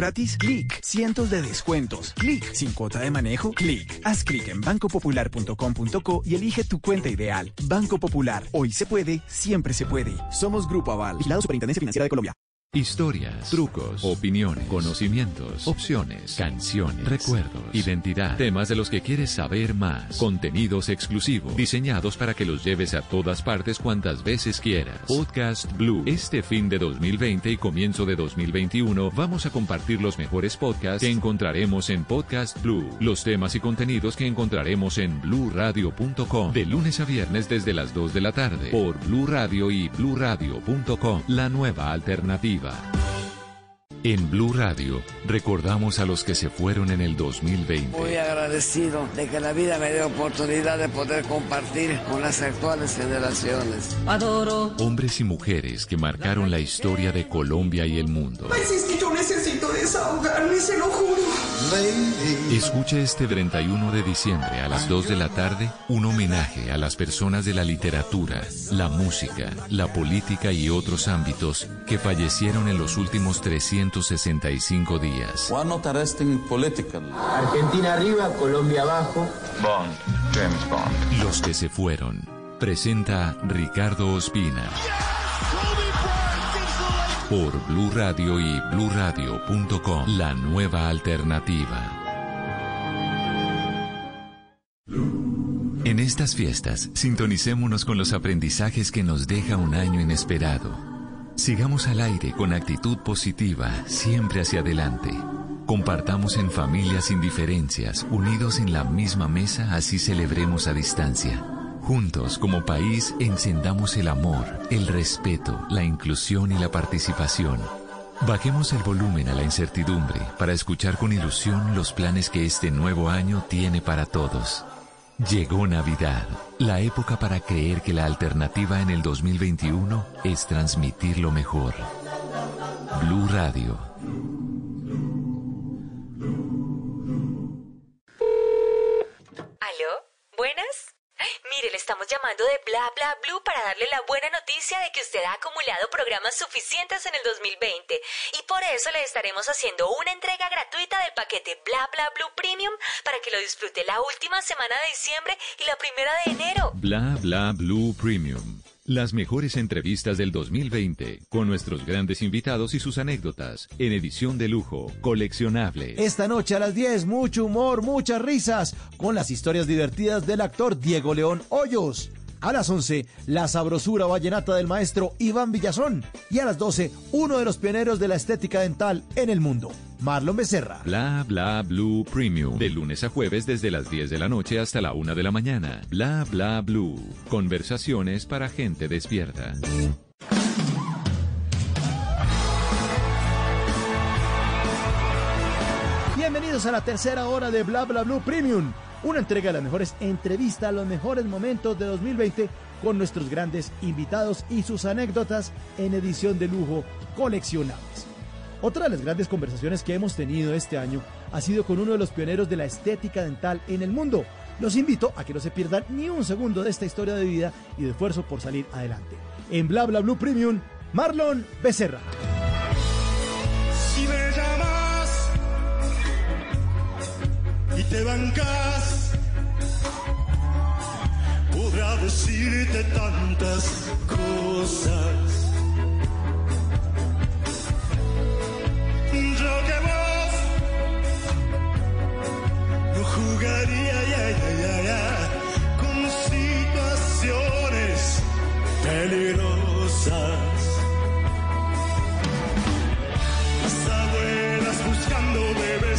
gratis? Clic. Cientos de descuentos. Clic. Sin cuota de manejo? Clic. Haz clic en bancopopular.com.co y elige tu cuenta ideal. Banco Popular. Hoy se puede, siempre se puede. Somos Grupo Aval, vigilado Superintendencia Financiera de Colombia. Historias, trucos, opiniones, conocimientos, opciones, canciones, recuerdos, identidad, temas de los que quieres saber más, contenidos exclusivos, diseñados para que los lleves a todas partes cuantas veces quieras. Podcast Blue. Este fin de 2020 y comienzo de 2021 vamos a compartir los mejores podcasts que encontraremos en Podcast Blue, los temas y contenidos que encontraremos en bluradio.com de lunes a viernes desde las 2 de la tarde por Blue Radio y bluradio.com, la nueva alternativa. En Blue Radio recordamos a los que se fueron en el 2020. Muy agradecido de que la vida me dé oportunidad de poder compartir con las actuales generaciones. Adoro. Hombres y mujeres que marcaron la historia de Colombia y el mundo. Pues es que yo necesito de desahogarme, se lo juro. Escuche este 31 de diciembre a las 2 de la tarde un homenaje a las personas de la literatura, la música, la política y otros ámbitos que fallecieron en los últimos 365 días. Political. Argentina arriba, Colombia abajo. Bond, James Bond. Los que se fueron. Presenta Ricardo Ospina. Por Blue Radio y bluradio.com, la nueva alternativa. En estas fiestas, sintonicémonos con los aprendizajes que nos deja un año inesperado. Sigamos al aire con actitud positiva, siempre hacia adelante. Compartamos en familias sin diferencias, unidos en la misma mesa, así celebremos a distancia. Juntos, como país, encendamos el amor, el respeto, la inclusión y la participación. Bajemos el volumen a la incertidumbre para escuchar con ilusión los planes que este nuevo año tiene para todos. Llegó Navidad, la época para creer que la alternativa en el 2021 es transmitir lo mejor. Blue Radio. Darle la buena noticia de que usted ha acumulado programas suficientes en el 2020 y por eso le estaremos haciendo una entrega gratuita del paquete Bla Bla Blue Premium para que lo disfrute la última semana de diciembre y la primera de enero. Bla Bla Blue Premium. Las mejores entrevistas del 2020 con nuestros grandes invitados y sus anécdotas en edición de lujo, coleccionable. Esta noche a las 10, mucho humor, muchas risas, con las historias divertidas del actor Diego León Hoyos. A las 11, la sabrosura vallenata del maestro Iván Villazón. Y a las 12, uno de los pioneros de la estética dental en el mundo, Marlon Becerra. Bla Bla Blue Premium. De lunes a jueves desde las 10 de la noche hasta la 1 de la mañana. Bla Bla Blue. Conversaciones para gente despierta. Bienvenidos a la tercera hora de Bla Bla Blue Premium, una entrega de las mejores entrevistas, los mejores momentos de 2020 con nuestros grandes invitados y sus anécdotas en edición de lujo coleccionables. Otra de las grandes conversaciones que hemos tenido este año ha sido con uno de los pioneros de la estética dental en el mundo. Los invito a que no se pierdan ni un segundo de esta historia de vida y de esfuerzo por salir adelante. En Bla Blue Premium, Marlon Becerra. Te bancas, podrá decirte tantas cosas. Yo que vos no jugaría ya, ya, ya, con situaciones peligrosas. Las abuelas buscando bebés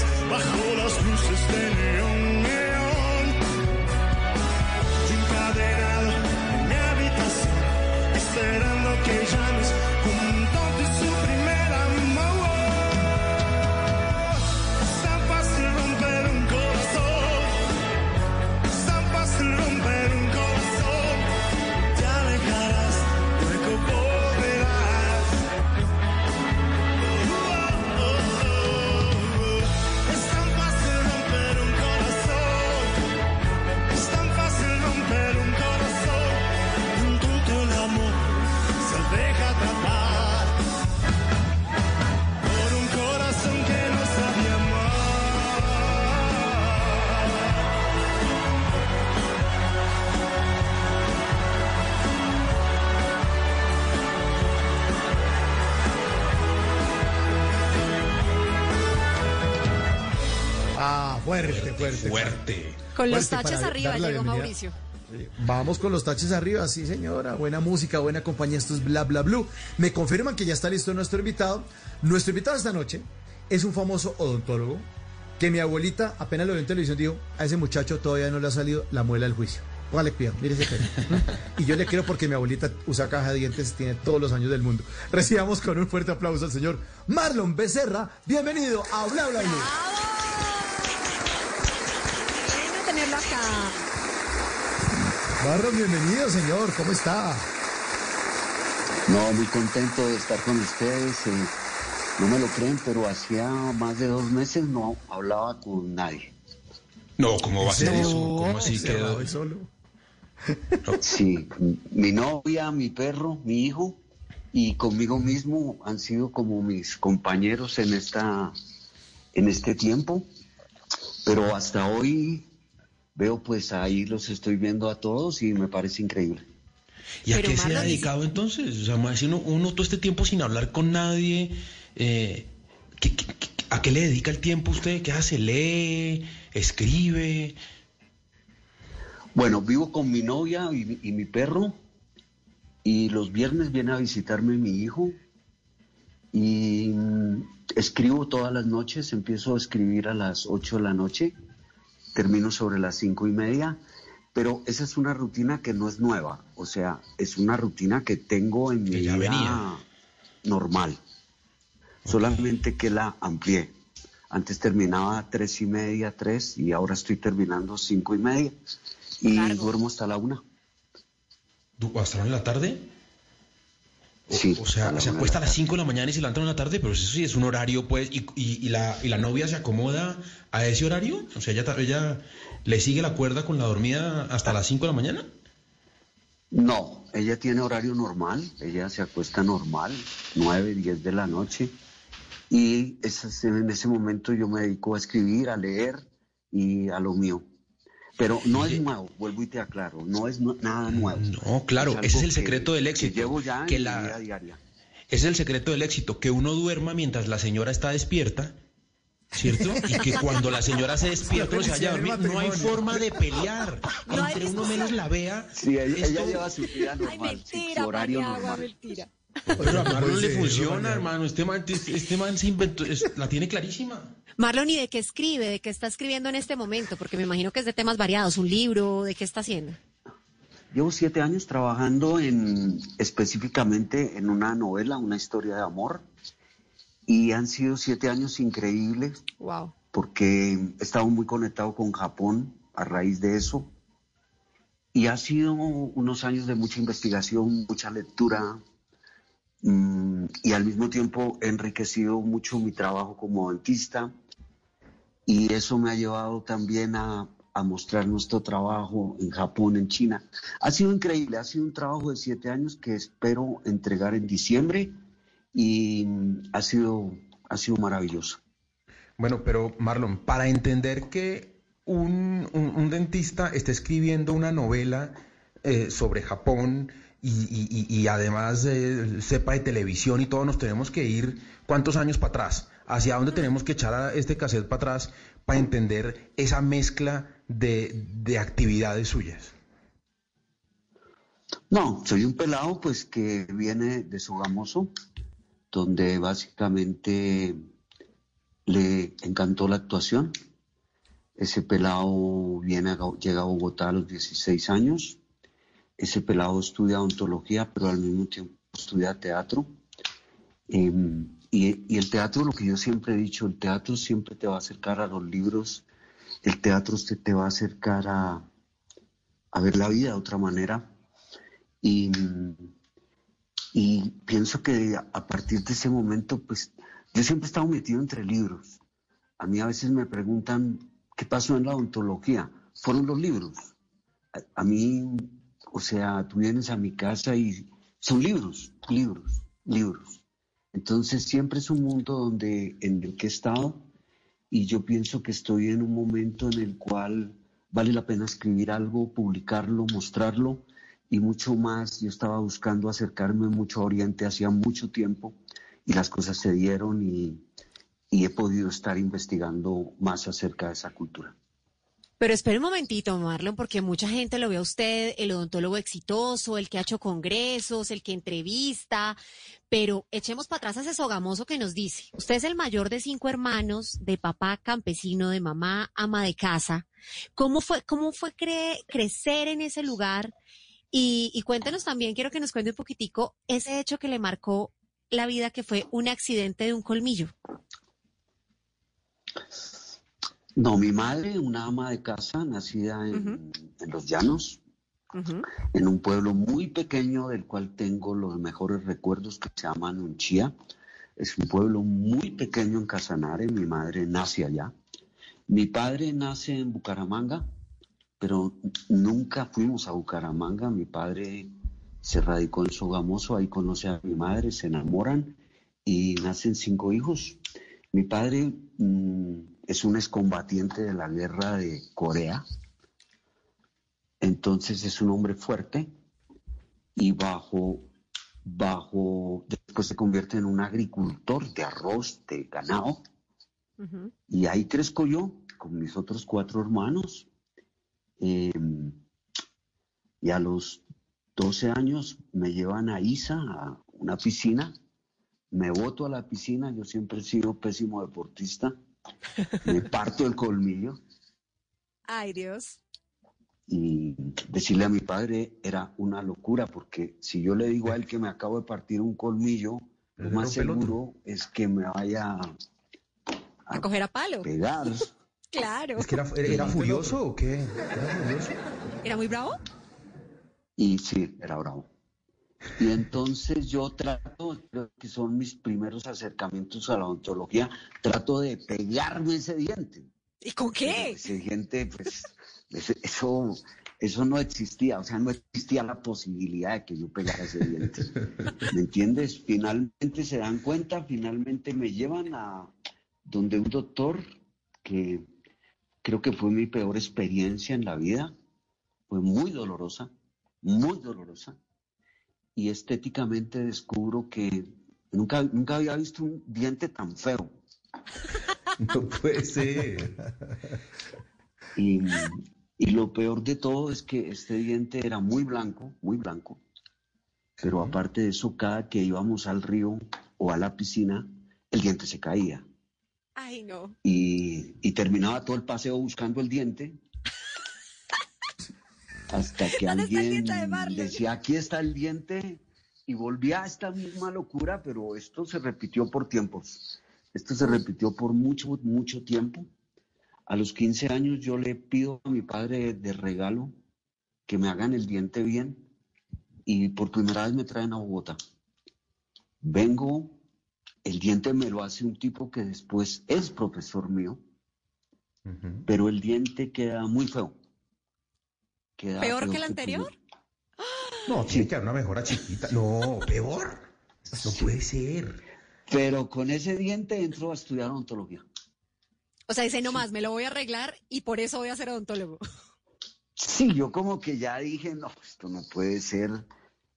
fuerte. Con los Fuerte taches arriba llegó bienvenida. Mauricio. Vamos con los taches arriba, sí señora. Buena música, buena compañía, esto es Bla Bla Blue. Me confirman que ya está listo nuestro invitado. Nuestro invitado esta noche es un famoso odontólogo que mi abuelita apenas lo vio en televisión dijo, a ese muchacho todavía no le ha salido la muela del juicio. Póngale cuidado, mire ese pelo. y yo le quiero porque mi abuelita usa caja de dientes, tiene todos los años del mundo. Recibamos con un fuerte aplauso al señor Marlon Becerra. Bienvenido a Bla Bla Blue. Acá. Marlon, bienvenido, señor. ¿Cómo está? No, muy contento de estar con ustedes. eh, No me lo creen, pero hacía más de dos meses no hablaba con nadie. No, ¿cómo va a ser eso? ¿Cómo así cerrado quedó? solo. Sí, mi novia, mi perro, mi hijo y conmigo mismo han sido como mis compañeros en esta en este tiempo, pero hasta hoy veo pues ahí los estoy viendo a todos y me parece increíble. ¿Y a Pero qué se ha dedicado entonces? O sea, más uno, uno todo este tiempo sin hablar con nadie, eh, ¿qué- qué- qué- ¿a qué le dedica el tiempo usted? ¿Qué hace? ¿Lee? ¿Escribe? Bueno, vivo con mi novia y, mi- y mi perro y los viernes viene a visitarme mi hijo y mm, escribo todas las noches, empiezo a escribir a las 8 de la noche, termino sobre las cinco y media, pero esa es una rutina que no es nueva, o sea, es una rutina que tengo en mi Que vida venía. normal, solamente que la amplié. Antes terminaba tres y media, tres, y ahora estoy terminando cinco y media. Y duermo hasta la una. ¿Du- ¿Hasta la una de la tarde? O, Sí, o sea, se acuesta a la las 5 de la mañana y se levanta a la tarde, pero eso sí es un horario, pues, y, y- y la, y la novia se acomoda a ese horario, o sea, ella, ella le sigue la cuerda con la dormida hasta las 5 de la mañana. No, ella tiene horario normal, ella se acuesta normal, nueve, diez de la noche. Y es- en ese momento yo me dedico a escribir, a leer y a lo mío. Pero no es nuevo, vuelvo y te aclaro, no es nada nuevo. No, claro, algo ese es el que- secreto del que éxito. llevo ya que en la- mi vida diaria. Ese es el secreto del éxito, que uno duerma mientras la señora está despierta, ¿cierto? Y que cuando la señora se despierta o se vaya a dormir, no hay forma de pelear. Entre uno menos la vea. Sí, ella, ella esto- lleva su vida normal, su horario normal. A Marlon le Sí, funciona, hermano. Este man, este, este man se inventó, es- la tiene clarísima. Marlon, ¿y de qué escribe? ¿De qué está escribiendo en este momento? Porque me imagino que es de temas variados, un libro, ¿de qué está haciendo? Llevo siete años trabajando en específicamente en una novela, una historia de amor, y han sido siete años increíbles Wow. porque he estado muy conectado con Japón a raíz de eso, y ha sido unos años de mucha investigación, mucha lectura, y al mismo tiempo he enriquecido mucho mi trabajo como dentista, y eso me ha llevado también a, mostrar nuestro trabajo en Japón, en China. Ha sido increíble, ha sido un trabajo de siete años que espero entregar en diciembre y mm, ha sido, ha sido maravilloso. Bueno, pero Marlon, para entender que un, un- dentista esté escribiendo una novela eh, sobre Japón y, y- además eh, sepa de televisión y todo, nos tenemos que ir cuántos años para atrás, hacia dónde tenemos que echar a este cassette para atrás para entender esa mezcla de, de actividades suyas. No, soy un pelado pues que viene de Sogamoso, donde básicamente le encantó la actuación. Ese pelado viene a, llega a Bogotá a los 16 años. Ese pelado estudia odontología, pero al mismo tiempo estudia teatro. Eh, y, el teatro, lo que yo siempre he dicho, el teatro siempre te va a acercar a los libros, el teatro te, te va a acercar a, ver la vida de otra manera. Y, pienso que a partir de ese momento, pues yo siempre he estado metido entre libros. A mí a veces me preguntan, ¿qué pasó en la odontología? Fueron los libros. A mí, o sea, tú vienes a mi casa y son libros, libros, libros. Entonces siempre es un mundo donde, en el que he estado y yo pienso que estoy en un momento en el cual vale la pena escribir algo, publicarlo, mostrarlo y mucho más. Yo estaba buscando acercarme mucho a Oriente hacía mucho tiempo y las cosas se dieron y, y he podido estar investigando más acerca de esa cultura. Pero espere un momentito, Marlon, porque mucha gente lo ve a usted, el odontólogo exitoso, el que ha hecho congresos, el que entrevista, pero echemos para atrás a ese sogamoso que nos dice, usted es el mayor de cinco hermanos, de papá campesino, de mamá ama de casa. ¿Cómo fue, cómo fue cre- crecer en ese lugar? Y, y cuéntenos también, quiero que nos cuente un poquitico ese hecho que le marcó la vida, que fue un accidente de un colmillo. No, mi madre, una ama de casa, nacida en, en Los Llanos, en un pueblo muy pequeño del cual tengo los mejores recuerdos que se llama Nunchía. Es un pueblo muy pequeño en Casanare. Mi madre nace allá. Mi padre nace en Bucaramanga, pero nunca fuimos a Bucaramanga. Mi padre se radicó en Sogamoso, ahí conoce a mi madre, se enamoran y nacen cinco hijos. Mi padre mm, es un excombatiente de la guerra de Corea, entonces es un hombre fuerte y bajo, bajo, después se convierte en un agricultor de arroz, de ganado, y ahí crezco yo con mis otros cuatro hermanos. Eh, y a los 12 años me llevan a Isa, a una piscina. Me boto a la piscina, yo siempre he sido pésimo deportista. Me parto el colmillo Ay, Dios. y decirle a mi padre era una locura porque si yo le digo a él que me acabo de partir un colmillo, lo le más seguro es que me vaya A coger a palo. pegar. Claro. ¿Es que era, era- era furioso o qué? ¿Era furioso? ¿Era muy bravo? Y sí, era bravo. Y entonces yo trato, creo que son mis primeros acercamientos a la odontología, trato de pegarme ese diente. ¿Y con qué? Ese diente, pues, eso, eso no existía, o sea, no existía la posibilidad de que yo pegara ese diente. ¿Me entiendes? Finalmente se dan cuenta, finalmente me llevan a donde un doctor que creo que fue mi peor experiencia en la vida, fue muy dolorosa, muy dolorosa, y estéticamente descubro que nunca, nunca había visto un diente tan feo. No puede ser. Y, y lo peor de todo es que este diente era muy blanco, muy blanco. Pero aparte de eso, cada que íbamos al río o a la piscina, el diente se caía. Ay, no. Y, y terminaba todo el paseo buscando el diente. Hasta que ¿Dónde está el alguien diente de Marlon? decía, aquí está el diente. Y volvía a esta misma locura, pero esto se repitió por tiempos. Esto se repitió por mucho, mucho tiempo. A los 15 años yo le pido a mi padre de regalo que me hagan el diente bien y por primera vez me traen a Bogotá. Vengo, el diente me lo hace un tipo que después es profesor mío, pero el diente queda muy feo. Queda ¿Peor que el anterior? No, tiene que haber una mejora chiquita. No, peor. No puede ser. Pero con ese diente entro a estudiar odontología. O sea, dice nomás, me lo voy a arreglar y por eso voy a ser odontólogo. Sí, yo como que ya dije, no, esto no puede ser.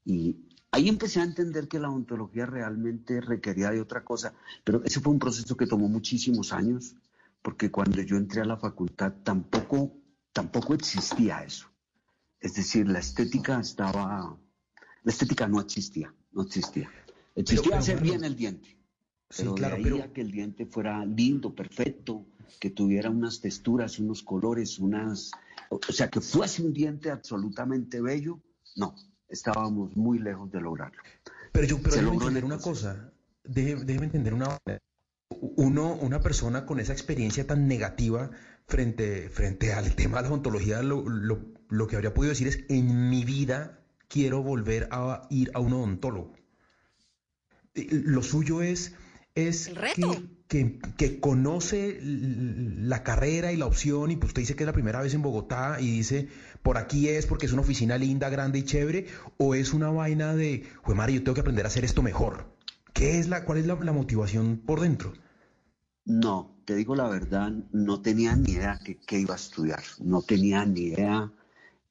Y ahí empecé a entender que la odontología realmente requería de otra cosa. Pero ese fue un proceso que tomó muchísimos años, porque cuando yo entré a la facultad tampoco, tampoco existía eso. Es decir, la estética estaba, la estética no existía, no existía. Existía pero, hacer bien el diente. Sí, Pero claro, de ahí pero- a que el diente fuera lindo, perfecto, que tuviera unas texturas, unos colores, unas, o sea, que fuese un diente absolutamente bello, no, estábamos muy lejos de lograrlo. Pero yo, pero déjeme entender una cosa. Deje- Déjeme entender una uno, una persona con esa experiencia tan negativa frente, frente al tema de la odontología, lo, lo- lo que habría podido decir es, en mi vida quiero volver a ir a un odontólogo. Eh, Lo suyo es, es que, que- que conoce la carrera y la opción y pues usted dice que es la primera vez en Bogotá y dice, por aquí es porque es una oficina linda, grande y chévere, o es una vaina de, jue madre, yo tengo que aprender a hacer esto mejor. ¿Qué es la, cuál es la, la motivación por dentro? No, te digo la verdad, no tenía ni idea que, que iba a estudiar, no tenía ni idea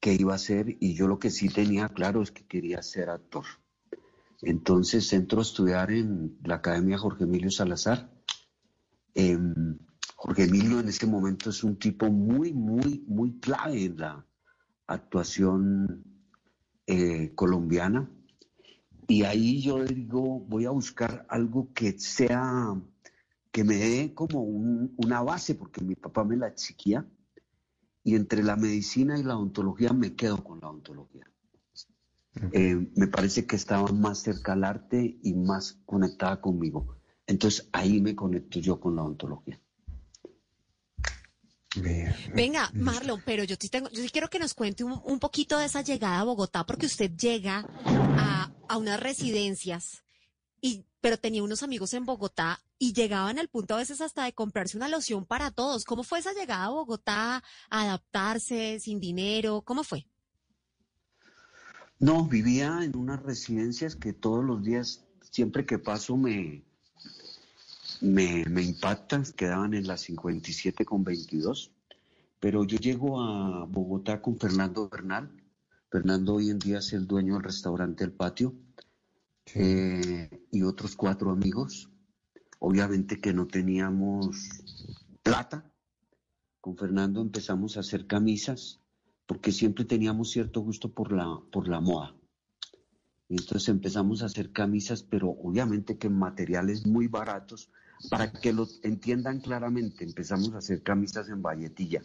qué iba a hacer y yo lo que sí tenía claro es que quería ser actor. Entonces entro a estudiar en la Academia Jorge Emilio Salazar. Em, Jorge Emilio en ese momento es un tipo muy, muy, muy clave en la actuación eh, colombiana. Y ahí yo digo, voy a buscar algo que sea, que me dé como un- una base, porque mi papá me la exigía. Y entre la medicina y la odontología me quedo con la odontología. Eh, me parece que estaba más cerca al arte y más conectada conmigo. Entonces ahí me conecto yo con la odontología. Venga, Marlon, pero yo sí, tengo, yo sí quiero que nos cuente un, un poquito de esa llegada a Bogotá, porque usted llega a, a unas residencias y, pero tenía unos amigos en Bogotá y llegaban al punto a veces hasta de comprarse una loción para todos. ¿Cómo fue esa llegada a Bogotá? ¿Adaptarse sin dinero? ¿Cómo fue? No, vivía en unas residencias que todos los días, siempre que paso, me, me, me impactan. Quedaban en las 57 con 22. Pero yo llego a Bogotá con Fernando Bernal. Fernando hoy en día es el dueño del restaurante El Patio. Eh, y otros cuatro amigos. Obviamente que no teníamos plata. Con Fernando empezamos a hacer camisas porque siempre teníamos cierto gusto por la, por la moda. Y entonces empezamos a hacer camisas, pero obviamente que en materiales muy baratos. Para que lo entiendan claramente, empezamos a hacer camisas en valletilla.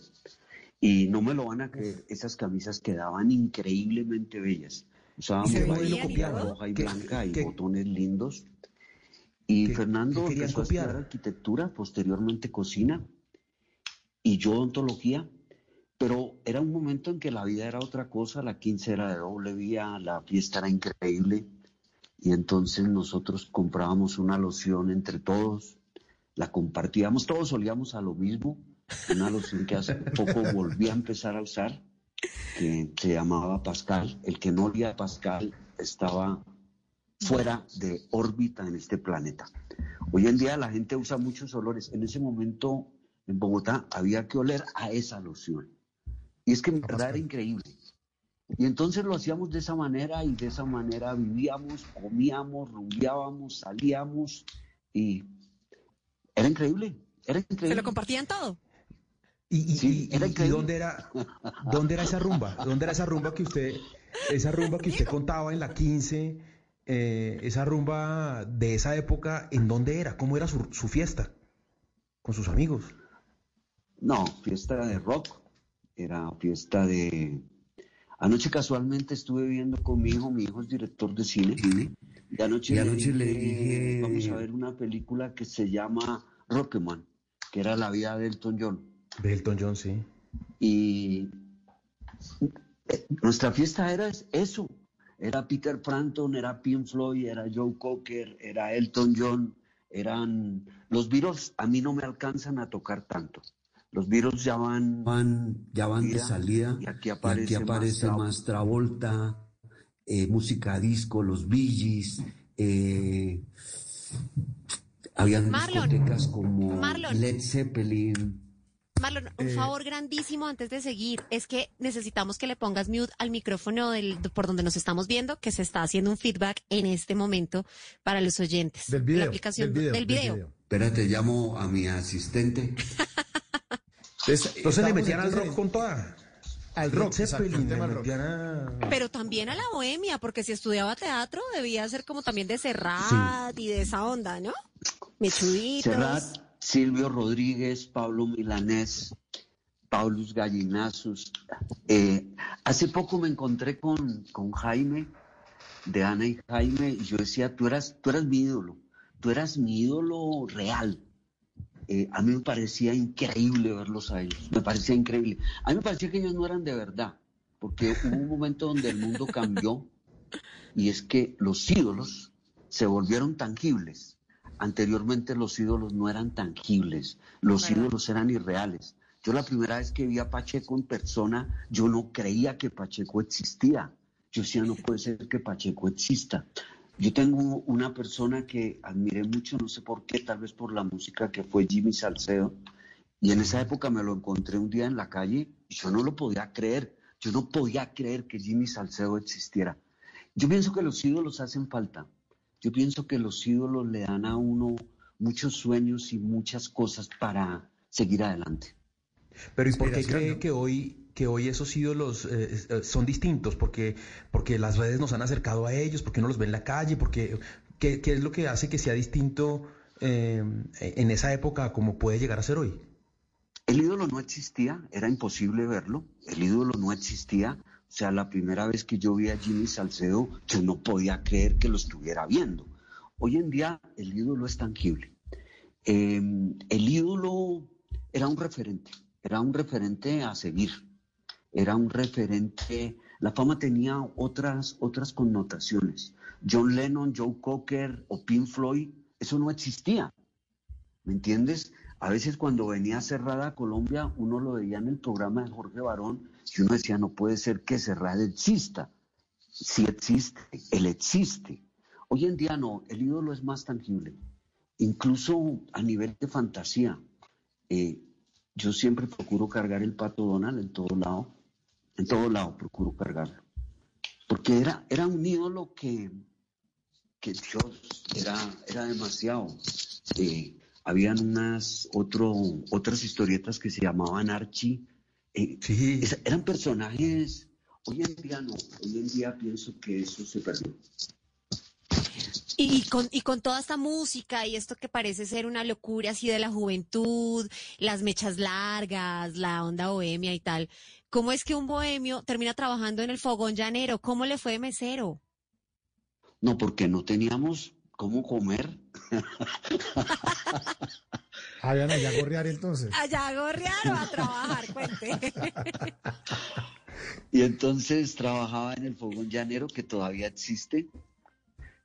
Y no me lo van a creer, esas camisas quedaban increíblemente bellas. Usábamos valletilla veían igual? roja y ¿Qué- blanca y qué- botones lindos. Y qué- Fernando empezó a estudiar copiar? arquitectura, posteriormente cocina y yo odontología. Pero era un momento en que la vida era otra cosa, la 15 era de doble vía, la fiesta era increíble. Y entonces nosotros comprábamos una loción entre todos, la compartíamos, todos olíamos a lo mismo, una loción que hace poco volví a empezar a usar, que se llamaba Pascal. El que no olía a Pascal estaba fuera de órbita en este planeta. Hoy en día la gente usa muchos olores. En ese momento en Bogotá había que oler a esa loción. Y es que en verdad era increíble. Y entonces lo hacíamos de esa manera y de esa manera vivíamos, comíamos, rumbeábamos, salíamos y era increíble, era increíble. ¿Se lo compartían todo? ¿Y, y- Sí, y- era y dónde era, dónde era esa rumba? ¿Dónde era esa rumba que usted, esa rumba que usted contaba en la 15, eh, esa rumba de esa época, ¿en dónde era? ¿Cómo era su, su fiesta? ¿Con sus amigos? No, fiesta de rock, era fiesta de... Anoche casualmente estuve viendo con mi hijo, mi hijo es director de cine, y anoche, Y anoche le dije- vamos a ver una película que se llama Rocketman, que era la vida de Elton John. De Elton John, sí. Y nuestra fiesta era es- eso. Era Peter Frampton, era Pink Floyd, era Joe Cocker, era Elton John, eran los Beatles. A mí no me alcanzan a tocar tanto. Los Beatles ya van, van, ya van de salida. y aquí y aparece aquí aparece más más Travolta, eh, música disco, los Bee Gees, eh, habían Marlon, discotecas como Marlon. Led Zeppelin. Marlon, un Eh, favor grandísimo antes de seguir. Es que necesitamos que le pongas mute al micrófono del, por donde nos estamos viendo, que se está haciendo un feedback en este momento para los oyentes. Del La video, aplicación del video, del del video. Espérate, llamo a mi asistente. Entonces, Entonces le metían al rock con toda. Al rock, Zeppelin, a- Pero también a la bohemia, porque si estudiaba teatro debía ser como también de Serrat y de esa onda, ¿no? Mechuditos. Serrat, Silvio Rodríguez, Pablo Milanés, Paulus Gallinazos. Eh, hace poco me encontré con, con Jaime, de Ana y Jaime, y yo decía, tú eras, tú eras mi ídolo, tú eras mi ídolo real. Eh, a mí me parecía increíble verlos a ellos, me parecía increíble. A mí me parecía que ellos no eran de verdad, porque hubo un momento donde el mundo cambió y es que los ídolos se volvieron tangibles. Anteriormente los ídolos no eran tangibles, los ídolos eran irreales. Yo la primera vez que vi a Pacheco en persona, yo no creía que Pacheco existía. Yo decía, no puede ser que Pacheco exista. Yo tengo una persona que admiré mucho, no sé por qué, tal vez por la música que fue Jimmy Salcedo. Y en esa época me lo encontré un día en la calle y yo no lo podía creer. Yo no podía creer que Jimmy Salcedo existiera. Yo pienso que los ídolos hacen falta. Yo pienso que los ídolos le dan a uno muchos sueños y muchas cosas para seguir adelante. Pero ¿y por qué cree ¿no? que hoy, que hoy esos ídolos eh, eh, son distintos? Porque, porque las redes nos han acercado a ellos, porque no los ve en la calle, porque ¿qué, qué es lo que hace que sea distinto eh, en esa época como puede llegar a ser hoy? El ídolo no existía, era imposible verlo. El ídolo no existía. O sea, la primera vez que yo vi a Jimmy Salcedo, yo no podía creer que lo estuviera viendo. Hoy en día el ídolo es tangible. Eh, el ídolo era un referente, era un referente a seguir, era un referente. La fama tenía otras, otras connotaciones. John Lennon, Joe Cocker o Pink Floyd, eso no existía. ¿Me entiendes? A veces cuando venía Cerrada Colombia, uno lo veía en el programa de Jorge Barón y uno decía, no puede ser que Cerrada exista. Si existe, él existe. Hoy en día no, el ídolo es más tangible. Incluso a nivel de fantasía. Eh, yo siempre procuro cargar el pato Donald en todo lado. En todo lado procuro cargarlo. Porque era, era un ídolo que, que Dios era, era demasiado. Eh, habían unas otras historietas que se llamaban Archie. Eh, esa- eran personajes. Hoy en día no. Hoy en día pienso que eso se perdió. Y con, y con toda esta música y esto que parece ser una locura así de la juventud, las mechas largas, la onda bohemia y tal, ¿cómo es que un bohemio termina trabajando en el fogón llanero? ¿Cómo le fue de mesero? No, porque no teníamos cómo comer. Ah, ya allá a gorrear entonces. Allá a gorrear o a trabajar, cuente. Y entonces trabajaba en el fogón llanero que todavía existe.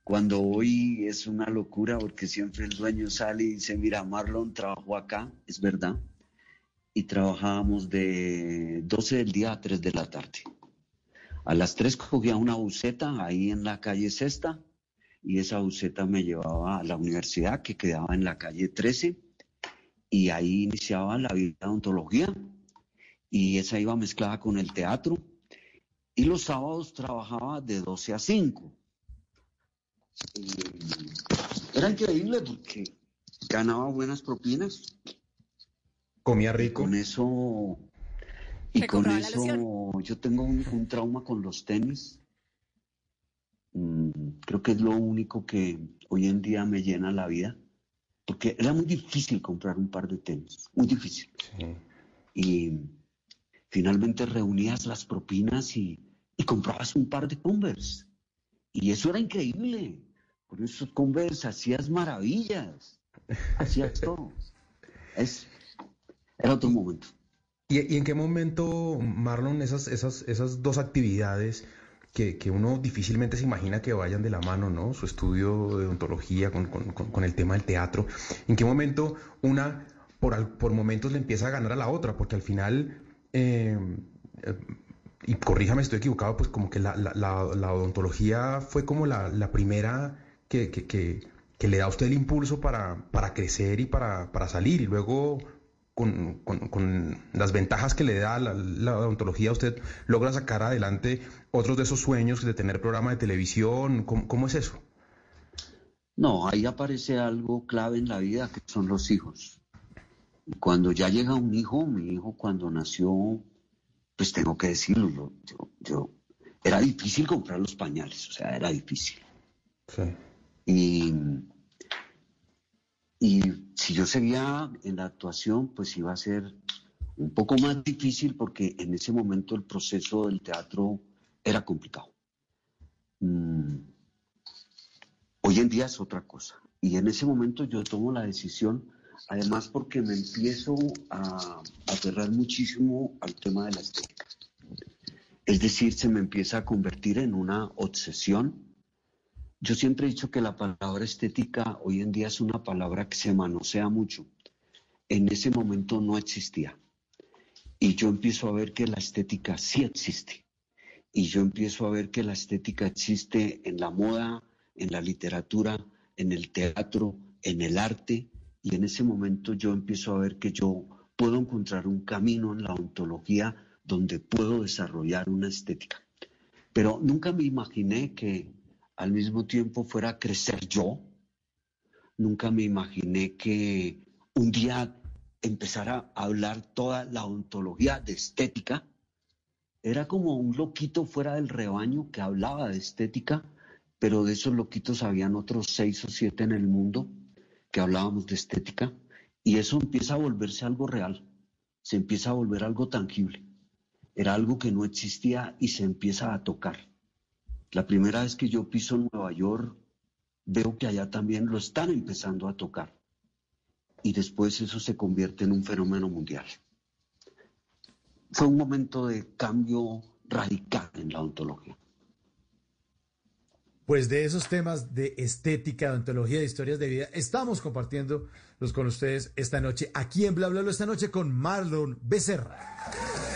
Cuando hoy es una locura porque siempre el dueño sale y dice, mira, Marlon trabajó acá, es verdad. Y trabajábamos de 12 del día a 3 de la tarde. A las 3 cogía una buceta ahí en la calle Sexta y esa buceta me llevaba a la universidad que quedaba en la calle 13 y ahí iniciaba la vida de odontología y esa iba mezclada con el teatro y los sábados trabajaba de 12 a 5. Y era increíble porque ganaba buenas propinas. Comía rico. Con eso, y con eso yo tengo un, un trauma con los tenis. Mm, creo que es lo único que hoy en día me llena la vida. Porque era muy difícil comprar un par de tenis, muy difícil. Y finalmente reunías las propinas y, y comprabas un par de Converse. Y eso era increíble. Con esos Converse hacías maravillas. Hacías todo. Es, era otro momento. ¿Y, y en qué momento, Marlon, esas, esas, esas dos actividades que, que uno difícilmente se imagina que vayan de la mano, ¿no? Su estudio de odontología con, con- con- el tema del teatro. ¿En qué momento una, por, al- por momentos, le empieza a ganar a la otra? Porque al final, eh, eh, y corríjame, estoy equivocado, pues como que la, la- la- odontología fue como la, primera que- que- que le da a usted el impulso para, para crecer y para, para salir. Y luego con, con- con las ventajas que le da la, la odontología, usted logra sacar adelante otros de esos sueños de tener programa de televisión. ¿Cómo, cómo es eso? No, ahí aparece algo clave en la vida que son los hijos. Cuando ya llega un hijo, mi hijo cuando nació, pues tengo que decirlo, yo, yo, era difícil comprar los pañales, o sea, era difícil. Y, y si yo seguía en la actuación, pues iba a ser un poco más difícil porque en ese momento el proceso del teatro era complicado. Mm, Hoy en día es otra cosa. Y en ese momento yo tomo la decisión, además porque me empiezo a aferrar muchísimo al tema de la estética. Es decir, se me empieza a convertir en una obsesión. Yo siempre he dicho que la palabra estética hoy en día es una palabra que se manosea mucho. En ese momento no existía. Y yo empiezo a ver que la estética sí existe. Y yo empiezo a ver que la estética existe en la moda, en la literatura, en el teatro, en el arte. Y en ese momento yo empiezo a ver que yo puedo encontrar un camino en la ontología donde puedo desarrollar una estética. Pero nunca me imaginé que al mismo tiempo fuera a crecer yo. Nunca me imaginé que un día empezara a hablar toda la ontología de estética. Era como un loquito fuera del rebaño que hablaba de estética, pero de esos loquitos habían otros seis o siete en el mundo que hablábamos de estética y eso empieza a volverse algo real, se empieza a volver algo tangible. Era algo que no existía y se empieza a tocar. La primera vez que yo piso Nueva York, veo que allá también lo están empezando a tocar. Y después eso se convierte en un fenómeno mundial. Fue un momento de cambio radical en la ontología. pues de esos temas de estética, de ontología, de historias de vida, estamos compartiendo los con ustedes esta noche, aquí en Bla Bla esta noche con Marlon Becerra.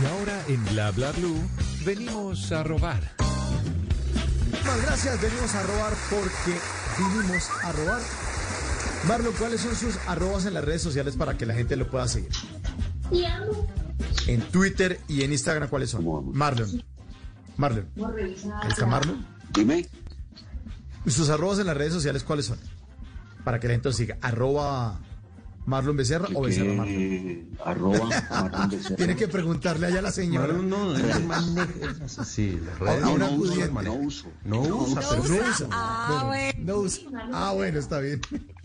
Y ahora en Bla Bla Blue venimos a robar. Muchas gracias, venimos a robar porque vinimos a robar. Marlon, ¿cuáles son sus arrobas en las redes sociales para que la gente lo pueda seguir? En Twitter y en Instagram, ¿cuáles son? Marlon. Marlon. Ahí está Marlon. Dime. ¿Y sus arrobas en las redes sociales cuáles son? Para que la gente lo siga. Arroba Marlon Becerra o Becerra Marlon. Eh, arroba Marlon Becerra. Tiene que preguntarle allá a la señora. Marlon no, es sí, una no usa. No uso. No usa, pero No usa. Ah, Bueno, no usa. Ah, bueno, está bien.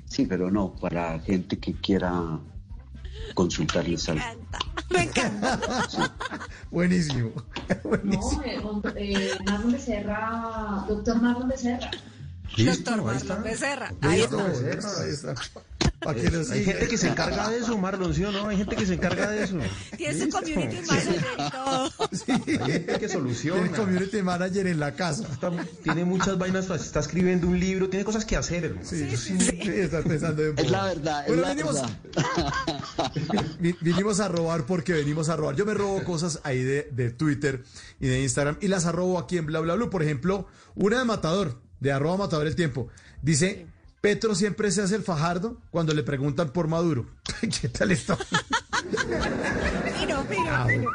Sí, pero no, para gente que quiera consultarles algo. Me encanta. Buenísimo. No, eh, eh, Marlon Becerra, doctor Marlon Becerra. Listo, Doctor ahí está. Becerra. Ahí está. ahí está. Para que lo Hay siga. gente que se encarga de eso, Marlon, ¿sí o no? Hay gente que se encarga de eso. Tiene su community manager y todo. Hay gente que soluciona. Tiene community manager en la casa. Está- tiene muchas vainas, está escribiendo un libro, tiene cosas que hacer, hermano. Sí, sí, sí, está pensando en Es la verdad, es Bueno, la vinimos, verdad. vi- vinimos a robar porque venimos a robar. Yo me robo cosas ahí de, de Twitter y de Instagram y las arrobo aquí en Bla Bla Blue. Por ejemplo, una de Matador, de arroba Matador el tiempo. Dice, Petro siempre se hace el fajardo cuando le preguntan por Maduro. ¿Qué tal esto? Miro, miro, Ah, miro.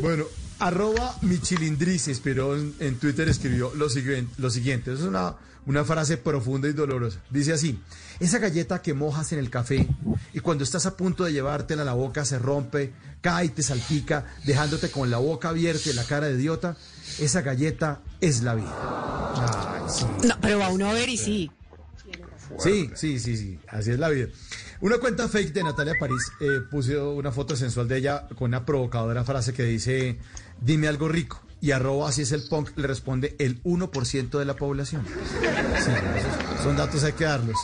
Bueno, arroba mi chilindrí se inspiró en, en Twitter, escribió lo siguiente, lo siguiente. Es una, una frase profunda y dolorosa. Dice así, esa galleta que mojas en el café y cuando estás a punto de llevártela a la boca se rompe, cae y te salpica, dejándote con la boca abierta y la cara de idiota, esa galleta es la vida. Ay, sí. No, pero va uno a ver y sí. Sí, sí, sí, sí, así es la vida. Una cuenta fake de Natalia París eh, puso una foto sensual de ella con una provocadora frase que dice, dime algo rico. Y arroba así es el punk, le responde el 1% de la población. Sí, son datos, hay que darlos.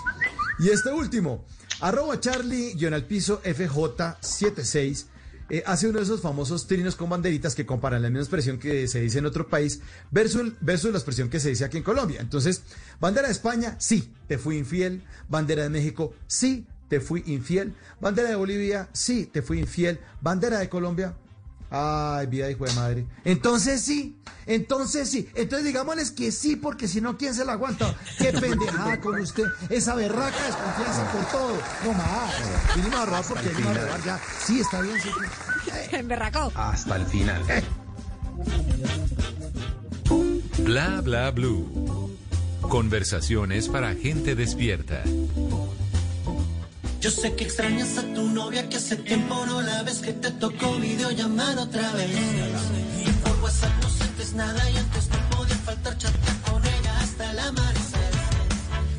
Y este último, arroba Charlie, guion al piso, FJ76, eh, hace uno de esos famosos trinos con banderitas que comparan la misma expresión que se dice en otro país versus, versus la expresión que se dice aquí en Colombia. Entonces, bandera de España, sí, te fui infiel. Bandera de México, sí, te fui infiel. Bandera de Bolivia, sí, te fui infiel. Bandera de Colombia, ay, vida hijo de madre. Entonces sí, entonces sí. Entonces digámosles que sí, porque si no, ¿quién se la aguanta? Qué pendejada con usted. Esa berraca desconfianza por todo. No más. Vinimos a robar porque vinimos a robar ya. Sí, está bien, sí. Emberracó. Hasta el final. Bla Bla Blue. Conversaciones para gente despierta. Yo sé que extrañas a tu novia que hace tiempo no la ves que te tocó videollamar otra vez. Y por WhatsApp no sientes nada y antes no podía faltar chatear con ella hasta el amanecer.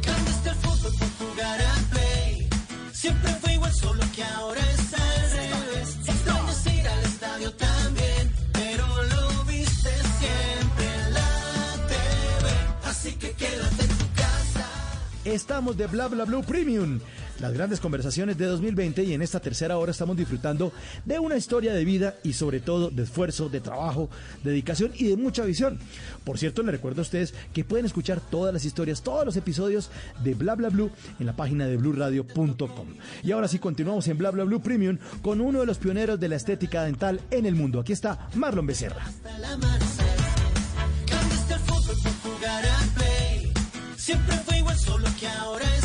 Cambiaste el fútbol por jugar al play. Siempre fue igual, solo que ahora es al revés. Extrañas ir al estadio también, pero lo viste siempre en la TV. Así que quédate en tu casa. Estamos de Bla Bla Blue Premium, las grandes conversaciones de 2020 y en esta tercera hora estamos disfrutando de una historia de vida y sobre todo de esfuerzo, de trabajo, dedicación y de mucha visión. Por cierto, les recuerdo a ustedes que pueden escuchar todas las historias, todos los episodios de Bla Bla Blue en la página de bluradio.com. Y ahora sí continuamos en Bla Blue Premium con uno de los pioneros de la estética dental en el mundo. Aquí está Marlon Becerra. Siempre fue igual, solo que ahora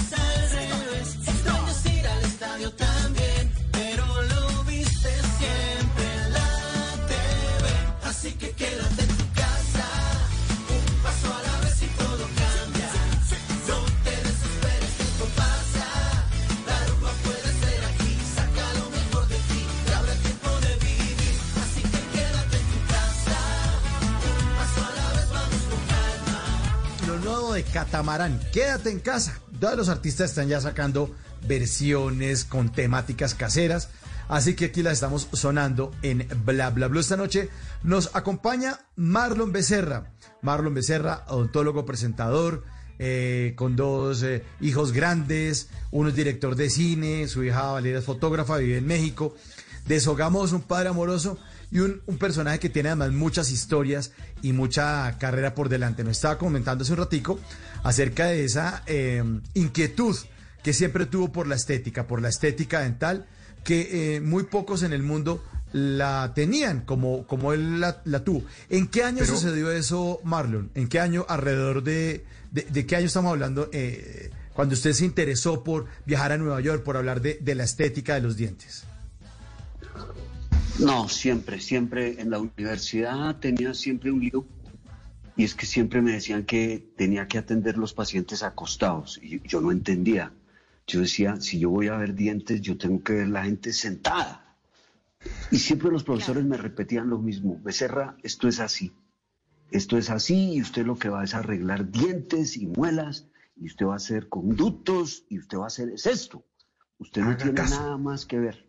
de Catamarán, quédate en casa. Todos los artistas están ya sacando versiones con temáticas caseras. Así que aquí las estamos sonando en Bla Bla Blue. Esta noche nos acompaña Marlon Becerra. Marlon Becerra, odontólogo presentador, eh, con dos eh, hijos grandes. Uno es director de cine, su hija Valeria es fotógrafa, vive en México. De Sogamos, un padre amoroso. Y un, un personaje que tiene además muchas historias y mucha carrera por delante. Nos estaba comentando hace un ratico acerca de esa eh, inquietud que siempre tuvo por la estética, por la estética dental, que eh, muy pocos en el mundo la tenían como, como él la, la tuvo. ¿En qué año Pero- sucedió eso, Marlon? ¿En qué año, alrededor de, de, de qué año estamos hablando? eh, cuando usted se interesó por viajar a Nueva York, por hablar de, de la estética de los dientes. No, siempre, siempre en la universidad tenía siempre un lío y es que siempre me decían que tenía que atender los pacientes acostados y yo no entendía. Yo decía, si yo voy a ver dientes, yo tengo que ver la gente sentada. Y siempre los profesores me repetían lo mismo, Becerra, esto es así, esto es así y usted lo que va es arreglar dientes y muelas y usted va a hacer conductos y usted va a hacer es esto. Usted no Haga tiene caso. nada más que ver.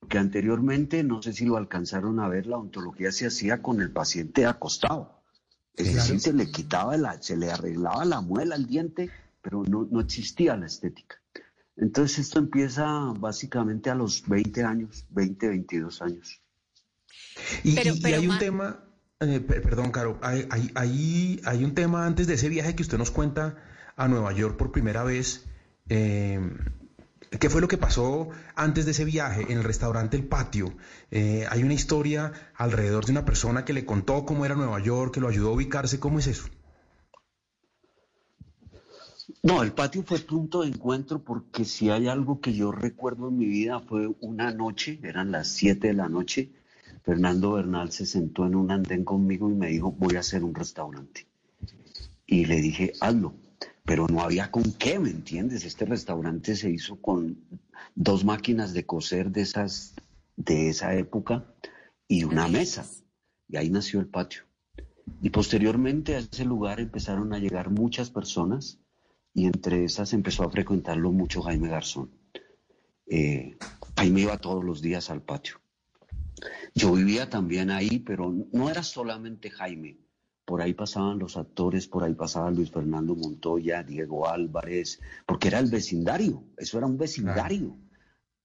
Porque anteriormente, no sé si lo alcanzaron a ver, la ontología se hacía con el paciente acostado. Es Claro. decir, se le quitaba, la, se le arreglaba la muela al diente, pero no, no existía la estética. Entonces esto empieza básicamente a los 20 años, 20, 22 años. Y, Pero- y- y pero hay un Ma- tema, eh, per- perdón, Caro, hay, hay, hay- hay un tema antes de ese viaje que usted nos cuenta a Nueva York por primera vez. eh, ¿Qué fue lo que pasó antes de ese viaje en el restaurante El Patio? Eh, hay una historia alrededor de una persona que le contó cómo era Nueva York, que lo ayudó a ubicarse. ¿Cómo es eso? No, el patio fue punto de encuentro porque si hay algo que yo recuerdo en mi vida fue una noche, eran las 7 de la noche, Fernando Bernal se sentó en un andén conmigo y me dijo, voy a hacer un restaurante. Y le dije, hazlo, pero no había con qué, ¿me entiendes? Este restaurante se hizo con dos máquinas de coser de esas, de esa época y una mesa. Y ahí nació el patio. Y posteriormente a ese lugar empezaron a llegar muchas personas y entre esas empezó a frecuentarlo mucho Jaime Garzón. Eh, Jaime iba todos los días al patio. Yo vivía también ahí, pero no era solamente Jaime. Por ahí pasaban los actores, por ahí pasaba Luis Fernando Montoya, Diego Álvarez, porque era el vecindario, eso era un vecindario.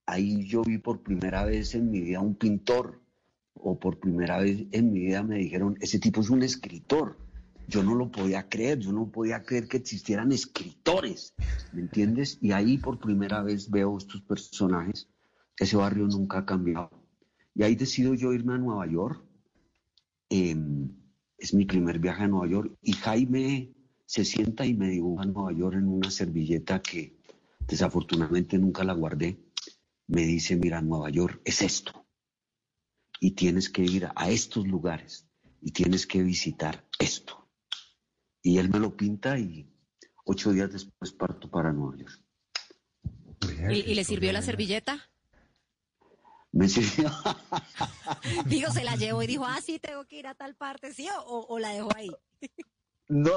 Ahí yo vi por primera vez en mi vida un pintor, o por primera vez en mi vida me dijeron, ese tipo es un escritor. Yo no lo podía creer, yo no podía creer que existieran escritores, ¿me entiendes? Y ahí por primera vez veo estos personajes. Ese barrio nunca ha cambiado. Y ahí decido yo irme a Nueva York. Em, es mi primer viaje a Nueva York. Y Jaime se sienta y me dibuja Nueva York en una servilleta que desafortunadamente nunca la guardé. Me dice, mira, Nueva York es esto. Y tienes que ir a estos lugares. Y tienes que visitar esto. Y él me lo pinta y ocho días después parto para Nueva York. ¿Y, y le sirvió la servilleta? Me sirvió. Digo, se la llevó y dijo, ah, sí, tengo que ir a tal parte, ¿sí? O, o la dejó ahí. No,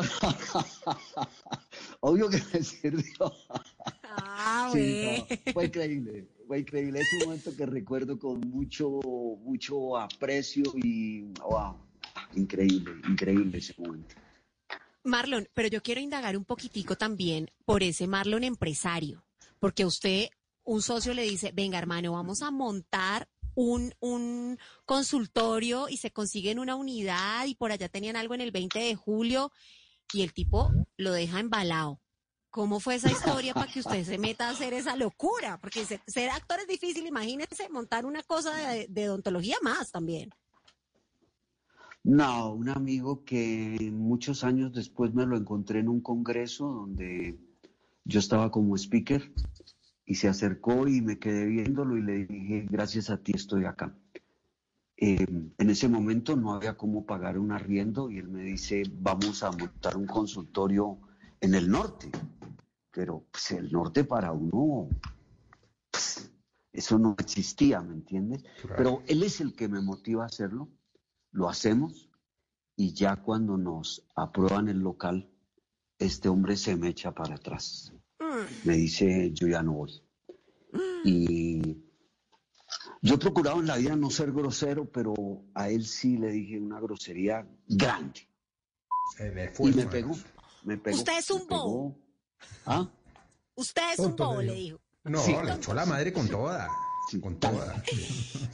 obvio que me sirvió. Ah, Sí, no, fue increíble, fue increíble. Es un momento que recuerdo con mucho, mucho aprecio y wow, increíble, increíble ese momento. Marlon, pero yo quiero indagar un poquitico también por ese Marlon empresario, porque usted, un socio le dice, venga hermano, vamos a montar un, consultorio y se consiguen una unidad y por allá tenían algo en el 20 de julio y el tipo lo deja embalado. ¿Cómo fue esa historia para que usted se meta a hacer esa locura? Porque ser, ser actor es difícil, imagínense montar una cosa de, de odontología más también. No, un amigo que muchos años después me lo encontré en un congreso donde yo estaba como speaker y se acercó y me quedé viéndolo y le dije, gracias a ti estoy acá. Eh, en ese momento no había cómo pagar un arriendo y él me dice, vamos a montar un consultorio en el norte. Pero pues, el norte para uno, pues, eso no existía, ¿me entiendes? Pero él es el que me motiva a hacerlo, lo hacemos y ya cuando nos aprueban el local, este hombre se me echa para atrás. Me dice, yo ya no voy. Y yo he procurado en la vida no ser grosero, pero a él sí le dije una grosería grande. y me pegó, me pegó. Usted es un bobo. ¿Ah? Usted es un bobo, le dijo. No, Sí. le echó la madre con toda. Con toda.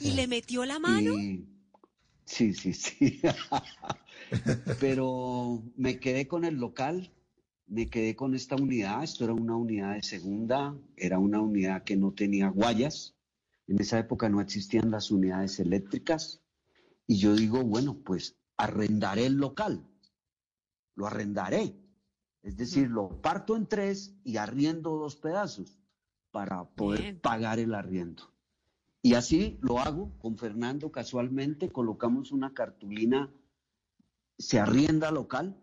¿Y le metió la mano? Y Sí, sí, sí. Pero me quedé con el local, me quedé con esta unidad. Esto era una unidad de segunda, era una unidad que no tenía guayas. En esa época no existían las unidades eléctricas. Y yo digo, bueno, pues arrendaré el local. Lo arrendaré. Es decir, lo parto en tres y arriendo dos pedazos para poder Bien. pagar el arriendo. Y así lo hago con Fernando casualmente, colocamos una cartulina, se arrienda local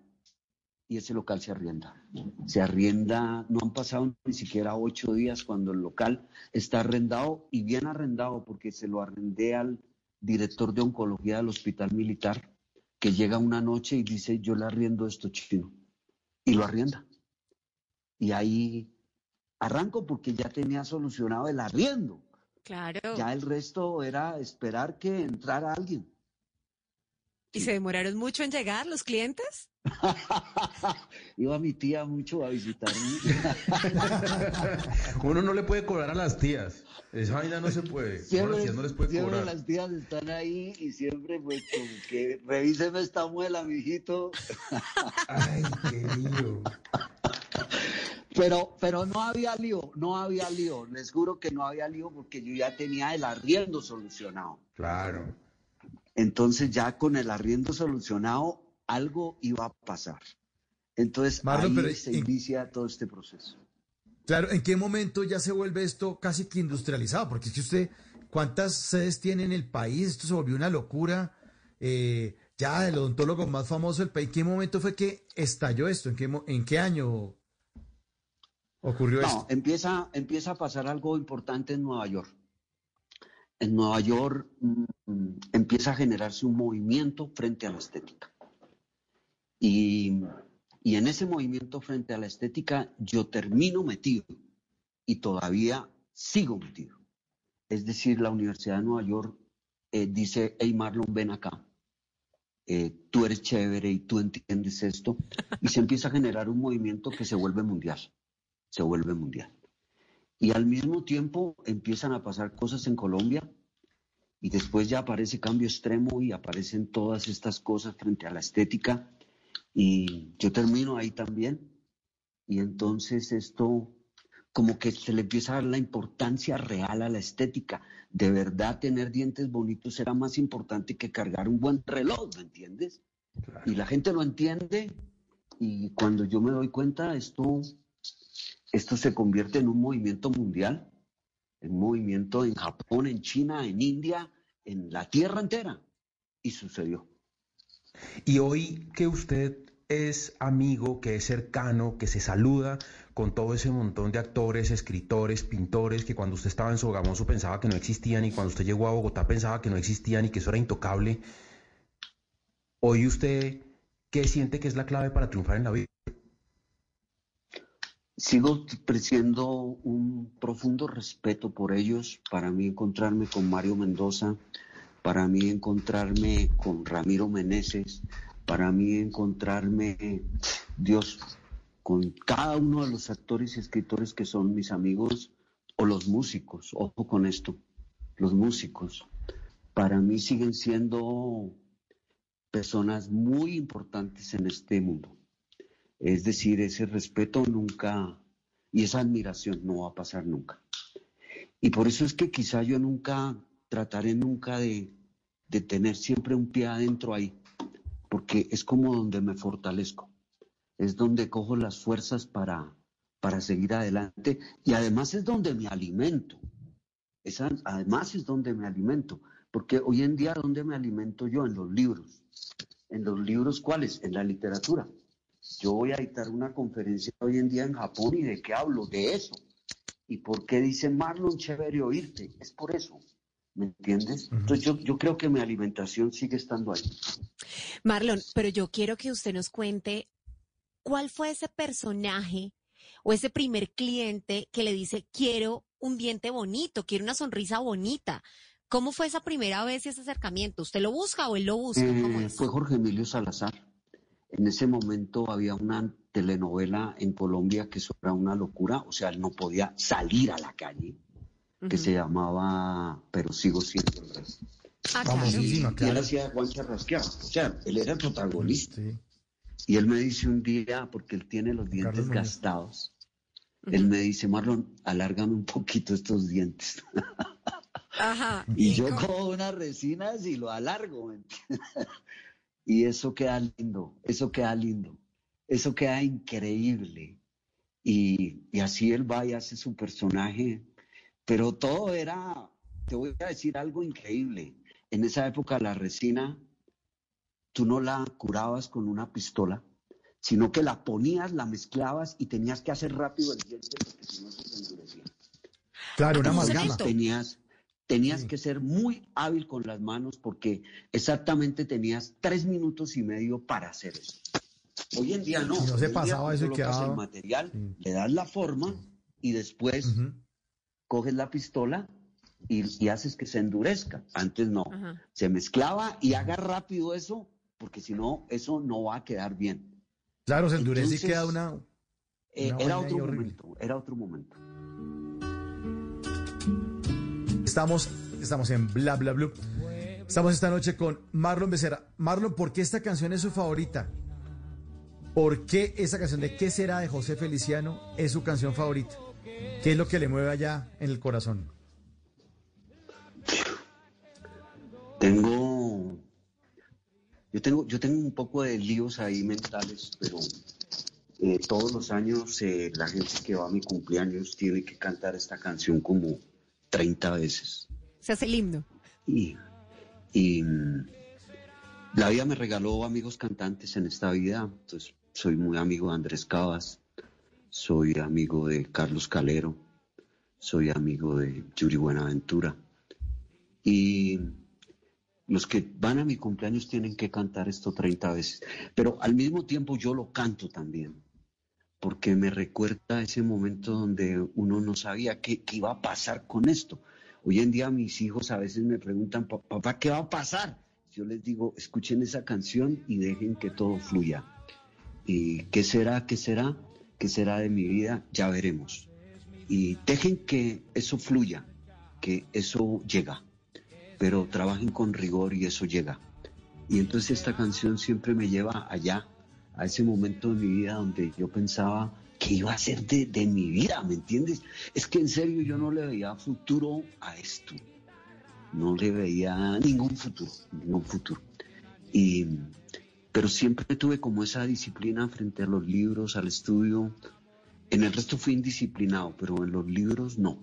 y ese local se arrienda. Se arrienda, no han pasado ni siquiera ocho días cuando el local está arrendado y bien arrendado porque se lo arrendé al director de oncología del hospital militar que llega una noche y dice yo le arriendo esto chino y lo arrienda. Y ahí arranco porque ya tenía solucionado el arriendo. Claro. Ya el resto era esperar que entrara alguien. ¿Y se demoraron mucho en llegar los clientes? Iba mi tía mucho a visitarme. Uno no le puede cobrar a las tías. Esa vaina no se puede. A las Siempre, tías no les puede siempre cobrar. las tías están ahí y siempre pues como que revíseme esta muela, mijito. Ay, qué lío. Pero, pero no había lío, no había lío. Les juro que no había lío porque yo ya tenía el arriendo solucionado. Claro. Entonces ya con el arriendo solucionado algo iba a pasar. Entonces ahí pero se en- inicia todo este proceso. Claro, ¿en qué momento ya se vuelve esto casi que industrializado? Porque es que usted, ¿cuántas sedes tiene en el país? Esto se volvió una locura. Eh, ya el odontólogo más famoso del país. ¿En qué momento fue que estalló esto? ¿En qué, en qué año ocurrió No, esto? empieza, empieza a pasar algo importante en Nueva York. En Nueva York mm, empieza a generarse un movimiento frente a la estética. Y, y en ese movimiento frente a la estética yo termino metido y todavía sigo metido. Es decir, la Universidad de Nueva York eh, dice, hey Marlon, ven acá. Eh, tú eres chévere y tú entiendes esto. Y se empieza a generar un movimiento que se vuelve mundial se vuelve mundial. Y al mismo tiempo empiezan a pasar cosas en Colombia y después ya aparece cambio extremo y aparecen todas estas cosas frente a la estética y yo termino ahí también y entonces esto como que se le empieza a dar la importancia real a la estética. De verdad tener dientes bonitos era más importante que cargar un buen reloj, ¿me entiendes? Y la gente lo entiende y cuando yo me doy cuenta esto esto se convierte en un movimiento mundial, en movimiento en Japón, en China, en India, en la tierra entera. Y sucedió. Y hoy que usted es amigo, que es cercano, que se saluda con todo ese montón de actores, escritores, pintores, que cuando usted estaba en Sogamoso pensaba que no existían y cuando usted llegó a Bogotá pensaba que no existían y que eso era intocable. Hoy usted, ¿qué siente que es la clave para triunfar en la vida? Sigo presiendo un profundo respeto por ellos. Para mí encontrarme con Mario Mendoza, para mí encontrarme con Ramiro Meneses, para mí encontrarme, Dios, con cada uno de los actores y escritores que son mis amigos o los músicos. Ojo con esto, los músicos. Para mí siguen siendo personas muy importantes en este mundo. Es decir, ese respeto nunca y esa admiración no va a pasar nunca. Y por eso es que quizá yo nunca trataré nunca de, de tener siempre un pie adentro ahí, porque es como donde me fortalezco, es donde cojo las fuerzas para, para seguir adelante y además es donde me alimento. Esa, además es donde me alimento, porque hoy en día ¿dónde me alimento yo? En los libros. ¿En los libros cuáles? En la literatura. Yo voy a dictar una conferencia hoy en día en Japón y de qué hablo, de eso. ¿Y por qué dice Marlon chévere oírte? Es por eso. ¿Me entiendes? Entonces yo, yo creo que mi alimentación sigue estando ahí. Marlon, pero yo quiero que usted nos cuente cuál fue ese personaje o ese primer cliente que le dice, quiero un diente bonito, quiero una sonrisa bonita. ¿Cómo fue esa primera vez y ese acercamiento? ¿Usted lo busca o él lo busca? ¿Cómo Eh, es? fue Jorge Emilio Salazar. En ese momento había una telenovela en Colombia que eso era una locura, o sea, él no podía salir a la calle, que se llamaba Pero sigo siendo el rey. Ah, claro. Famosísima, y, y él hacía Juan Charrasqueado. O sea, él era el protagonista. Y él me dice un día, porque él tiene los dientes Carlos gastados, él me dice, Marlon, alárgame un poquito estos dientes. Ajá. y yo cojo unas resinas y lo alargo. y eso queda lindo, eso queda lindo, eso queda increíble. Y, y así él va y hace su personaje. Pero todo era, te voy a decir algo increíble. En esa época la resina, tú no la curabas con una pistola, sino que la ponías, la mezclabas y tenías que hacer rápido el diente porque si no se endurecía. Claro, una amalgama. Tenías, tenías que ser muy hábil con las manos porque exactamente tenías tres minutos y medio para hacer eso. Hoy en día no. Si no se Hoy día pasaba tú eso y quedaba- el material, le das la forma y después coges la pistola y, y haces que se endurezca. Antes no. Ajá. Se mezclaba y haga rápido eso porque si no, eso no va a quedar bien. Claro, se endurece y Entonces, queda una. Eh, era otro horrible. momento, era otro momento. Estamos, estamos en Bla Bla Blue. Estamos esta noche con Marlon Becerra. Marlon, ¿por qué esta canción es su favorita? ¿Por qué esa canción de ¿Qué será de José Feliciano es su canción favorita? ¿Qué es lo que le mueve allá en el corazón? Tengo, yo tengo, yo tengo un poco de líos ahí mentales, pero eh, todos los años eh, la gente que va a mi cumpleaños tiene que cantar esta canción como 30 veces. Se hace el himno. Y, y la vida me regaló amigos cantantes en esta vida. Entonces, soy muy amigo de Andrés Cabas, soy amigo de Carlos Calero, soy amigo de Yuri Buenaventura. Y los que van a mi cumpleaños tienen que cantar esto 30 veces. Pero al mismo tiempo yo lo canto también, porque me recuerda ese momento donde uno no sabía qué, qué iba a pasar con esto. Hoy en día mis hijos a veces me preguntan, "Pa- papá, ¿qué va a pasar? Yo les digo, escuchen esa canción y dejen que todo fluya. ¿Y qué será? ¿Qué será? ¿Qué será de mi vida? Ya veremos. Y dejen que eso fluya, que eso llega pero trabajen con rigor y eso llega. Y entonces esta canción siempre me lleva allá, a ese momento de mi vida donde yo pensaba que iba a ser de, de mi vida, ¿me entiendes? Es que en serio yo no le veía futuro a esto, no le veía ningún futuro, ningún futuro. Y, pero siempre tuve como esa disciplina frente a los libros, al estudio. En el resto fui indisciplinado, pero en los libros no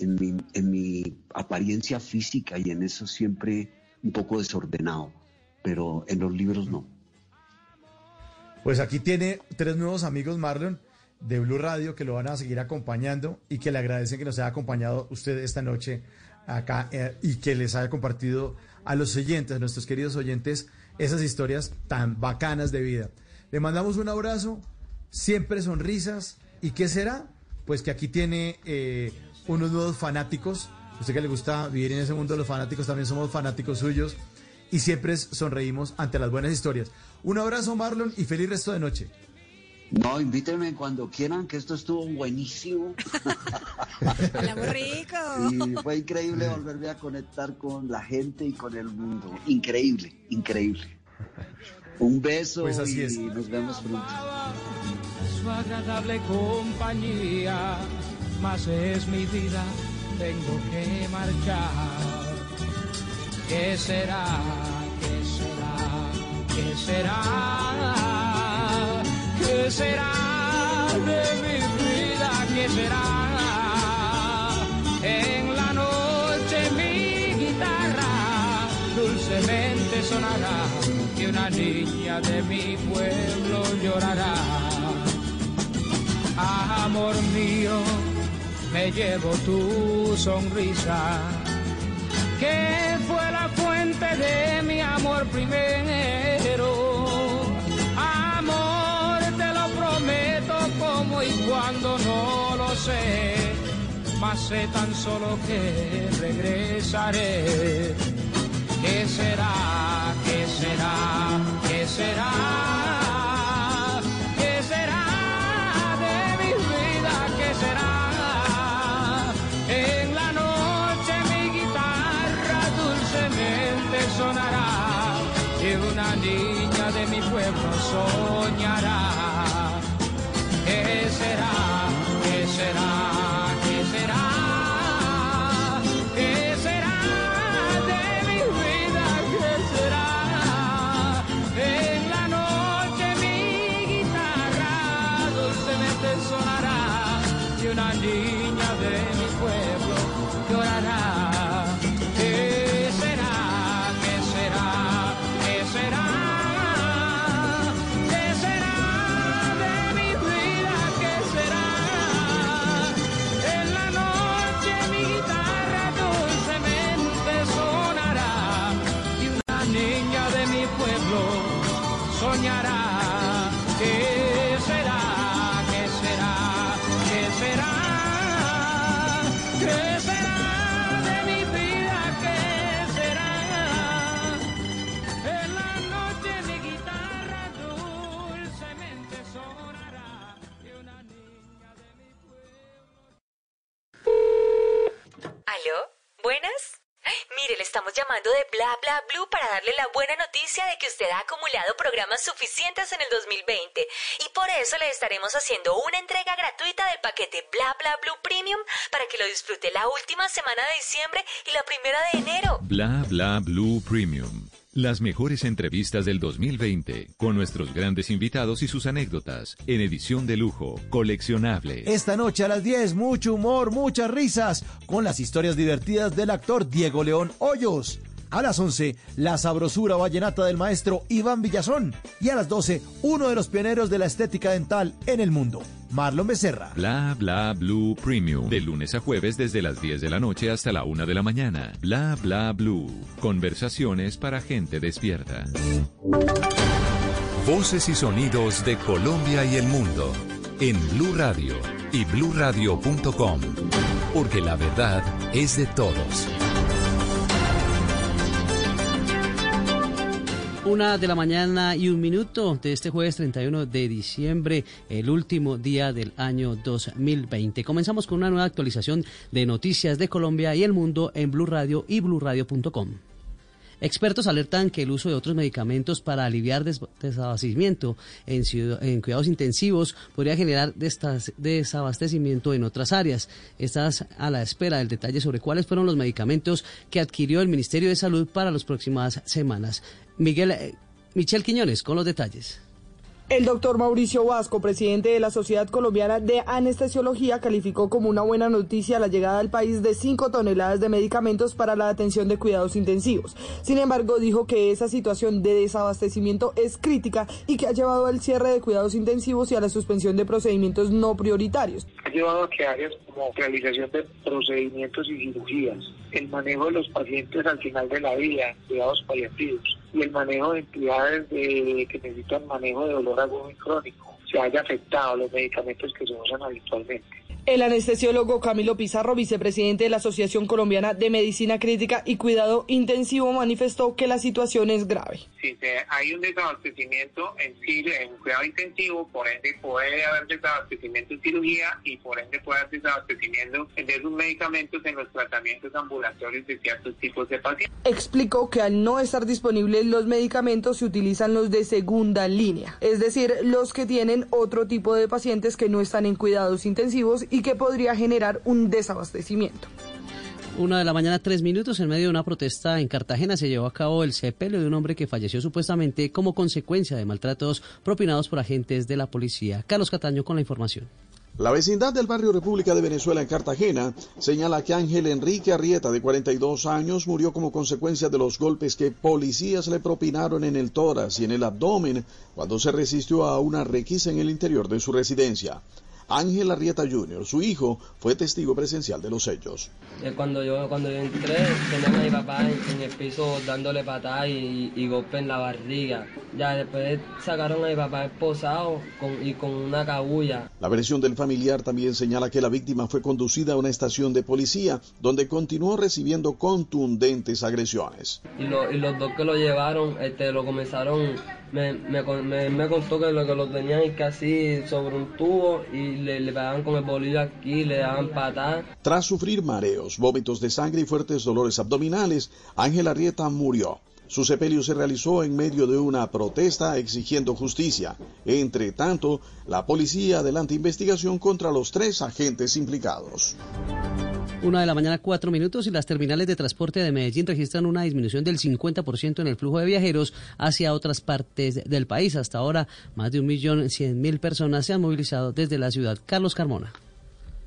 en mi, en mi apariencia física y en eso siempre un poco desordenado, pero en los libros no. Pues aquí tiene tres nuevos amigos, Marlon, de Blue Radio, que lo van a seguir acompañando y que le agradecen que nos haya acompañado usted esta noche acá eh, y que les haya compartido a los oyentes, a nuestros queridos oyentes, esas historias tan bacanas de vida. Le mandamos un abrazo, siempre sonrisas. ¿Y qué será? Pues que aquí tiene eh, unos nuevos fanáticos. Usted que le gusta vivir en ese mundo de los fanáticos, también somos fanáticos suyos. Y siempre sonreímos ante las buenas historias. Un abrazo, Marlon, y feliz resto de noche. No, invítenme cuando quieran, que esto estuvo buenísimo. Hablamos rico. Y fue increíble volverme a conectar con la gente y con el mundo. Increíble, increíble. Un beso Pues así y es. nos vemos pronto. su agradable compañía, mas es mi vida, tengo que marchar. ¿Qué será? ¿Qué será? ¿Qué será? ¿Qué será de mi vida? ¿Qué será? En la noche mi guitarra dulcemente sonará y una niña de mi pueblo llorará. Amor mío, me llevo tu sonrisa, que fue la fuente de mi amor primero. Cuando no lo sé, mas sé tan solo que regresaré. ¿Qué será? ¿Qué será? ¿Qué será? Buena noticia de que usted ha acumulado programas suficientes en el 2020 y por eso le estaremos haciendo una entrega gratuita del paquete Bla Bla Blue Premium para que lo disfrute la última semana de diciembre y la primera de enero. Bla bla blue premium. Las mejores entrevistas del 2020 con nuestros grandes invitados y sus anécdotas en edición de lujo, coleccionable. Esta noche a las 10, mucho humor, muchas risas, con las historias divertidas del actor Diego León Hoyos. A las 11, la sabrosura vallenata del maestro Iván Villazón. Y a las 12, uno de los pioneros de la estética dental en el mundo, Marlon Becerra. Bla bla blue premium. De lunes a jueves desde las 10 de la noche hasta la 1 de la mañana. Bla bla blue. Conversaciones para gente despierta. Voces y sonidos de Colombia y el mundo en Blue Radio y bluradio.com, porque la verdad es de todos. Una de la mañana y un minuto de este jueves 31 de diciembre, el último día del año 2020. Comenzamos con una nueva actualización de noticias de Colombia y el mundo en Blue Radio y bluradio.com. Expertos alertan que el uso de otros medicamentos para aliviar des- desabastecimiento en, en cuidados intensivos podría generar desabastecimiento en otras áreas. Estás a la espera del detalle sobre cuáles fueron los medicamentos que adquirió el Ministerio de Salud para las próximas semanas. Miguel, eh, Michel Quiñones con los detalles. El doctor Mauricio Vasco, presidente de la Sociedad Colombiana de Anestesiología, calificó como una buena noticia la llegada al país de 5 toneladas de medicamentos para la atención de cuidados intensivos. Sin embargo, dijo que esa situación de desabastecimiento es crítica y que ha llevado al cierre de cuidados intensivos y a la suspensión de procedimientos no prioritarios. ha llevado a que áreas como realización de procedimientos y cirugías, el manejo de los pacientes al final de la vida, cuidados paliativos y el manejo de entidades de- que necesitan manejo de dolor agudo y crónico se haya afectado los medicamentos que se usan habitualmente. El anestesiólogo Camilo Pizarro, vicepresidente de la Asociación Colombiana de Medicina Crítica y Cuidado Intensivo, manifestó que la situación es grave. Si se- hay un desabastecimiento en, en cuidado intensivo, por ende puede haber desabastecimiento en cirugía y por ende puede haber desabastecimiento de esos medicamentos en los tratamientos ambulatorios de ciertos tipos de pacientes. Explicó que al no estar disponibles los medicamentos se utilizan los de segunda línea, es decir, los que tienen otro tipo de pacientes que no están en cuidados intensivos y que podría generar un desabastecimiento. Una de la mañana, tres minutos, en medio de una protesta en Cartagena se llevó a cabo el sepelio de un hombre que falleció supuestamente como consecuencia de maltratos propinados por agentes de la policía. Carlos Cataño con la información. La vecindad del barrio República de Venezuela en Cartagena señala que Ángel Enrique Arrieta, de 42 años, murió como consecuencia de los golpes que policías le propinaron en el tórax y en el abdomen cuando se resistió a una requisa en el interior de su residencia. Ángel Arrieta Jr., su hijo, fue testigo presencial de los hechos. Eh, Cuando yo, cuando yo entré, tenían a mi papá en, en el piso dándole patadas y, y golpe en la barriga. Ya después sacaron a mi papá esposado con, y con una cabulla. La versión del familiar también señala que la víctima fue conducida a una estación de policía donde continuó recibiendo contundentes agresiones. Y, lo- y los dos que lo llevaron, este, lo comenzaron, me, me, me, me contó que lo que lo tenían casi sobre un tubo y le, le pegaban con el bolillo aquí, le daban patadas. Tras sufrir mareos, vómitos de sangre y fuertes dolores abdominales, Ángel Arrieta murió. Su sepelio se realizó en medio de una protesta exigiendo justicia. Entre tanto, la policía adelanta investigación contra los tres agentes implicados. Una de la mañana, cuatro minutos, y las terminales de transporte de Medellín registran una disminución del 50% en el flujo de viajeros hacia otras partes del país. Hasta ahora, más de un millón cien mil personas se han movilizado desde la ciudad. Carlos Carmona.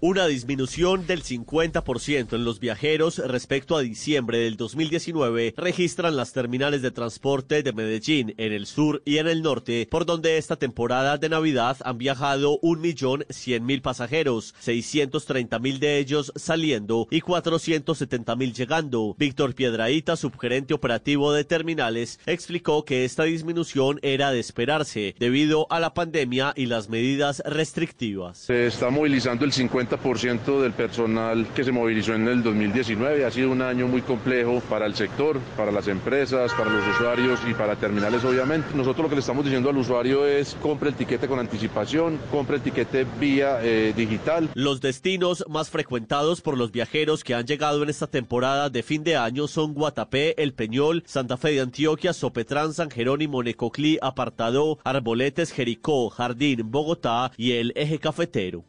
Una disminución del 50% en los viajeros respecto a diciembre del 2019 registran las terminales de transporte de Medellín en el sur y en el norte, por donde esta temporada de Navidad han viajado 1.100.000 pasajeros, 630.000 de ellos saliendo y 470.000 llegando. Víctor Piedraíta, subgerente operativo de terminales, explicó que esta disminución era de esperarse debido a la pandemia y las medidas restrictivas. Se está movilizando el 50% del personal que se movilizó en el 2019. Ha sido un año muy complejo para el sector, para las empresas, para los usuarios y para terminales, obviamente. Nosotros lo que le estamos diciendo al usuario es compre el tiquete con anticipación, compre el tiquete vía eh, digital. Los destinos más frecuentados por los viajeros que han llegado en esta temporada de fin de año son Guatapé, El Peñol, Santa Fe de Antioquia, Sopetrán, San Jerónimo, Necoclí, Apartado, Arboletes, Jericó, Jardín, Bogotá y el Eje Cafetero.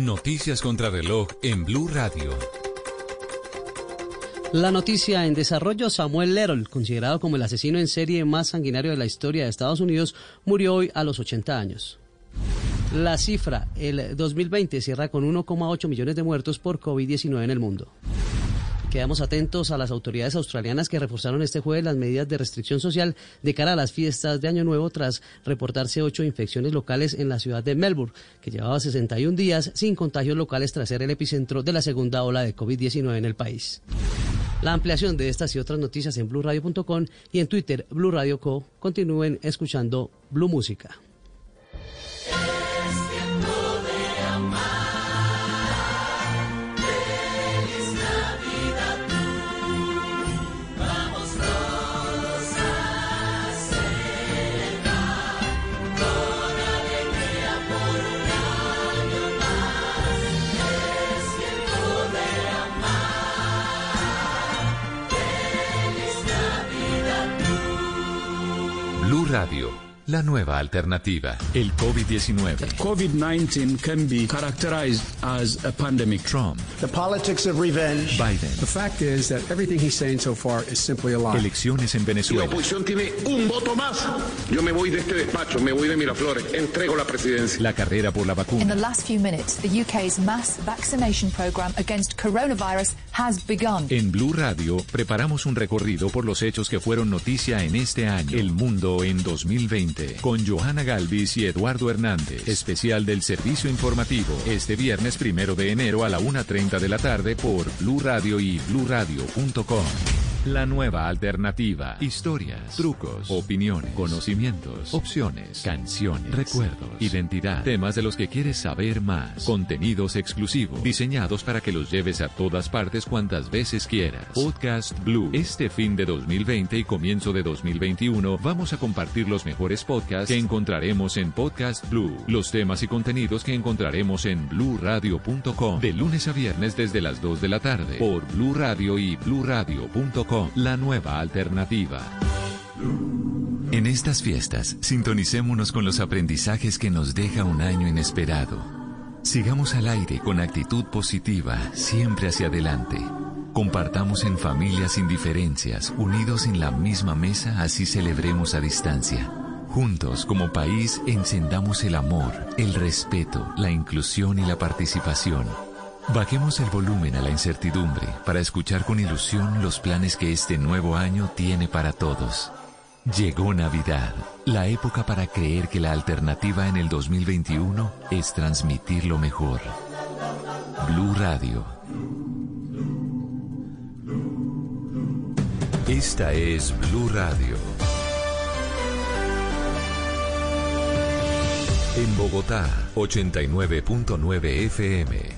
Noticias contra reloj en Blue Radio. La noticia en desarrollo, Samuel Lerol, considerado como el asesino en serie más sanguinario de la historia de Estados Unidos, murió hoy a los 80 años. La cifra, el 2020 cierra con 1,8 millones de muertos por COVID-19 en el mundo. Quedamos atentos a las autoridades australianas que reforzaron este jueves las medidas de restricción social de cara a las fiestas de Año Nuevo tras reportarse ocho infecciones locales en la ciudad de Melbourne, que llevaba 61 días sin contagios locales tras ser el epicentro de la segunda ola de COVID-19 en el país. La ampliación de estas y otras noticias en blueradio.com y en Twitter Blue Radio Co. Continúen escuchando Blue Música. Radio, la nueva alternativa. El COVID-19. COVID-19 can be characterized as a pandemic. Trump. The politics of revenge. Biden. The fact is that everything he's saying so far is simply a lie. Elecciones en Si la Venezuela. oposición tiene un voto más, yo me voy de este despacho, me voy de Miraflores, entrego la presidencia. La carrera por la In vacuna. the last few minutes, the UK's mass vaccination programme against coronavirus has begun. En Blue Radio preparamos un recorrido por los hechos que fueron noticia en este año. El mundo en 2020. Con Johanna Galvis y Eduardo Hernández. Especial del servicio informativo. Este viernes primero de enero a la 1.30 de la tarde por Blue Radio y bluradio.com. La nueva alternativa. Historias, trucos, opiniones, conocimientos, opciones, canciones, recuerdos, identidad, temas de los que quieres saber más, contenidos exclusivos, diseñados para que los lleves a todas partes cuantas veces quieras. Podcast Blue. Este fin de 2020 y comienzo de 2021 vamos a compartir los mejores podcasts que encontraremos en Podcast Blue. Los temas y contenidos que encontraremos en bluradio.com de lunes a viernes desde las 2 de la tarde por Blue Radio y bluradio.com. La nueva alternativa. En estas fiestas, sintonicémonos con los aprendizajes que nos deja un año inesperado. Sigamos al aire con actitud positiva, siempre hacia adelante. Compartamos en familia sin diferencias, unidos en la misma mesa, así celebremos a distancia. Juntos, como país, encendamos el amor, el respeto, la inclusión y la participación. Bajemos el volumen a la incertidumbre para escuchar con ilusión los planes que este nuevo año tiene para todos. Llegó Navidad, la época para creer que la alternativa en el 2021 es transmitir lo mejor. Blue Radio. Esta es Blue Radio. En Bogotá, 89.9 FM.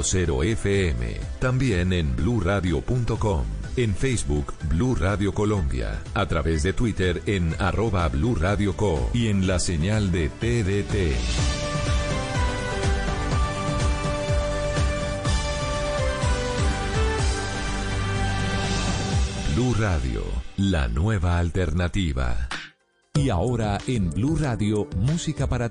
96.0 FM. También en bluradio.com. En Facebook, Blue Radio Colombia. A través de Twitter en arroba Blue Radio Co. Y en la señal de TDT. Blue Radio, la nueva alternativa. Y ahora en Blue Radio, música para